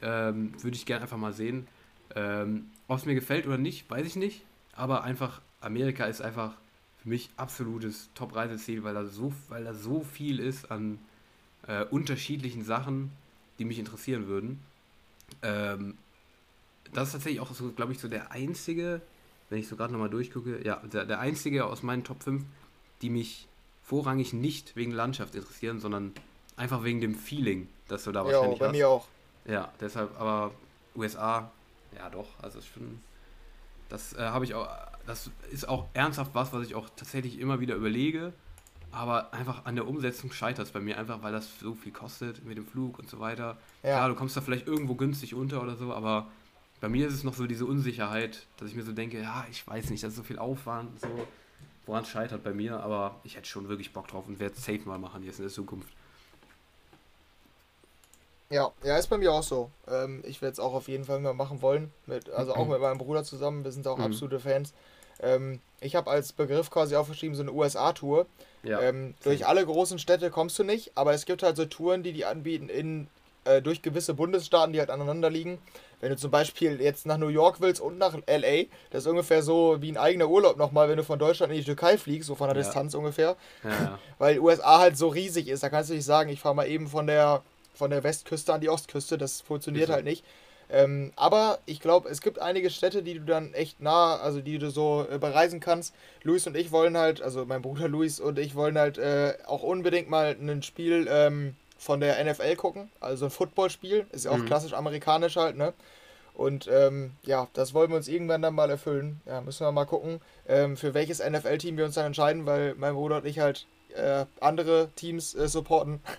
ähm, würde ich gerne einfach mal sehen. Ähm, Ob es mir gefällt oder nicht, weiß ich nicht, aber einfach, Amerika ist einfach für mich absolutes Top-Reiseziel, weil da so, weil da so viel ist an äh, unterschiedlichen Sachen, die mich interessieren würden. Ähm, das ist tatsächlich auch so, glaube ich, so der einzige, wenn ich so gerade nochmal durchgucke, ja, der, der einzige aus meinen Top 5, die mich vorrangig nicht wegen Landschaft interessieren, sondern einfach wegen dem Feeling, dass du da ja, wahrscheinlich bei hast. mir auch. Ja, deshalb, aber USA, ja doch, also schon, das äh, habe ich auch das ist auch ernsthaft was, was ich auch tatsächlich immer wieder überlege. Aber einfach an der Umsetzung scheitert es bei mir einfach, weil das so viel kostet mit dem Flug und so weiter. Ja. Klar, du kommst da vielleicht irgendwo günstig unter oder so, aber bei mir ist es noch so diese Unsicherheit, dass ich mir so denke, ja, ich weiß nicht, das ist so viel Aufwand, so, woran es scheitert bei mir, aber ich hätte schon wirklich Bock drauf und werde es safe mal machen jetzt in der Zukunft. Ja, ja, ist bei mir auch so. Ähm, ich werde es auch auf jeden Fall mal machen wollen. Mit, also auch mit meinem Bruder zusammen. Wir sind auch mhm. absolute Fans. Ähm, ich habe als Begriff quasi aufgeschrieben, so eine USA-Tour. Ja. Ähm, durch alle großen Städte kommst du nicht, aber es gibt halt so Touren, die die anbieten in, äh, durch gewisse Bundesstaaten, die halt aneinander liegen. Wenn du zum Beispiel jetzt nach New York willst und nach LA, das ist ungefähr so wie ein eigener Urlaub nochmal, wenn du von Deutschland in die Türkei fliegst, so von der ja. Distanz ungefähr. Ja. *laughs* Weil USA halt so riesig ist, da kannst du nicht sagen, ich fahre mal eben von der, von der Westküste an die Ostküste, das funktioniert halt nicht. Ähm, aber ich glaube, es gibt einige Städte, die du dann echt nah, also die du so äh, bereisen kannst. Luis und ich wollen halt, also mein Bruder Luis und ich wollen halt äh, auch unbedingt mal ein Spiel ähm, von der NFL gucken, also ein Footballspiel, ist ja auch mhm. klassisch amerikanisch halt, ne? Und ähm, ja, das wollen wir uns irgendwann dann mal erfüllen. Ja, müssen wir mal gucken, ähm, für welches NFL-Team wir uns dann entscheiden, weil mein Bruder und ich halt äh, andere Teams äh, supporten. *laughs*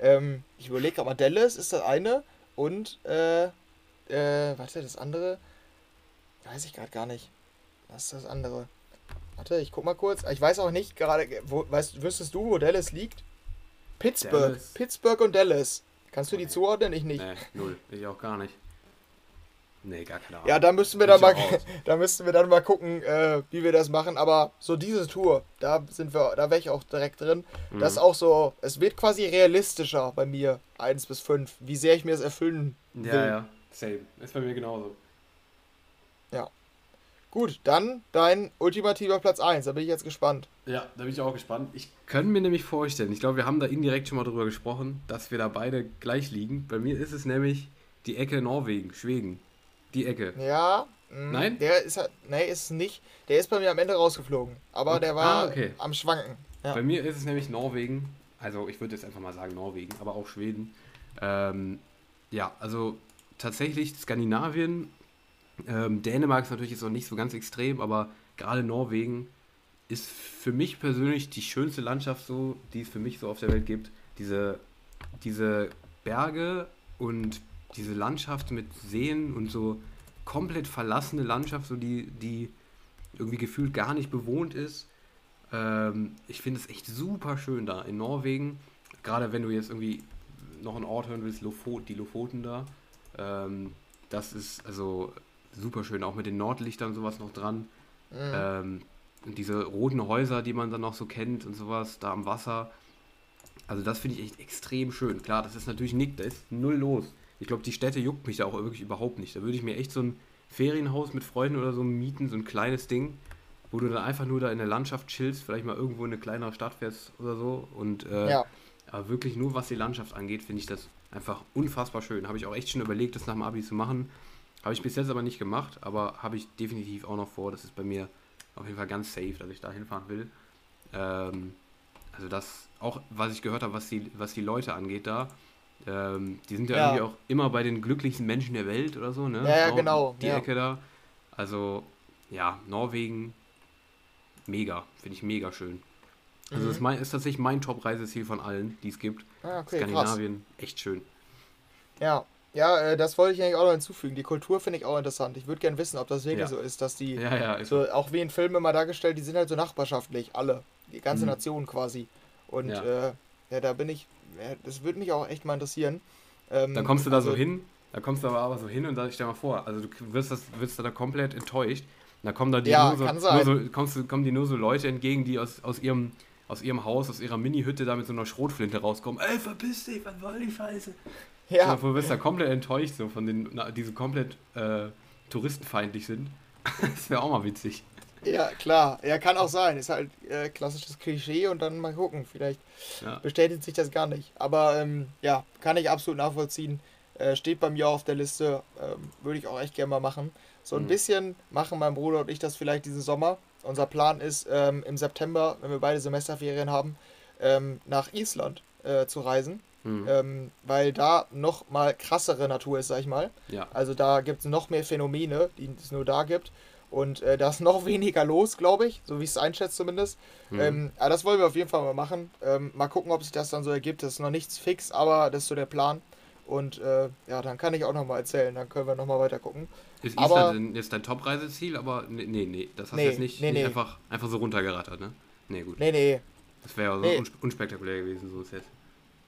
Ähm, ich überlege gerade mal, Dallas ist das eine und äh, äh, warte, das andere. Weiß ich gerade gar nicht. Was ist das andere? Warte, ich guck mal kurz. Ich weiß auch nicht gerade, wo, weißt, wüsstest du, wo Dallas liegt? Pittsburgh. Dallas. Pittsburgh und Dallas. Kannst du die zuordnen? Ich nicht. Nee, null. Ich auch gar nicht. Nee, gar keine Ahnung. Ja, da müssten wir dann mal, *laughs* da müssten wir dann mal gucken, äh, wie wir das machen. Aber so diese Tour, da sind wir, da wäre ich auch direkt drin. Mhm. Das ist auch so, es wird quasi realistischer bei mir, 1 bis 5, wie sehr ich mir das erfüllen will. Ja, ja. same. Ist bei mir genauso. Ja. Gut, dann dein ultimativer Platz 1. Da bin ich jetzt gespannt. Ja, da bin ich auch gespannt. Ich könnte mir nämlich vorstellen, ich glaube, wir haben da indirekt schon mal drüber gesprochen, dass wir da beide gleich liegen. Bei mir ist es nämlich die Ecke Norwegen, Schweden. Die Ecke. Ja. mh, Nein? Der ist halt. Nee, ist es nicht. Der ist bei mir am Ende rausgeflogen. Aber Okay. der war Ah, okay. am Schwanken. Ja. Bei mir ist es nämlich Norwegen. Also ich würde jetzt einfach mal sagen Norwegen, aber auch Schweden. Ähm, ja, also tatsächlich Skandinavien. Ähm, Dänemark ist natürlich jetzt noch nicht so ganz extrem, aber gerade Norwegen ist für mich persönlich die schönste Landschaft so, die es für mich so auf der Welt gibt. Diese, diese Berge und diese Landschaft mit Seen und so komplett verlassene Landschaft, so die, die irgendwie gefühlt gar nicht bewohnt ist. Ähm, ich finde es echt super schön da in Norwegen. Gerade wenn du jetzt irgendwie noch einen Ort hören willst, Lofo die Lofoten da. Ähm, das ist also super schön, auch mit den Nordlichtern sowas noch dran. Mhm. Ähm, und diese roten Häuser, die man dann noch so kennt und sowas, da am Wasser. Also das finde ich echt extrem schön. Klar, das ist natürlich nicht, da ist null los. Ich glaube, die Städte juckt mich da auch wirklich überhaupt nicht. Da würde ich mir echt so ein Ferienhaus mit Freunden oder so mieten, so ein kleines Ding, wo du dann einfach nur da in der Landschaft chillst, vielleicht mal irgendwo in eine kleinere Stadt fährst oder so. Und äh, ja. aber wirklich nur was die Landschaft angeht, finde ich das einfach unfassbar schön. Habe ich auch echt schon überlegt, das nach dem Abi zu machen. Habe ich bis jetzt aber nicht gemacht, aber habe ich definitiv auch noch vor. Das ist bei mir auf jeden Fall ganz safe, dass ich da hinfahren will. Ähm, also das, auch was ich gehört habe, was die, was die Leute angeht da, ähm, die sind ja, Ja. irgendwie auch immer bei den glücklichsten Menschen der Welt oder so, ne? Ja, ja, genau, Die ja. Ecke da. Also, ja, Norwegen, mega, finde ich mega schön. Also das ist, mein, ist tatsächlich mein Top-Reiseziel von allen, die es gibt. Ah, okay, krass. Skandinavien, echt schön. Ja. Ja, äh, das wollte ich eigentlich auch noch hinzufügen. Die Kultur finde ich auch interessant. Ich würde gerne wissen, ob das wirklich Ja. so ist, dass die, Ja, ja, ist so, auch wie in Filmen immer dargestellt, die sind halt so nachbarschaftlich, alle. Die ganze Mhm. Nation quasi. Und Ja. äh, ja da bin ich, das würde mich auch echt mal interessieren. Ähm, Dann kommst du da so also- hin, da kommst du aber, aber so hin und da stell dir mal vor, also du wirst, das, wirst da komplett enttäuscht. Da kommen da die nur so, nur so, kommst, du- kommen die nur so Leute entgegen, die aus, aus ihrem aus ihrem Haus, aus ihrer Mini-Hütte da mit so einer Schrotflinte rauskommen. Ey, verpiss dich, was soll die Scheiße? Ja, Du wirst da komplett enttäuscht, so von den, na, die so komplett äh, touristenfeindlich sind. *laughs* das wäre auch mal witzig. ja, klar. Ja, kann auch sein. Ist halt äh, klassisches Klischee und dann mal gucken. Vielleicht Ja. bestätigt sich das gar nicht. Aber ähm, ja, kann ich absolut nachvollziehen. Äh, steht bei mir auch auf der Liste. Ähm, Würde ich auch echt gerne mal machen. So ein Mhm. bisschen machen mein Bruder und ich das vielleicht diesen Sommer. Unser Plan ist, ähm, im September, wenn wir beide Semesterferien haben, ähm, nach Island äh, zu reisen. Hm. Ähm, weil da noch mal krassere Natur ist, sag ich mal. ja. Also da gibt es noch mehr Phänomene, die es nur da gibt. Und äh, da ist *laughs* noch weniger los, glaube ich, so wie ich es einschätze zumindest. Hm. Ähm, aber das wollen wir auf jeden Fall mal machen. Ähm, mal gucken, ob sich das dann so ergibt. Das ist noch nichts fix, aber das ist so der Plan. Und äh, ja, dann kann ich auch nochmal erzählen. Dann können wir nochmal weiter gucken. Ist aber- Island denn jetzt dein Top-Reiseziel? Aber nee, nee, nee, das hast Nee, du jetzt nicht, nee, nicht nee. Einfach, einfach so runtergerattert, ne? Nee, gut. Nee, nee. Das wäre ja so Nee. uns unspektakulär gewesen, so ist jetzt.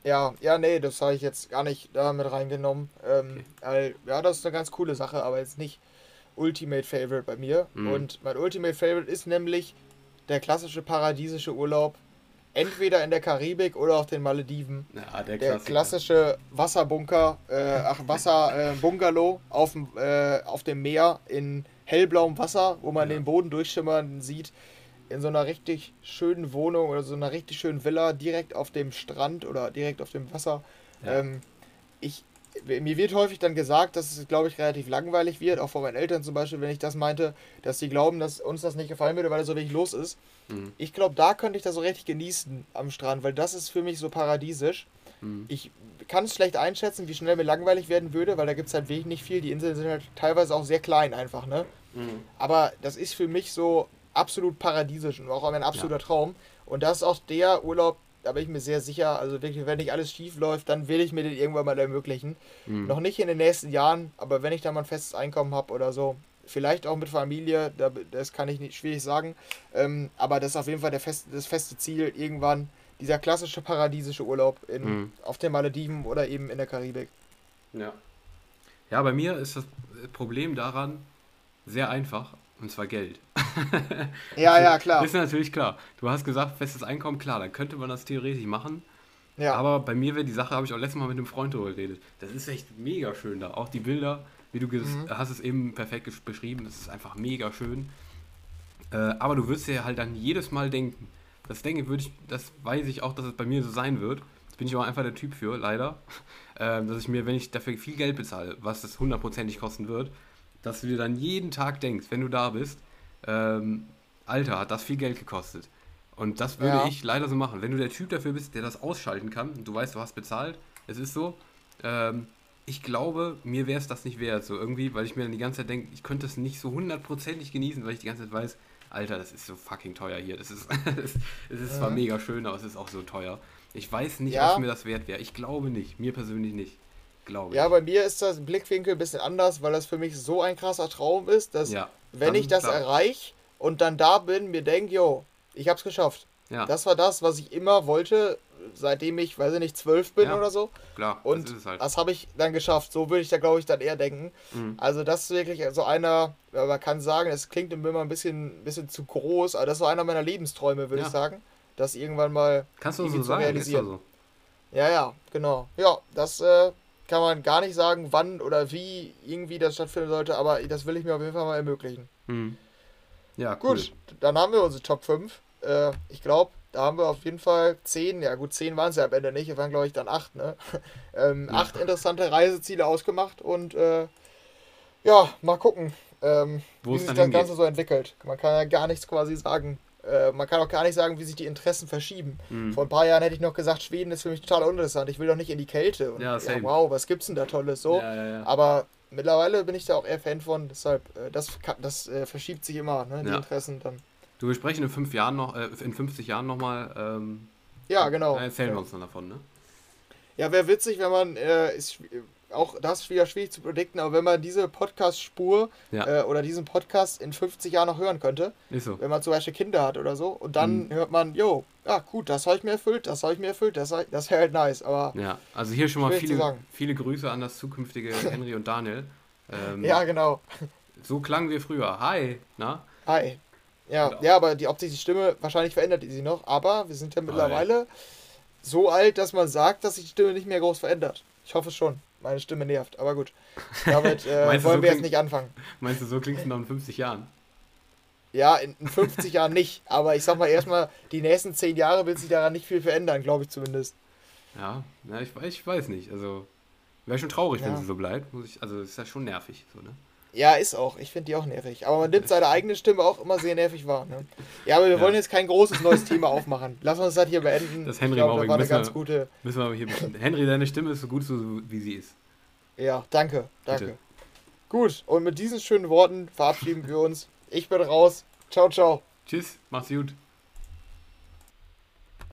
Ja, ja, nee, das habe ich jetzt gar nicht da mit reingenommen. Ähm, Okay. ja, das ist eine ganz coole Sache, aber jetzt nicht Ultimate Favorite bei mir. Mhm. Und mein Ultimate Favorite ist nämlich der klassische paradiesische Urlaub. Entweder in der Karibik oder auf den Malediven. Ja, der, Der klassische Wasserbunker, äh, ach, Wasserbungalow auf, dem, äh, auf dem Meer in hellblauem Wasser, wo man Ja. den Boden durchschimmern sieht. In so einer richtig schönen Wohnung oder so einer richtig schönen Villa direkt auf dem Strand oder direkt auf dem Wasser. Ja. Ähm, ich, mir wird häufig dann gesagt, dass es, glaube ich, relativ langweilig wird, auch von meinen Eltern zum Beispiel, wenn ich das meinte, dass sie glauben, dass uns das nicht gefallen würde, weil da so wenig los ist. Mhm. Ich glaube, da könnte ich das so richtig genießen am Strand, weil das ist für mich so paradiesisch. Mhm. Ich kann es schlecht einschätzen, wie schnell mir langweilig werden würde, weil da gibt es halt wirklich nicht viel. Die Inseln sind halt teilweise auch sehr klein einfach, ne? Mhm. Aber das ist für mich so absolut paradiesisch und auch ein absoluter Traum. Und das ist auch der Urlaub, da bin ich mir sehr sicher, also wirklich, wenn nicht alles schief läuft, dann will ich mir den irgendwann mal ermöglichen. Mhm. Noch nicht in den nächsten Jahren, aber wenn ich da mal ein festes Einkommen habe oder so, vielleicht auch mit Familie, da, das kann ich nicht schwierig sagen. Ähm, aber das ist auf jeden Fall der fest, das feste Ziel, irgendwann dieser klassische paradiesische Urlaub in, Mhm. auf den Malediven oder eben in der Karibik. Ja. Ja, bei mir ist das Problem daran sehr einfach, und zwar Geld. *laughs* Ja, ja, klar. Ist natürlich klar. Du hast gesagt, festes Einkommen, klar, dann könnte man das theoretisch machen. Ja, Aber bei mir wäre die Sache, habe ich auch letztes Mal mit einem Freund darüber geredet. Das ist echt mega schön da. Auch die Bilder, Wie du mhm. hast es eben perfekt beschrieben, das ist einfach mega schön. Äh, aber du wirst ja halt dann jedes Mal denken. Das denke würde ich, das weiß ich auch, dass es bei mir so sein wird. Das bin ich aber einfach der Typ für, leider. *laughs* Äh, dass ich mir, wenn ich dafür viel Geld bezahle, was das hundertprozentig kosten wird, dass du dir dann jeden Tag denkst, wenn du da bist, ähm, Alter, hat das viel Geld gekostet. Und das würde ja. ich leider so machen. Wenn du der Typ dafür bist, der das ausschalten kann, und du weißt, du hast bezahlt, es ist so, ähm, ich glaube, mir wäre es das nicht wert, so irgendwie, weil ich mir dann die ganze Zeit denke, ich könnte es nicht so hundertprozentig genießen, weil ich die ganze Zeit weiß, Alter, das ist so fucking teuer hier. Das ist, *laughs* es ist zwar mega schön, aber es ist auch so teuer. Ich weiß nicht, ja. ob mir das wert wäre. Ich glaube nicht. Mir persönlich nicht. Glaube ja, bei mir ist das Blickwinkel ein bisschen anders, weil das für mich so ein krasser Traum ist, dass ja, wenn ich das erreiche und dann da bin, mir denke, yo, ich hab's geschafft. Ja. Das war das, was ich immer wollte, seitdem ich, weiß ich nicht, zwölf bin ja, oder so. Klar. Und das, halt. das habe ich dann geschafft. So würde ich da, glaube ich, dann eher denken. Mhm. Also, das ist wirklich so einer, man kann sagen, es klingt immer ein bisschen, bisschen zu groß, aber das so einer meiner Lebensträume, würde ja. ich sagen. Das irgendwann mal Kannst du so sagen, realisieren. So. Ja, ja, genau. Ja, das äh, kann man gar nicht sagen, wann oder wie irgendwie das stattfinden sollte, aber das will ich mir auf jeden Fall mal ermöglichen. Mhm. Ja, cool. Gut, dann haben wir unsere Top 5. Äh, ich glaube, da haben wir auf jeden Fall zehn, ja gut, zehn waren es ja am Ende nicht, es waren glaube ich dann acht, ne? *laughs* ähm, ja. Interessante Reiseziele ausgemacht und äh, ja, mal gucken, ähm, wie sich das. Ganze so entwickelt. Man kann ja gar nichts quasi sagen. Äh, man kann auch gar nicht sagen, wie sich die Interessen verschieben. Mhm. Vor ein paar Jahren hätte ich noch gesagt, Schweden ist für mich total uninteressant. Ich will doch nicht in die Kälte. Und, ja, ja, wow, was gibt's denn da Tolles so? Ja, Aber mittlerweile bin ich da auch eher Fan von, deshalb, äh, das, das äh, verschiebt sich immer, ne, die Interessen dann. Du, wir sprechen in fünf Jahren noch, äh, in 50 Jahren nochmal. Ähm, ja, genau. erzählen wir uns dann davon, ne? Ja, wäre witzig, wenn man, äh, ist auch das ist wieder schwierig zu predikten, aber wenn man diese Podcast-Spur ja. äh, oder diesen Podcast in 50 Jahren noch hören könnte, so. wenn man zum Beispiel Kinder hat oder so, und dann mhm. hört man, jo, ja gut, das habe ich mir erfüllt, das habe ich mir erfüllt, das, das wäre halt nice, aber... Ja, also hier schon mal viele, viele Grüße an das zukünftige *laughs* Henry und Daniel. Ähm, ja, genau. So klangen wir früher. Hi, na? Hi. Ja, genau. ja, aber die optische Stimme, wahrscheinlich verändert die sich noch, aber wir sind ja mittlerweile so alt, dass man sagt, dass sich die Stimme nicht mehr groß verändert. Ich hoffe schon. Meine Stimme nervt, aber gut. *laughs* Damit äh, wollen so wir jetzt nicht anfangen. Meinst du, so klingt es noch in 50 Jahren? Ja, in 50 Jahren nicht, aber ich sag mal erstmal, die nächsten 10 Jahre wird sich daran nicht viel verändern, glaube ich zumindest. Ja, ja ich, ich weiß nicht. Also, wäre schon traurig, ja. wenn sie so bleibt. Muss ich, also, ist ja schon nervig, so, ne? Ja, ist auch. Ich finde die auch nervig. Aber man nimmt seine eigene Stimme auch immer sehr nervig wahr. Ne? Ja, aber wir ja. wollen jetzt kein großes neues Thema *laughs* aufmachen. Lass uns das hier beenden. Das Henry glaub, das war eine ganz wir, gute. Müssen wir hier Henry, deine Stimme ist so gut, so wie sie ist. Ja, danke, danke. Bitte. Gut, und mit diesen schönen Worten verabschieden wir uns. Ich bin raus. Ciao, ciao. Tschüss, mach's gut.